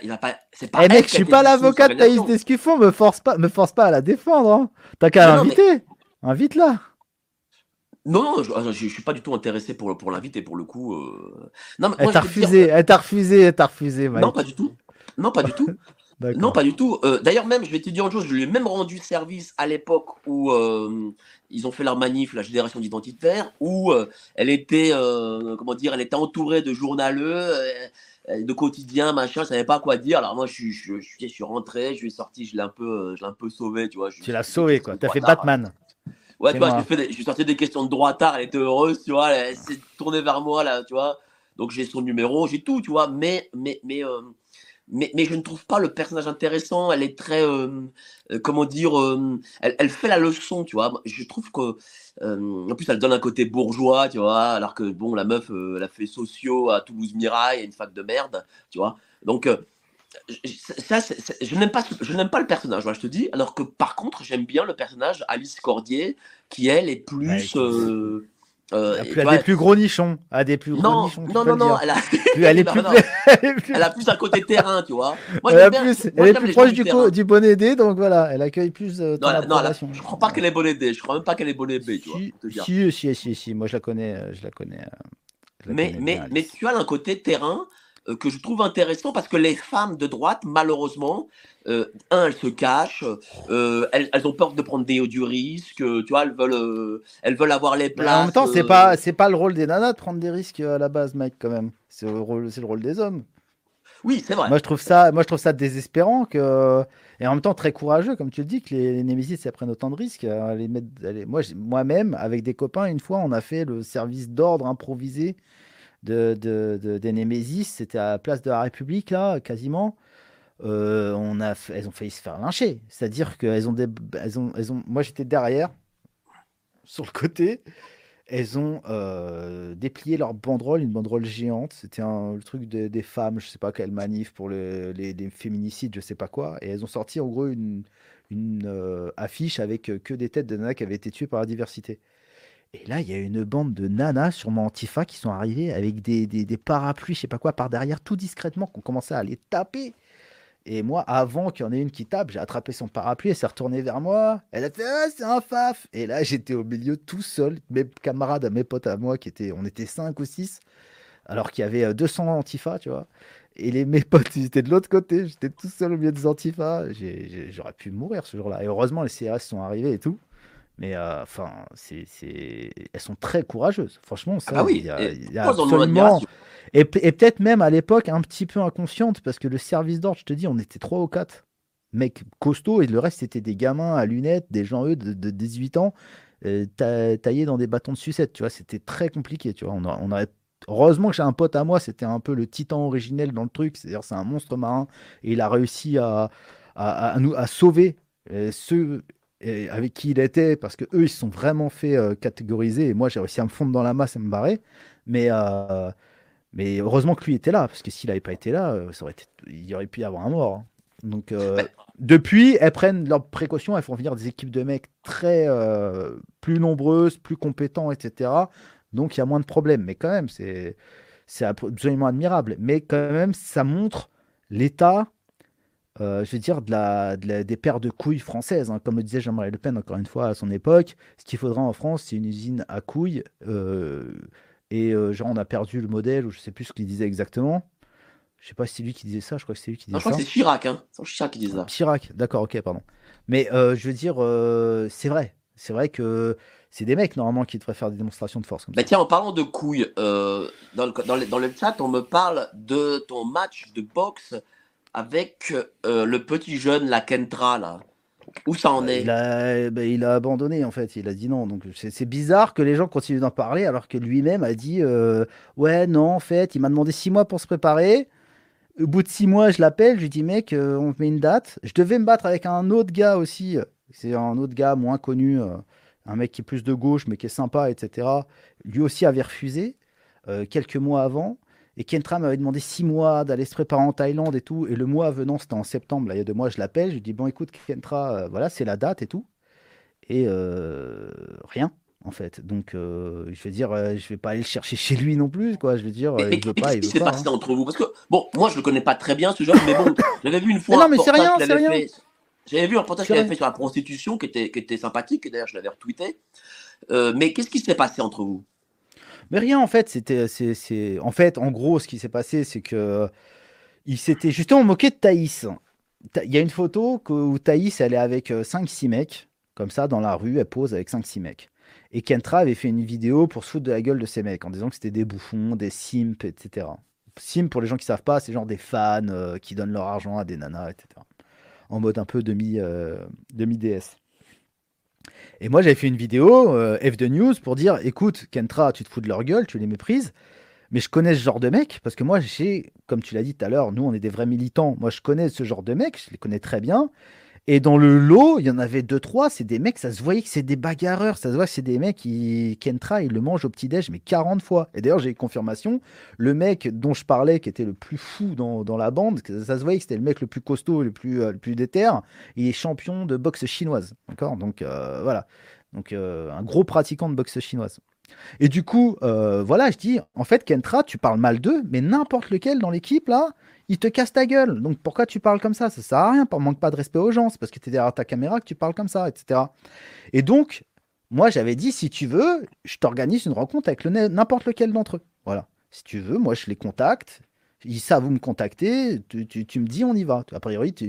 il a pas. C'est pas. Eh mec, je suis pas l'avocat de Thaïs. Descuffon, me force pas, me force pas à la défendre. hein. T'as qu'à mais- l'inviter. Invite-la. Non, non, je, je, je suis pas du tout intéressé pour, pour l'inviter pour le coup. euh. Non, mais Elle t'a te dire- refusé, elle t'a refusé, elle t'a refusé, Mike. Non, pas du tout. Non, pas du tout. Non, pas du tout. Euh, D'ailleurs, même, je vais te dire une chose, je lui ai même rendu service à l'époque où euh, ils ont fait leur manif, la génération d'identitaires, où euh, elle était, comment dire, elle était entourée de journaleux, de quotidiens, machin, je savais pas quoi dire. Alors moi, je suis, je, je, je suis rentré, je suis sorti, je l'ai un peu, je l'ai un peu sauvé, tu vois. Tu l'as sauvé, quoi. T'as fait. Batman. Ouais, tu vois, je, suis sorti des questions de droitard, elle était heureuse, tu vois, elle, s'est tournée vers moi, là, tu vois. Donc j'ai son numéro, j'ai tout, tu vois, mais, mais, mais, mais, mais je ne trouve pas le personnage intéressant, elle est très, euh, euh, comment dire, euh, elle, elle fait la leçon, tu vois. Je trouve que, euh, en plus, elle donne un côté bourgeois, tu vois, alors que, bon, la meuf, elle a fait sociaux à Toulouse Mirail, une fac de merde, tu vois. Donc, je- ça, je n'aime pas, je n'aime pas le personnage, moi, je te dis. Alors que par contre, j'aime bien le personnage Alice Cordier, qui elle est plus. Ouais, euh, euh, Elle a et plus- tu elle vois, des plus gros nichons. Elle a des plus gros non, nichons. non, non, non, elle a, Plus- Elle est Non, plus. non. elle est plus- elle a plus un côté terrain, tu vois. Moi, elle a bien- plus- moi, elle est plus proche du co- bonnet D, donc voilà, elle accueille plus euh, Non, elle- non, elle a- je crois pas qu'elle est bonnet D, je crois même pas qu'elle est bonnet B, tu vois. Si, si, si, si, moi je la connais, euh, je la connais. euh, je la Mais, connais mais, bien, mais tu as un côté terrain que je trouve intéressant parce que les femmes de droite, malheureusement, euh, un, elles se cachent, euh, elles, elles ont peur de prendre des, du risque, euh, tu vois, elles veulent, euh, elles veulent avoir les Mais places. en même temps, c'est pas, c'est pas le rôle des nanas de prendre des risques à la base, Mike, quand même. C'est le rôle, c'est le rôle des hommes. Oui, c'est vrai. Moi, je trouve ça, moi, je trouve ça désespérant que, et en même temps très courageux, comme tu le dis, que les, les Némésis prennent autant de risques. à les mettre, les- Moi, moi-même, avec des copains, une fois, on a fait le service d'ordre improvisé de, de- de- des Némésis. C'était à la place de la République, là, quasiment. Euh, on a, elles ont failli se faire lyncher. C'est-à-dire qu'elles ont des, elles ont, elles ont, moi, j'étais derrière, sur le côté. Elles ont euh, déplié leur banderole, une banderole géante. C'était un- le truc de- des femmes, je sais pas quelle manif pour le- les, les féminicides, je sais pas quoi. Et elles ont sorti en gros une, une, euh, affiche avec que des têtes de nanas qui avaient été tuées par la diversité. Et là, il y a une bande de nanas, sûrement antifa, qui sont arrivées avec des, des- des parapluies, je sais pas quoi, par derrière, tout discrètement, qui ont commencé à les taper. Et moi, avant qu'il y en ait une qui tape, j'ai attrapé son parapluie, elle s'est retournée vers moi. Elle a fait Ah, c'est un faf Et là, j'étais au milieu tout seul. Mes camarades, mes potes à moi, qui étaient, on était 5 ou 6, alors qu'il y avait euh, 200 antifas, tu vois. Et les, mes potes, ils étaient de l'autre côté. J'étais tout seul au milieu des antifas. J'ai- J'aurais pu mourir ce jour-là. Et heureusement, les CRS sont arrivés et tout. Mais euh, enfin, c'est... elles sont très courageuses. Franchement, ça, Ah bah oui, il y a, il y a absolument. Et, pe- et peut-être même à l'époque un petit peu inconsciente, parce que le service d'ordre, je te dis, on était trois ou quatre mecs costauds, et le reste, c'était des gamins à lunettes, des gens, eux, de, de 18 ans, euh, ta- taillés dans des bâtons de sucette, tu vois, c'était très compliqué, tu vois. On, a- Heureusement que j'ai un pote à moi, c'était un peu le titan originel dans le truc, c'est-à-dire c'est un monstre marin, et il a réussi à, à, nous, à sauver euh, ceux et avec qui il était, parce que eux, ils se sont vraiment fait euh, catégoriser, et moi, j'ai réussi à me fondre dans la masse et me barrer. Mais, euh, mais heureusement que lui était là, parce que s'il n'avait pas été là, euh, ça aurait été, il y aurait pu y avoir un mort. hein. Donc, euh, Ouais. depuis, elles prennent leurs précautions, elles font venir des équipes de mecs très euh, plus nombreuses, plus compétents, etc. Donc, il y a moins de problèmes. Mais quand même, c'est c'est absolument admirable. Mais quand même, ça montre l'état, euh, je veux dire, de la, de la- des paires de couilles françaises. hein. Comme le disait Jean-Marie Le Pen, encore une fois, à son époque, ce qu'il faudra en France, c'est une usine à couilles. Et euh, genre, on a perdu le modèle, ou je sais plus ce qu'il disait exactement. Je sais pas si c'est lui qui disait ça, je crois que c'est lui qui Non, disait je crois ça. que c'est Chirac, hein. C'est Chirac qui dit ça. Chirac, d'accord, ok, pardon. Mais euh, je veux dire, euh, c'est vrai. C'est vrai que c'est des mecs, normalement, qui devraient faire des démonstrations de force comme Bah ça. tiens, en parlant de couilles, dans, le, dans, le, dans le chat, on me parle de ton match de boxe avec le petit jeune, la Kentra, là. Où ça en Bah, est il, a, bah, il a abandonné, en fait. Il a dit non. Donc, c'est bizarre que les gens continuent d'en parler alors que lui-même a dit euh, Ouais, non, en fait, il m'a demandé six mois pour se préparer. Au bout de six mois, je l'appelle. Je lui dis Mec, euh, on met une date. Je devais me battre avec un autre gars aussi. C'est un autre gars moins connu, euh, un mec qui est plus de gauche, mais qui est sympa, etc. Lui aussi avait refusé quelques mois avant. Et Kentra m'avait demandé six mois d'aller se préparer en Thaïlande et tout. Et le mois venant, c'était en septembre, là, il y a deux mois, je l'appelle. Je lui dis Bon, écoute, Kentra, euh, voilà, c'est la date et tout. Et euh, rien, en fait. Donc, euh, je veux dire, je vais pas aller le chercher chez lui non plus, quoi. Je veux dire, Mais, mais il veut qu'est-ce pas, il qui s'est pas. passé hein. entre vous Parce que, bon, moi je le connais pas très bien ce jeune, mais bon, j'avais vu une fois Mais non, mais c'est rien, qu'il c'est avait rien. fait. J'avais vu un reportage qu'il avait fait sur la prostitution qui était, qui était sympathique, et d'ailleurs je l'avais retweeté. Mais qu'est-ce qui s'est passé entre vous? Mais rien, en fait, c'était, c'est, c'est- en fait, en gros, ce qui s'est passé, c'est que il s'était justement moqué de Thaïs. Il y a une photo où Thaïs, elle est avec 5-6 mecs, comme ça, dans la rue, elle pose avec 5-6 mecs. Et Kentra avait fait une vidéo pour se foutre de la gueule de ces mecs, en disant que c'était des bouffons, des simps, etc. Simp, pour les gens qui savent pas, c'est genre des fans euh, qui donnent leur argent à des nanas, etc. En mode un peu demi, euh, demi-DS. Et moi, j'avais fait une vidéo, euh, F de News, pour dire écoute, Kentra, tu te fous de leur gueule, tu les méprises, mais je connais ce genre de mec, parce que moi, j'ai, comme tu l'as dit tout à l'heure, nous, on est des vrais militants. Moi, je connais ce genre de mecs, je les connais très bien. Et dans le lot, il y en avait deux, trois, c'est des mecs, ça se voyait que c'est des bagarreurs, ça se voit que c'est des mecs qui, Kentra, il le mange au petit-déj, mais 40 fois. Et d'ailleurs, j'ai eu confirmation, le mec dont je parlais, qui était le plus fou dans, dans la bande, ça se voyait que c'était le mec le plus costaud, le plus, euh, le plus déter, il est champion de boxe chinoise. D'accord? Donc, euh, voilà. Donc, euh, un gros pratiquant de boxe chinoise. Et du coup, voilà, je dis, en fait, Kentra, tu parles mal d'eux, mais n'importe lequel dans l'équipe, là, il te casse ta gueule. Donc pourquoi tu parles comme ça? Ça sert à rien, manque pas de respect aux gens, c'est parce que tu es derrière ta caméra que tu parles comme ça, etc. Et donc, moi, j'avais dit, si tu veux, je t'organise une rencontre avec le- n'importe lequel d'entre eux. Voilà. Si tu veux, moi, je les contacte. Ils savent où me contacter, tu, tu- me dis, on y va. A priori, tu-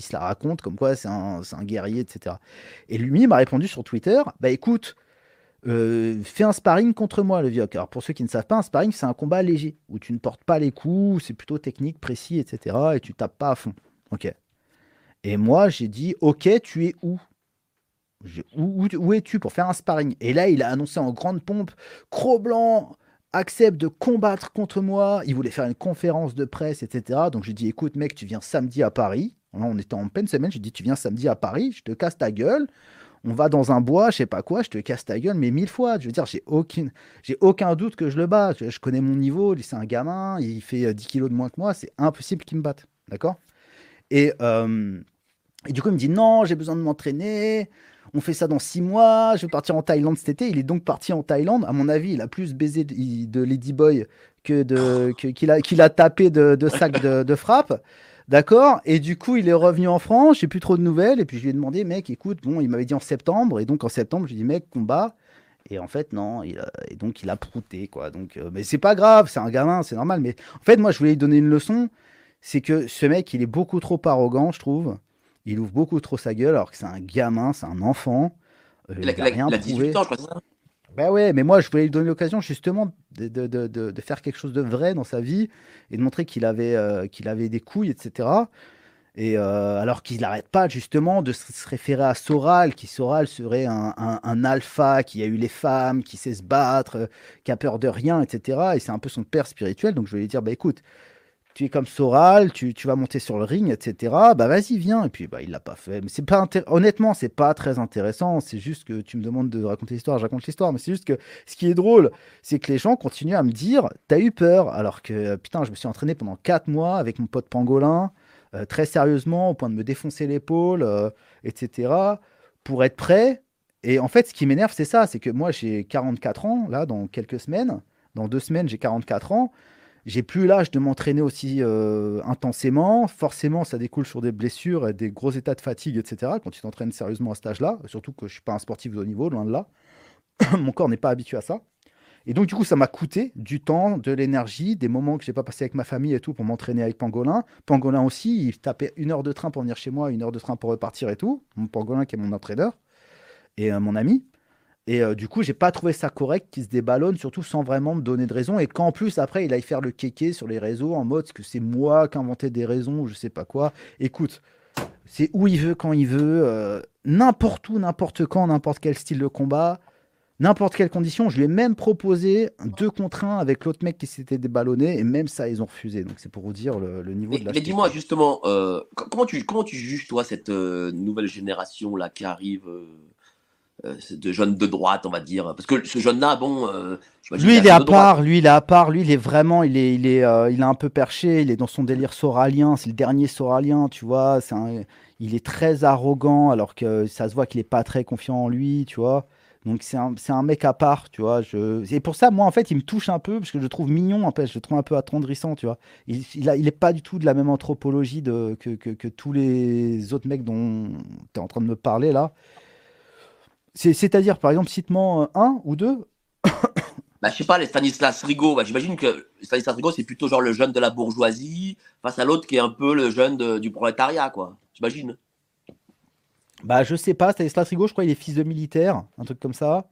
se la raconte comme quoi c'est un, guerrier, etc. Et lui, m'a répondu sur Twitter, bah écoute, euh, fais un sparring contre moi, le Vioc. Alors, pour ceux qui ne savent pas, un sparring, c'est un combat léger, où tu ne portes pas les coups, c'est plutôt technique, précis, etc. Et tu tapes pas à fond. Ok. Et moi, j'ai dit, ok, tu es où? Où, où- où es-tu pour faire un sparring? Et là, il a annoncé en grande pompe, Cro-Blanc accepte de combattre contre moi. Il voulait faire une conférence de presse, etc. Donc, j'ai dit, écoute, mec, tu viens samedi à Paris. Là, on était en pleine semaine. J'ai dit, tu viens samedi à Paris, je te casse ta gueule on va dans un bois, je sais pas quoi, je te casse ta gueule, mais mille fois. Je veux dire, j'ai aucune, j'ai aucun doute que je le bats. Je, connais mon niveau, c'est un gamin, il fait euh, 10 kilos de moins que moi, c'est impossible qu'il me batte. D'accord? Et, euh, et du coup, il me dit non, j'ai besoin de m'entraîner. On fait ça dans six mois. Je vais partir en Thaïlande cet été. Il est donc parti en Thaïlande. À mon avis, il a plus baisé de, de Ladyboy que de que- qu'il a qu'il a tapé de, de sacs de, de frappe. D'accord Et du coup, il est revenu en France, j'ai plus trop de nouvelles. Et puis je lui ai demandé, mec, écoute, bon, il m'avait dit en septembre. Et donc en septembre, je lui ai dit, mec, combat. Et en fait, non. Il a- et donc il a prouté, quoi. Donc, euh, mais c'est pas grave, c'est un gamin, c'est normal. Mais en fait, moi, je voulais lui donner une leçon. C'est que ce mec, il est beaucoup trop arrogant, je trouve. Il ouvre beaucoup trop sa gueule, alors que c'est un gamin, c'est un enfant. Euh, Il a, il il a a- rien il a prouvé. 18 ans, je crois, c'est ça? Ben ouais, mais moi, je voulais lui donner l'occasion justement de, de, de, de- faire quelque chose de vrai dans sa vie et de montrer qu'il avait, euh, qu'il avait des couilles, etc. Et euh, alors qu'il n'arrête pas justement de se référer à Soral, qui Soral serait un, un- alpha, qui a eu les femmes, qui sait se battre, euh, qui a peur de rien, etc. Et c'est un peu son père spirituel. Donc je vais lui dire, bah écoute, tu es comme Soral, tu, tu vas monter sur le ring, etc. Bah vas-y, viens. Et puis bah il l'a pas fait. Mais c'est pas honnêtement, c'est pas très intéressant. C'est juste que tu me demandes de raconter l'histoire, je raconte l'histoire. Mais c'est juste que ce qui est drôle, c'est que les gens continuent à me dire, t'as eu peur, alors que euh, putain, je me suis entraîné pendant 4 mois avec mon pote pangolin, euh, très sérieusement, au point de me défoncer l'épaule, euh, etc. Pour être prêt. Et en fait, ce qui m'énerve, c'est ça, c'est que moi j'ai 44 ans là, dans quelques semaines. Dans deux semaines, j'ai 44 ans j'ai plus l'âge de m'entraîner aussi euh, intensément. Forcément, ça découle sur des blessures et des gros états de fatigue, etc. Quand tu t'entraînes sérieusement à cet âge-là, surtout que je suis pas un sportif de haut niveau, loin de là. Mon corps n'est pas habitué à ça. Et donc, du coup, ça m'a coûté du temps, de l'énergie, des moments que j'ai pas passé avec ma famille et tout pour m'entraîner avec Pangolin. Pangolin aussi, il tapait une heure de train pour venir chez moi, une heure de train pour repartir et tout. Mon Pangolin qui est mon entraîneur et euh, mon ami. Et euh, du coup, j'ai pas trouvé ça correct qu'il se déballonne, surtout sans vraiment me donner de raison. Et qu'en plus, après, il aille faire le kéké sur les réseaux en mode que c'est moi qui ai inventé des raisons ou je sais pas quoi. Écoute, c'est où il veut, quand il veut, euh, n'importe où, n'importe quand, n'importe quel style de combat, n'importe quelle condition. Je lui ai même proposé deux contre un avec l'autre mec qui s'était déballonné, et même ça, ils ont refusé. Donc c'est pour vous dire le, le niveau Mais, de la mais dis-moi justement, euh, co- comment, tu, comment tu juges toi cette nouvelle génération là qui arrive de jeunes de droite, on va dire Parce que ce jeune-là, bon, euh, Lui, il est à part. Lui, il est à part. Lui, il est vraiment, il est, il est, euh, il est un peu perché. Il est dans son délire soralien. C'est le dernier soralien, tu vois. C'est un- il est très arrogant, alors que ça se voit qu'il est pas très confiant en lui, tu vois. Donc c'est un, un mec à part, tu vois. Je... Et pour ça, moi, en fait, il me touche un peu parce que je le trouve mignon, en fait. Je le trouve un peu attendrissant, tu vois. Il, il, a- il pas du tout de la même anthropologie de, que, que, que tous les autres mecs dont tu es en train de me parler là. C'est- C'est-à-dire, par exemple, cite-moi euh, un ou deux Bah, je sais pas, les Stanislas Rigaud, bah, j'imagine que Stanislas Rigaud, c'est plutôt genre le jeune de la bourgeoisie face à l'autre qui est un peu le jeune de- du prolétariat, quoi. J'imagine. Bah, je sais pas, Stanislas Rigaud, je crois qu'il est fils de militaire, un truc comme ça.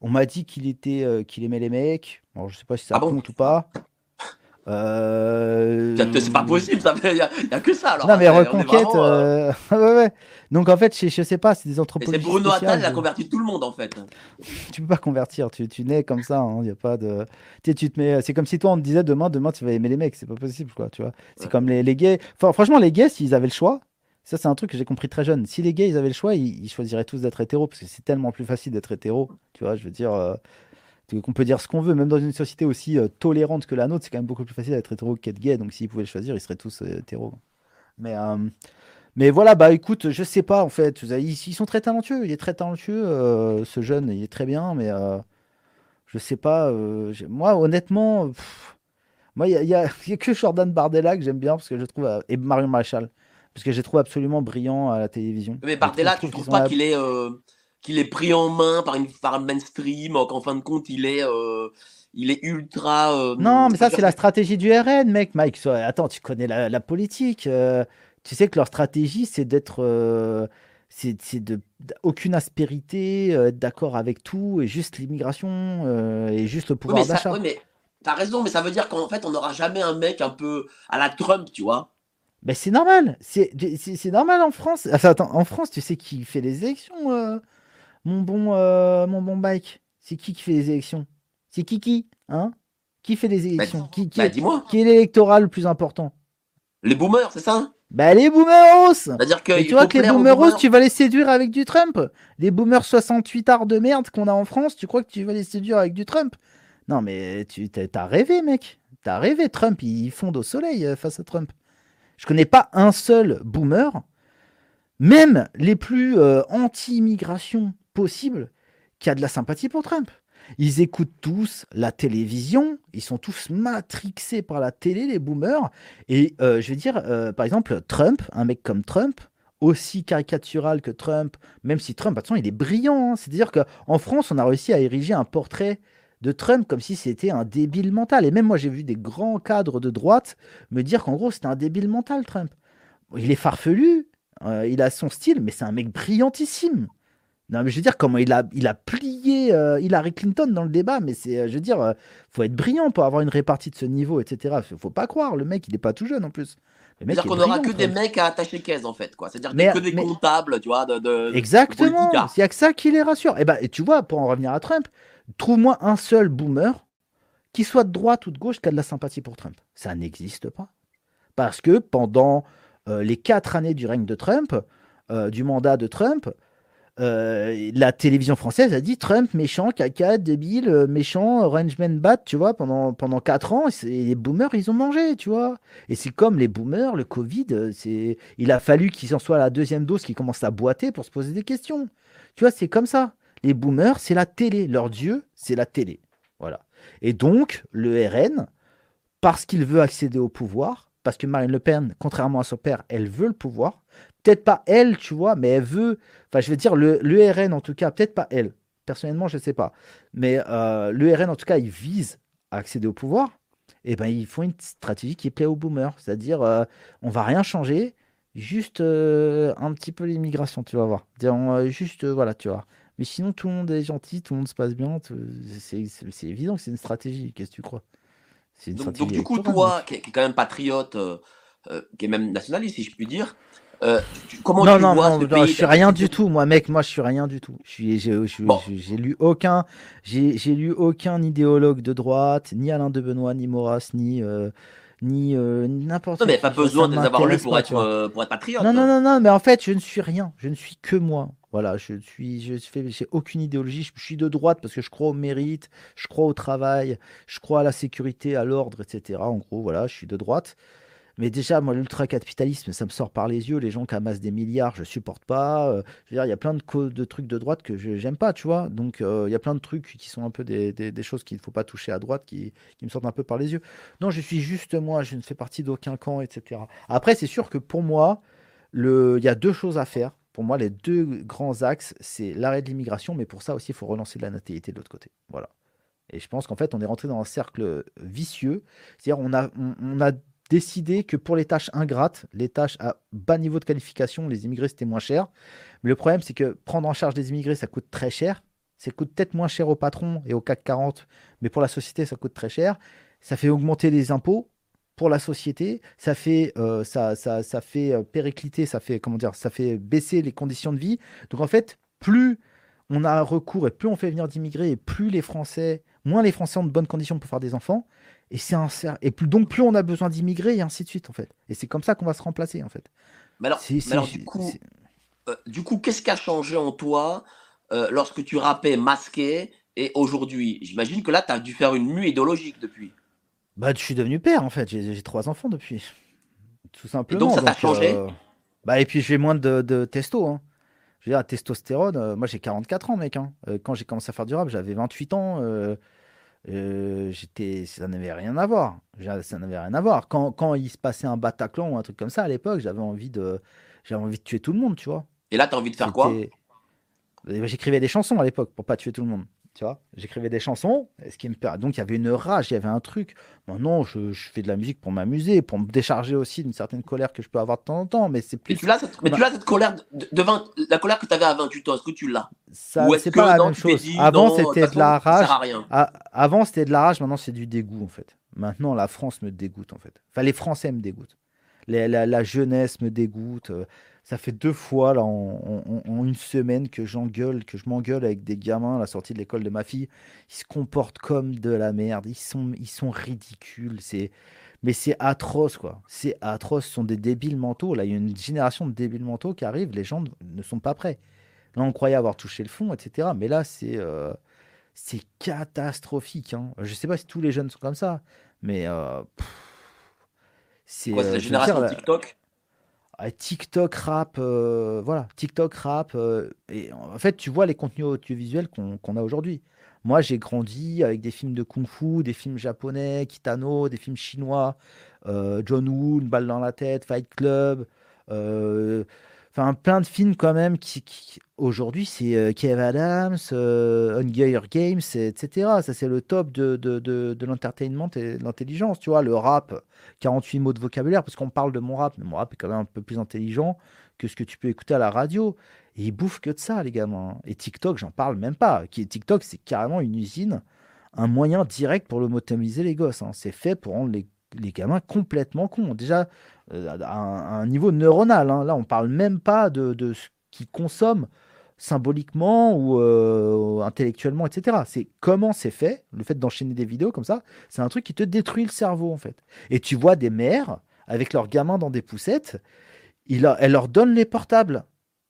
On m'a dit qu'il était, euh, qu'il aimait les mecs. Alors, je sais pas si ça Ah bon? compte ou pas. Euh, C'est pas possible, ça fait, y a, que ça alors. Non, mais Reconquête. vraiment, euh, euh, ouais, ouais. Donc, en fait, je, je sais pas, c'est des Mais anthropologies. c'est Bruno Attal, il a converti tout le monde en fait. Tu peux pas convertir, tu, tu nais comme ça, il y a pas de. Tu te mets. C'est comme si toi on te disait demain, demain tu vas aimer les mecs, c'est pas possible, quoi, tu vois. C'est Ouais. comme les, les gays. Enfin, franchement, les gays, s'ils avaient le choix, ça c'est un truc que j'ai compris très jeune. Si les gays ils avaient le choix, ils, ils choisiraient tous d'être hétéros parce que c'est tellement plus facile d'être hétéro, tu vois. Je veux dire, euh, qu'on peut dire ce qu'on veut, même dans une société aussi euh, tolérante que la nôtre, c'est quand même beaucoup plus facile d'être hétéro qu'être gay. Donc s'ils pouvaient le choisir, ils seraient tous euh, hétéros. Mais euh, mais voilà, bah écoute, je sais pas en fait. Ils, ils sont très talentueux. Il est très talentueux, euh, ce jeune. Il est très bien, mais je sais pas. moi, honnêtement, pff, moi, il y a, que Jordan Bardella que j'aime bien parce que je trouve et Marion Maréchal parce que j'ai trouvé absolument brillant à la télévision. Mais Bardella, tu je trouves pas qu'il est, qu'il est pris en main par une par mainstream, qu'en fin de compte, il est, euh, il est ultra. euh, Non, mais ça, c'est la stratégie du RN, mec. Mike, So- attends, tu connais la, la politique. euh, tu sais que leur stratégie, c'est d'être. euh, c'est de aucune aspérité, euh, être d'accord avec tout, et juste l'immigration, euh, et juste le Oui, pouvoir mais ça, d'achat. oui, mais t'as raison, mais ça veut dire qu'en fait, on n'aura jamais un mec un peu à la Trump, tu vois. Ben, c'est normal. C'est normal en France. Enfin, attends, en France, tu sais qui fait les élections, euh, mon bon, euh, mon bon Mike C'est qui qui fait les élections? C'est qui qui Hein? Qui fait les élections? Qui, qui Bah, est, qui est l'électoral le plus important? Les boomers, c'est ça Ben, les boomeros C'est-à-dire que. Mais tu vois que les boomeros, boomers. tu vas les séduire avec du Trump. Les boomers 68 arts de merde qu'on a en France, tu crois que tu vas les séduire avec du Trump? Non, mais tu t'as t'as rêvé, mec. T'as rêvé, Trump. Il fonde au soleil euh, face à Trump. Je connais pas un seul boomer, même les plus euh, anti-immigration possibles, qui a de la sympathie pour Trump. Ils écoutent tous la télévision, ils sont tous matrixés par la télé, les boomers. Et euh, je vais dire, euh, par exemple, Trump, un mec comme Trump, aussi caricatural que Trump, même si Trump, attention, il est brillant. hein. C'est-à-dire qu'en France, on a réussi à ériger un portrait de Trump comme si c'était un débile mental. Et même moi, j'ai vu des grands cadres de droite me dire qu'en gros, c'était un débile mental, Trump. Il est farfelu, euh, il a son style, mais c'est un mec brillantissime. Non, mais je veux dire, comment il a, il a plié euh, Hillary Clinton dans le débat, mais c'est, euh, je veux dire, euh, faut être brillant pour avoir une répartie de ce niveau, etc. Faut, faut pas croire, le mec, il est pas tout jeune en plus. C'est-à-dire est qu'on aura brillant, que des mecs à attacher caisse, en fait, quoi. C'est-à-dire que des mais- comptables, tu vois, de. Exactement. Il y a que ça qui les rassure. Et, ben, et tu vois, pour en revenir à Trump, trouve-moi un seul boomer qui soit de droite ou de gauche qui a de la sympathie pour Trump. Ça n'existe pas. Parce que pendant euh, les quatre années du règne de Trump, euh, du mandat de Trump, euh, la télévision française a dit Trump méchant, caca, débile, euh, méchant, orangeman bat, tu vois, pendant, pendant 4 ans, les boomers, ils ont mangé, tu vois. Et c'est comme les boomers, le Covid, euh, c'est, il a fallu qu'ils en soient à la deuxième dose, qu'ils commencent à boiter pour se poser des questions. Tu vois, c'est comme ça. Les boomers, c'est la télé. Leur dieu, c'est la télé. Voilà. Et donc, le RN, parce qu'il veut accéder au pouvoir, parce que Marine Le Pen, contrairement à son père, elle veut le pouvoir, peut-être pas elle, tu vois, mais elle veut. Enfin, je veux dire, le, le RN en tout cas, peut-être pas elle. Personnellement, je ne sais pas. Mais euh, le RN en tout cas, il vise à accéder au pouvoir. Et ben, ils font une stratégie qui plaît aux boomers. C'est-à-dire, euh, on va rien changer, juste euh, un petit peu l'immigration, tu vas voir. On, juste, voilà, tu vois. Mais sinon, tout le monde est gentil, tout le monde se passe bien. C'est évident que c'est une stratégie. Qu'est-ce que tu crois? Une donc, donc, du coup, toi, qui est, qui est, quand même patriote, qui est même nationaliste, si je puis dire, euh, comment non, tu non, vois non, ce non, pays je suis rien du tout, moi, mec. Moi, je suis rien du tout. Je suis, j'ai, Bon. lu aucun, j'ai, lu aucun idéologue de droite, ni Alain de Benoît, ni Maurras, ni, euh, ni euh, n'importe Non, mais pas besoin de les avoir lus pour être, euh, pour être patriote. Non, non, non, non, mais en fait, je ne suis rien. Je ne suis que moi. Voilà, je suis, je fais, j'ai aucune idéologie. Je suis de droite parce que je crois au mérite, je crois au travail, je crois à la sécurité, à l'ordre, etc. En gros, voilà, je suis de droite. Mais déjà, moi, l'ultracapitalisme, ça me sort par les yeux. Les gens qui amassent des milliards, je supporte pas. Euh, je veux dire, il y a plein de, trucs de droite que j'aime pas, tu vois. Donc, euh, il y a plein de trucs qui sont un peu des, choses qu'il ne faut pas toucher à droite, qui, me sortent un peu par les yeux. Non, je suis juste moi, je ne fais partie d'aucun camp, etc. Après, c'est sûr que pour moi, il y a deux choses à faire. Pour moi, les deux grands axes, c'est l'arrêt de l'immigration, mais pour ça aussi, il faut relancer la natalité de l'autre côté. Voilà. Et je pense qu'en fait, on est rentré dans un cercle vicieux. C'est-à-dire, on a décidé que pour les tâches ingrates, les tâches à bas niveau de qualification, les immigrés, c'était moins cher. Mais le problème, c'est que prendre en charge des immigrés, ça coûte très cher. Ça coûte peut-être moins cher au patron et au CAC 40, mais pour la société, ça coûte très cher. Ça fait augmenter les impôts pour la société. Ça fait, euh, ça, ça, ça fait euh, péricliter, ça fait, comment dire, ça fait baisser les conditions de vie. Donc en fait, plus on a recours et plus on fait venir d'immigrés et plus les Français, moins les Français ont de bonnes conditions pour faire des enfants. Et c'est un et plus, donc plus on a besoin d'immigrés et ainsi de suite en fait. Et c'est comme ça qu'on va se remplacer en fait. Mais alors, C'est- mais c'est- alors, c'est- du coup, c'est- euh, du coup, qu'est-ce qui a changé en toi euh, lorsque tu rappais masqué et aujourd'hui? J'imagine que là, tu as dû faire une mue idéologique depuis. Bah, je suis devenu père en fait. J'ai j'ai trois enfants depuis. Tout simplement. ça t'a changé? Bah, et puis j'ai moins de, de testo. Hein. Je veux dire, la testostérone, euh, moi j'ai 44 ans, mec. hein. Euh, quand j'ai commencé à faire du rap, j'avais 28 ans. Euh, j'étais, ça n'avait rien à voir. Ça n'avait rien à voir. Quand, quand il se passait un Bataclan ou un truc comme ça à l'époque, j'avais envie de, j'avais envie de tuer tout le monde, tu vois. Et là, tu as envie de faire quoi? J'écrivais des chansons à l'époque pour pas tuer tout le monde. Tu vois, j'écrivais des chansons, ce qui me donc il y avait une rage, il y avait un truc. Maintenant, je, je fais de la musique pour m'amuser, pour me décharger aussi d'une certaine colère que je peux avoir de temps en temps, mais c'est Mais plus tu l'as cette, mais tu Bah- as cette colère de, de 20 la colère que tu avais à 28 ans. Est-ce que tu l'as? Ça, c'est pas la non, même chose. dit, Avant, c'était de la rage. à avant, c'était de la rage, maintenant, c'est du dégoût, en fait. Maintenant, la France me dégoûte, en fait. Enfin, les Français me dégoûtent. Les- la, la jeunesse me dégoûte. Euh, Ça fait deux fois, là, en, en- en une semaine, que j'engueule, que je m'engueule avec des gamins à la sortie de l'école de ma fille. Ils se comportent comme de la merde. Ils sont, ils sont ridicules. C'est... Mais c'est atroce, quoi. C'est atroce. Ce sont des débiles mentaux. Là, il y a une génération de débiles mentaux qui arrive. Les gens ne sont pas prêts. Là, on croyait avoir touché le fond, etc. Mais là, c'est euh, c'est catastrophique. Hein. Je sais pas si tous les jeunes sont comme ça, mais euh, c'est Quoi, c'est euh, la veux génération dire, TikTok? TikTok rap, euh, voilà, TikTok rap. euh, et en fait, tu vois les contenus audiovisuels qu'on a aujourd'hui. Moi, j'ai grandi avec des films de kung-fu, des films japonais, Kitano, des films chinois, euh, John Woo, Une balle dans la tête, Fight Club. Enfin, plein de films quand même qui, aujourd'hui, c'est euh, Kev Adams, euh, Hunger Games, etc. Ça, c'est le top de, de, de, de l'entertainment et de l'intelligence. Tu vois, le rap, 48 mots de vocabulaire, parce qu'on parle de mon rap, mais mon rap est quand même un peu plus intelligent que ce que tu peux écouter à la radio. Et ils bouffent que de ça, les gamins. Et TikTok, j'en parle même pas. TikTok, c'est carrément une usine, un moyen direct pour lobotomiser les gosses. hein. C'est fait pour rendre les, les gamins complètement cons. Déjà, euh, à un, à un niveau neuronal. hein. Là, on parle même pas de, de ce qu'ils consomment symboliquement ou euh, intellectuellement, etc. C'est comment c'est fait, le fait d'enchaîner des vidéos comme ça, c'est un truc qui te détruit le cerveau en fait. Et tu vois des mères avec leurs gamins dans des poussettes. Il a, elle leur donne les portables.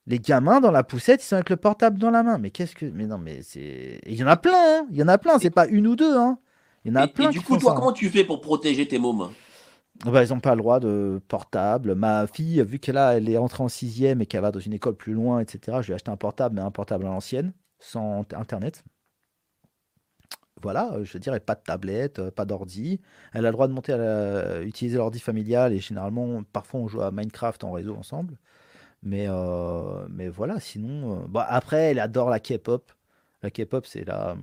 Les gamins dans la poussette, ils sont avec le portable dans la main. Mais qu'est-ce que. Mais non, mais c'est. Il y en a plein, hein Il y en a plein, c'est pas une ou deux, hein Il y en a Et, plein et du qui coup, toi, ça. comment tu fais pour protéger tes mômes? Bah, ils n'ont pas le droit de portable. Ma fille, vu qu'elle elle est rentrée en sixième et qu'elle va dans une école plus loin, etc., je lui ai acheté un portable, mais un portable à l'ancienne, sans internet. Voilà, euh, je veux dire, et pas de tablette, euh, pas d'ordi. Elle a le droit de monter à la- utiliser l'ordi familial et généralement, parfois, on joue à Minecraft en réseau ensemble. Mais, euh, mais voilà, sinon. après, elle adore la K-pop. La K-pop, c'est la.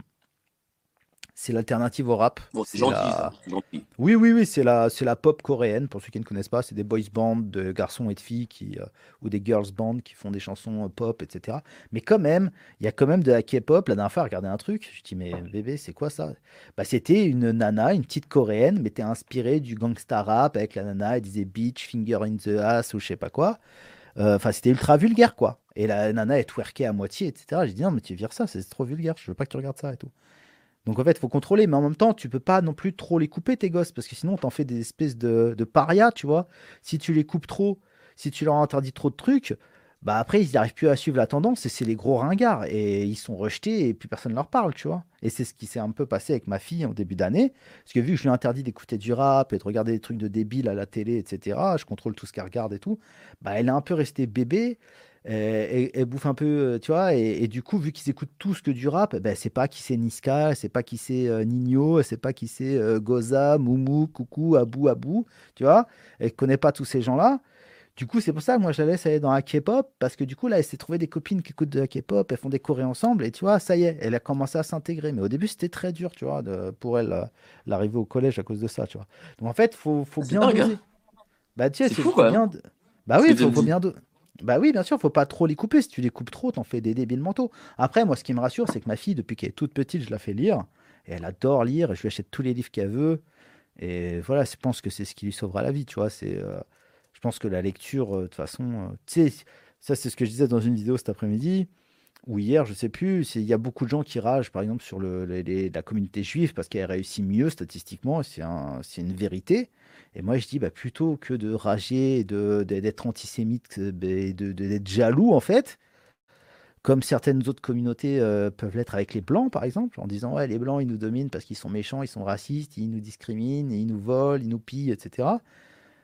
C'est l'alternative au rap. Bon, c'est gentil, la- oui, oui, oui, c'est la, c'est la pop coréenne, pour ceux qui ne connaissent pas. C'est des boys bands de garçons et de filles qui, euh, ou des girls bands qui font des chansons euh, pop, etc. Mais quand même, il y a quand même de la K-pop. La dernière fois, regardé un truc, je dis, mais bébé, c'est quoi ça? Bah, c'était une nana, une petite coréenne, mais était inspirée du gangsta rap avec la nana, elle disait bitch, finger in the ass ou je sais pas quoi. Euh, Enfin, c'était ultra vulgaire, quoi. Et la nana, elle twerkait à moitié, etc. J'ai dit, non, mais tu vires ça, c'est trop vulgaire, je veux pas que tu regardes ça et tout. Donc en fait, il faut contrôler, mais en même temps, tu peux pas non plus trop les couper, tes gosses, parce que sinon, t'en fais des espèces de, de parias, tu vois. Si tu les coupes trop, si tu leur interdis trop de trucs, bah après, ils n'arrivent plus à suivre la tendance, et c'est les gros ringards, et ils sont rejetés, et plus personne leur parle, tu vois. Et c'est ce qui s'est un peu passé avec ma fille en début d'année, parce que vu que je lui ai interdit d'écouter du rap et de regarder des trucs de débiles à la télé, etc., je contrôle tout ce qu'elle regarde et tout, bah elle est un peu restée bébé, et bouffe un peu, euh, tu vois, et, et du coup, vu qu'ils écoutent tous que du rap, ben, c'est pas qui c'est Niska, c'est pas qui c'est euh, Nino, c'est pas qui c'est euh, Goza, Moumou, Coucou, Abou, Abou, tu vois, elle connaît pas tous ces gens-là. Du coup, c'est pour ça que moi je la laisse aller dans la K-pop, parce que du coup, là, elle s'est trouvé des copines qui écoutent de la K-pop, elles font des chorés ensemble, et tu vois, ça y est, elle a commencé à s'intégrer. Mais au début, c'était très dur, tu vois, de- pour elle, l'arrivée au collège à cause de ça, tu vois. Donc en fait, faut, faut bien dingue, hein. Bah, tu sais, C'est fou, quand même. bien. de- Bah oui, faut, faut bien. do- Bah oui, bien sûr, faut pas trop les couper. Si tu les coupes trop, t'en fais des débiles mentaux. Après, moi, ce qui me rassure, c'est que ma fille, depuis qu'elle est toute petite, je la fais lire. Et elle adore lire. Et je lui achète tous les livres qu'elle veut. Et voilà, je pense que c'est ce qui lui sauvera la vie, tu vois. Euh, je pense que la lecture, euh, de toute façon, euh, tu sais, ça, c'est ce que je disais dans une vidéo cet après-midi ou hier, je sais plus. Il y a beaucoup de gens qui ragent, par exemple, sur la communauté juive parce qu'elle réussit mieux statistiquement. c'est une vérité. Et moi, je dis, bah, plutôt que de rager, de, d'être antisémite, euh, bah, de- d'être jaloux, en fait, comme certaines autres communautés euh, peuvent l'être avec les blancs, par exemple, en disant, ouais, les blancs, ils nous dominent parce qu'ils sont méchants, ils sont racistes, ils nous discriminent, ils nous volent, ils nous pillent, etc.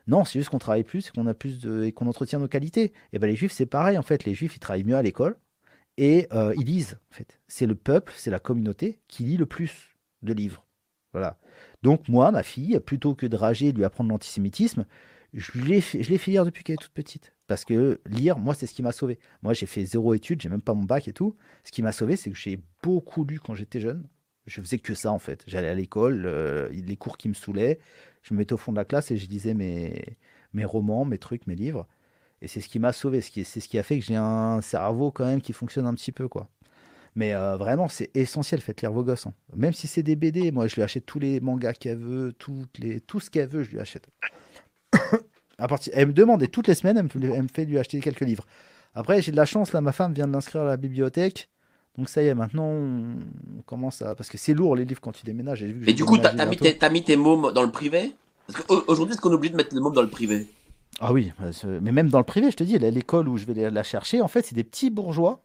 Non, c'est juste qu'on travaille plus et qu'on a plus de, et qu'on entretient nos qualités. Et ben les juifs, c'est pareil, en fait. Les juifs, ils travaillent mieux à l'école et euh, ils lisent, en fait. C'est le peuple, c'est la communauté qui lit le plus de livres. Voilà. Donc moi, ma fille, plutôt que de rager et de lui apprendre l'antisémitisme, je l'ai fait, lire depuis qu'elle est toute petite. Parce que lire, moi, c'est ce qui m'a sauvé. Moi, j'ai fait zéro étude, j'ai même pas mon bac et tout. Ce qui m'a sauvé, c'est que j'ai beaucoup lu quand j'étais jeune. Je faisais que ça, en fait. J'allais à l'école, euh, les cours qui me saoulaient, je me mettais au fond de la classe et je lisais mes, mes romans, mes trucs, mes livres. Et c'est ce qui m'a sauvé. C'est ce qui a fait que j'ai un cerveau quand même qui fonctionne un petit peu, quoi. Mais euh, vraiment, c'est essentiel, faites lire vos gosses. hein. Même si c'est des BD, moi je lui achète tous les mangas qu'elle veut, toutes les... tout ce qu'elle veut, je lui achète. À partir... Elle me demande, et toutes les semaines, elle me, fait- elle me fait lui acheter quelques livres. Après, j'ai de la chance, là, ma femme vient de l'inscrire à la bibliothèque. Donc ça y est, maintenant, on commence à... Parce que c'est lourd, les livres, quand tu déménages. Et, du coup, t'as mis, mis tes mômes dans le privé? Parce qu'aujourd'hui, est-ce qu'on oublie de mettre les mômes dans le privé? Ah oui, euh, mais même dans le privé, je te dis, à l'école où je vais la chercher, en fait, c'est des petits bourgeois.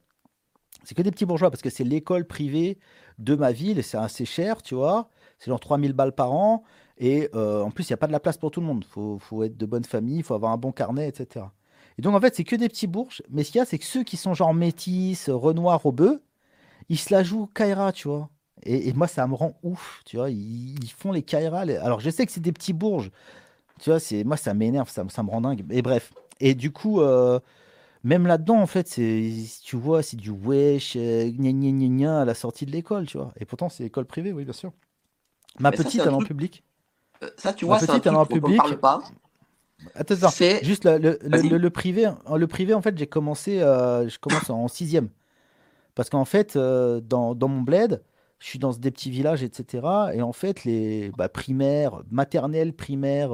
C'est que des petits bourgeois parce que c'est l'école privée de ma ville et c'est assez cher, tu vois. C'est genre 3000 balles par an. Et euh, en plus, il n'y a pas de la place pour tout le monde. Il faut, être de bonne famille, il faut avoir un bon carnet, etc. Et donc, en fait, c'est que des petits bourges. Mais ce qu'il y a, c'est que ceux qui sont genre métis, renois, robeux, ils se la jouent Kaira, tu vois. Et, moi, ça me rend ouf, tu vois. Ils, font les Kaira. Alors, je sais que c'est des petits bourges. Tu vois, moi, ça m'énerve, ça, me- ça me rend dingue. Et bref. Et du coup, euh, même là-dedans, en fait, c'est, tu vois, c'est du wesh, euh, gna gna gna gna à la sortie de l'école, tu vois. Et pourtant, c'est école privée, oui, bien sûr. Ma Mais ça, petite, c'est un elle est en truc- public. Euh, Ça, tu Ma vois, c'est un petite, elle truc est en dont on public. parle pas. Attends, attends. C'est Juste le, le, le- Vas-y. le- le privé, en- le privé, en fait, j'ai commencé, euh, je commence en sixième. Parce qu'en fait, euh, dans, dans mon bled, je suis dans des petits villages, etc. Et en fait, les bah, primaires, maternelles, primaires,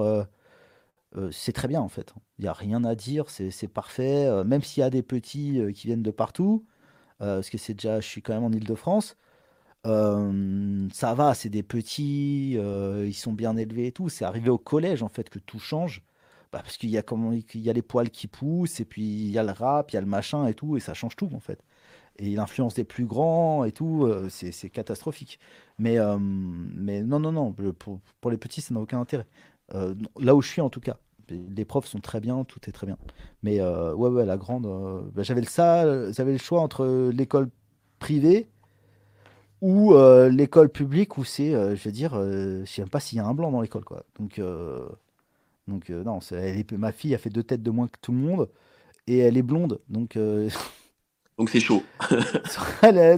euh, c'est très bien, en fait. Il n'y a rien à dire, c'est parfait. Euh, même s'il y a des petits euh, qui viennent de partout, parce que c'est déjà, je suis quand même en Île-de-France, ça va, c'est des petits, ils sont bien élevés et tout. C'est arrivé au collège, en fait, que tout change. Bah, parce qu'il y a y a les poils qui poussent et puis il y a le rap, il y a le machin et tout et ça change tout en fait. Et il influence des plus grands et tout, c'est catastrophique. Mais mais non non non, pour, pour les petits ça n'a aucun intérêt. Euh, là où je suis en tout cas, les profs sont très bien, tout est très bien. Mais euh, ouais ouais la grande, euh, bah, j'avais le ça, j'avais le choix entre l'école privée ou l'école publique où c'est, je veux dire, je sais même pas s'il y a un blanc dans l'école quoi. Donc donc non, elle est- ma fille a fait deux têtes de moins que tout le monde et elle est blonde. Donc Donc c'est chaud. non,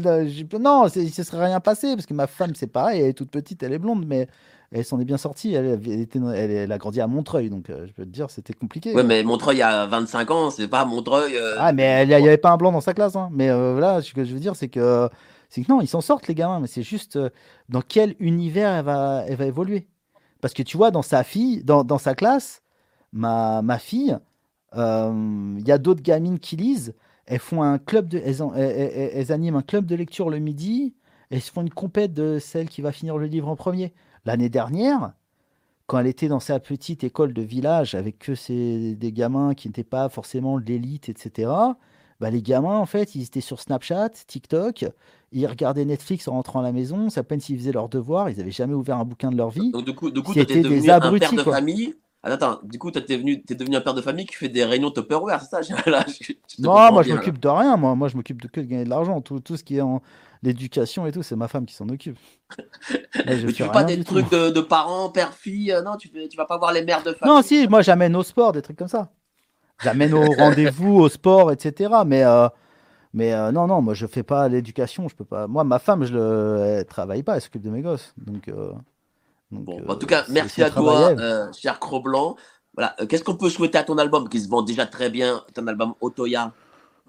non, se serait rien passé parce que ma femme c'est pareil, elle est toute petite, elle est blonde, mais elle s'en est bien sortie. Elle, elle était, elle, elle a grandi à Montreuil, donc euh, je peux te dire c'était compliqué. Ouais, mais Montreuil a 25 ans, c'est pas Montreuil. euh, Ah, mais il n'y avait pas un blanc dans sa classe. hein. Mais euh, voilà, ce que je veux dire, c'est que, c'est que non, ils s'en sortent, les gamins. Mais c'est juste euh, dans quel univers elle va, elle va évoluer. Parce que tu vois, dans sa fille, dans, dans sa classe, ma, ma fille, il y a d'autres gamines qui lisent. Elles font un club de, elles, en- elles- elles- elles animent un club de lecture le midi. Elles se font une compète de celle qui va finir le livre en premier. L'année dernière, quand elle était dans sa petite école de village avec que ces, des gamins qui n'étaient pas forcément l'élite, etc., bah, les gamins, en fait, ils étaient sur Snapchat, TikTok, ils regardaient Netflix en rentrant à la maison, c'est à peine s'ils faisaient leurs devoirs, ils n'avaient jamais ouvert un bouquin de leur vie. Donc du coup, du coup, C'était t'es des devenu un abrutis, père de quoi. famille. Attends, du coup, t'es devenu, t'es devenu un père de famille qui fait des réunions Tupperware, c'est ça? Là, je- je Non, moi je bien, là. m'occupe de rien, moi, moi je m'occupe de que de gagner de l'argent. Tout, tout ce qui est en l'éducation et tout, c'est ma femme qui s'en occupe. Moi, je Mais tu fais pas des trucs de, de parents, père, fille, euh, non, tu, tu vas pas voir les mères de famille. Non, si, moi j'amène au sport, des trucs comme ça. J'amène au rendez-vous, au sport, etc. Mais, euh, mais euh, non, non, moi je fais pas l'éducation, je peux pas. Moi, ma femme, je le... elle travaille pas, elle s'occupe de mes gosses. Donc, euh, donc, Bon, en tout cas, merci à toi, cher Cro-Blanc. Voilà, qu'est-ce qu'on peut souhaiter à ton album qui se vend déjà très bien, ton album Otoya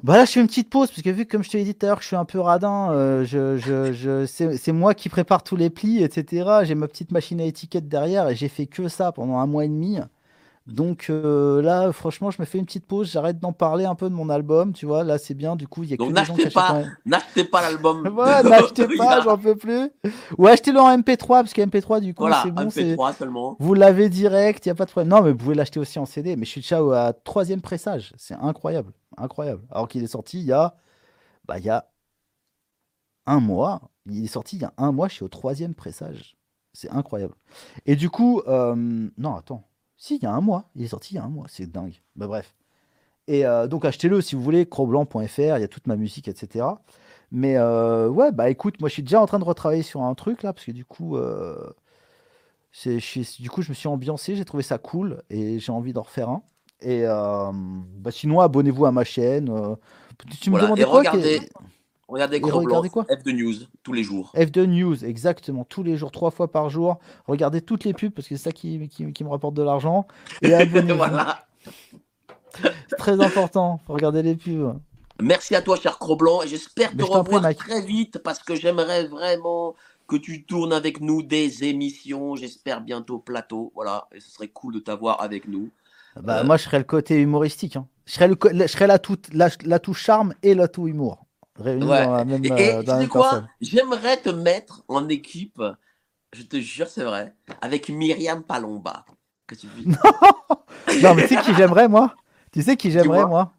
Bah là, je fais une petite pause parce que vu que, comme je te l'ai dit tout à l'heure, je suis un peu radin, euh, je, je, je, c'est c'est moi qui prépare tous les plis, etc. J'ai ma petite machine à étiquette derrière et j'ai fait que ça pendant un mois et demi. Donc euh, là, franchement, je me fais une petite pause, j'arrête d'en parler un peu de mon album, tu vois. Là, c'est bien, du coup, il y a que Donc des gens qui n'achetez achètent pas, n'achetez pas l'album. Ouais, n'achetez pas, j'en peux plus. Ou achetez-le en MP3 parce que MP3, du coup, Voilà, c'est bon, c'est. MP3 seulement. Vous l'avez direct, il n'y a pas de problème. Non, mais vous pouvez l'acheter aussi en CD. Mais je suis déjà au- à troisième pressage. C'est incroyable. Incroyable. Alors qu'il est sorti il y a, bah, il y a un mois. Il est sorti il y a un mois, je suis au troisième pressage. C'est incroyable. Et du coup, euh, non, attends. Si, il y a un mois. Il est sorti il y a un mois. C'est dingue. Bah, bref. Et euh, donc, achetez-le si vous voulez, croblanc.fr. Il y a toute ma musique, etc. Mais euh, ouais, bah écoute, moi je suis déjà en train de retravailler sur un truc là, parce que du coup, euh, c'est, je suis- du coup, je me suis ambiancé, j'ai trouvé ça cool et j'ai envie d'en refaire un. Et bah sinon, abonnez-vous à ma chaîne. Tu me Voilà, demandais et quoi regardez, que- regardez quoi F2 News, tous les jours. F2 News, exactement, tous les jours, trois fois par jour. Regardez toutes les pubs parce que c'est ça qui, qui, qui me rapporte de l'argent. Et abonnez-vous. voilà. C'est très important. Faut regarder les pubs. Merci à toi, cher Cro-Blanc, et j'espère te prie, revoir très vite parce que j'aimerais vraiment que tu tournes avec nous des émissions. J'espère bientôt plateau. Voilà, et ce serait cool de t'avoir avec nous. Bah, Euh. Moi, je serais le côté humoristique. hein. Je serais, le, je serais la, toute, la, la touche charme et la tout humour. Réunis Ouais. dans la même, Et, euh, et dans tu sais quoi? J'aimerais te mettre en équipe, je te jure, c'est vrai, avec Myriam Palomba. Que tu Non, mais tu sais qui j'aimerais, moi? Tu sais qui j'aimerais, moi?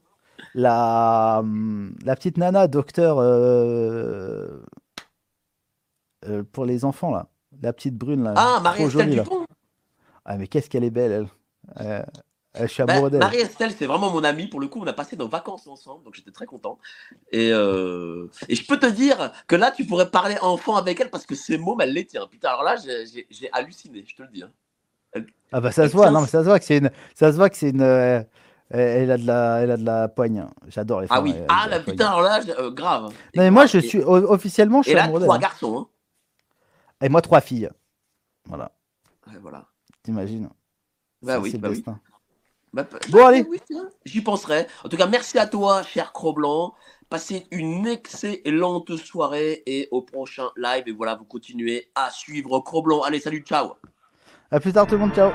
La, hum, la petite nana, docteur euh, euh, pour les enfants, là. La petite brune, là. Ah, Marie-Estelle. Dupont Ah, mais qu'est-ce qu'elle est belle, elle. Euh, je suis amoureux d'elle. Marie-Estelle, c'est vraiment mon amie. Pour le coup, on a passé nos vacances ensemble, donc j'étais très content. Et, euh, et je peux te dire que là, tu pourrais parler enfant avec elle parce que ces mots, elle les tient. Putain, alors là, j'ai- halluciné, je te le dis. hein. Ah, bah, ça elle se voit, non, mais ça se voit que c'est une. Ça se voit que c'est une. euh, elle, a de la, elle a de la poigne. J'adore les femmes. Ah oui, ah la putain, alors là, euh, grave. Et Non, mais moi, je Et- suis. Officiellement, je Et suis là, amoureux d'elle. trois hein. garçons. Hein. Et moi, trois filles. Voilà, Ouais, voilà. t'imagines Bah oui, bah oui. Bah, pe- Bon, bah, allez. oui, J'y penserai. En tout cas, merci à toi, cher Cro-Blanc. Passez une excellente soirée et au prochain live. Et voilà, vous continuez à suivre Cro-Blanc. Allez, salut, ciao. À plus tard, tout le monde. Ciao.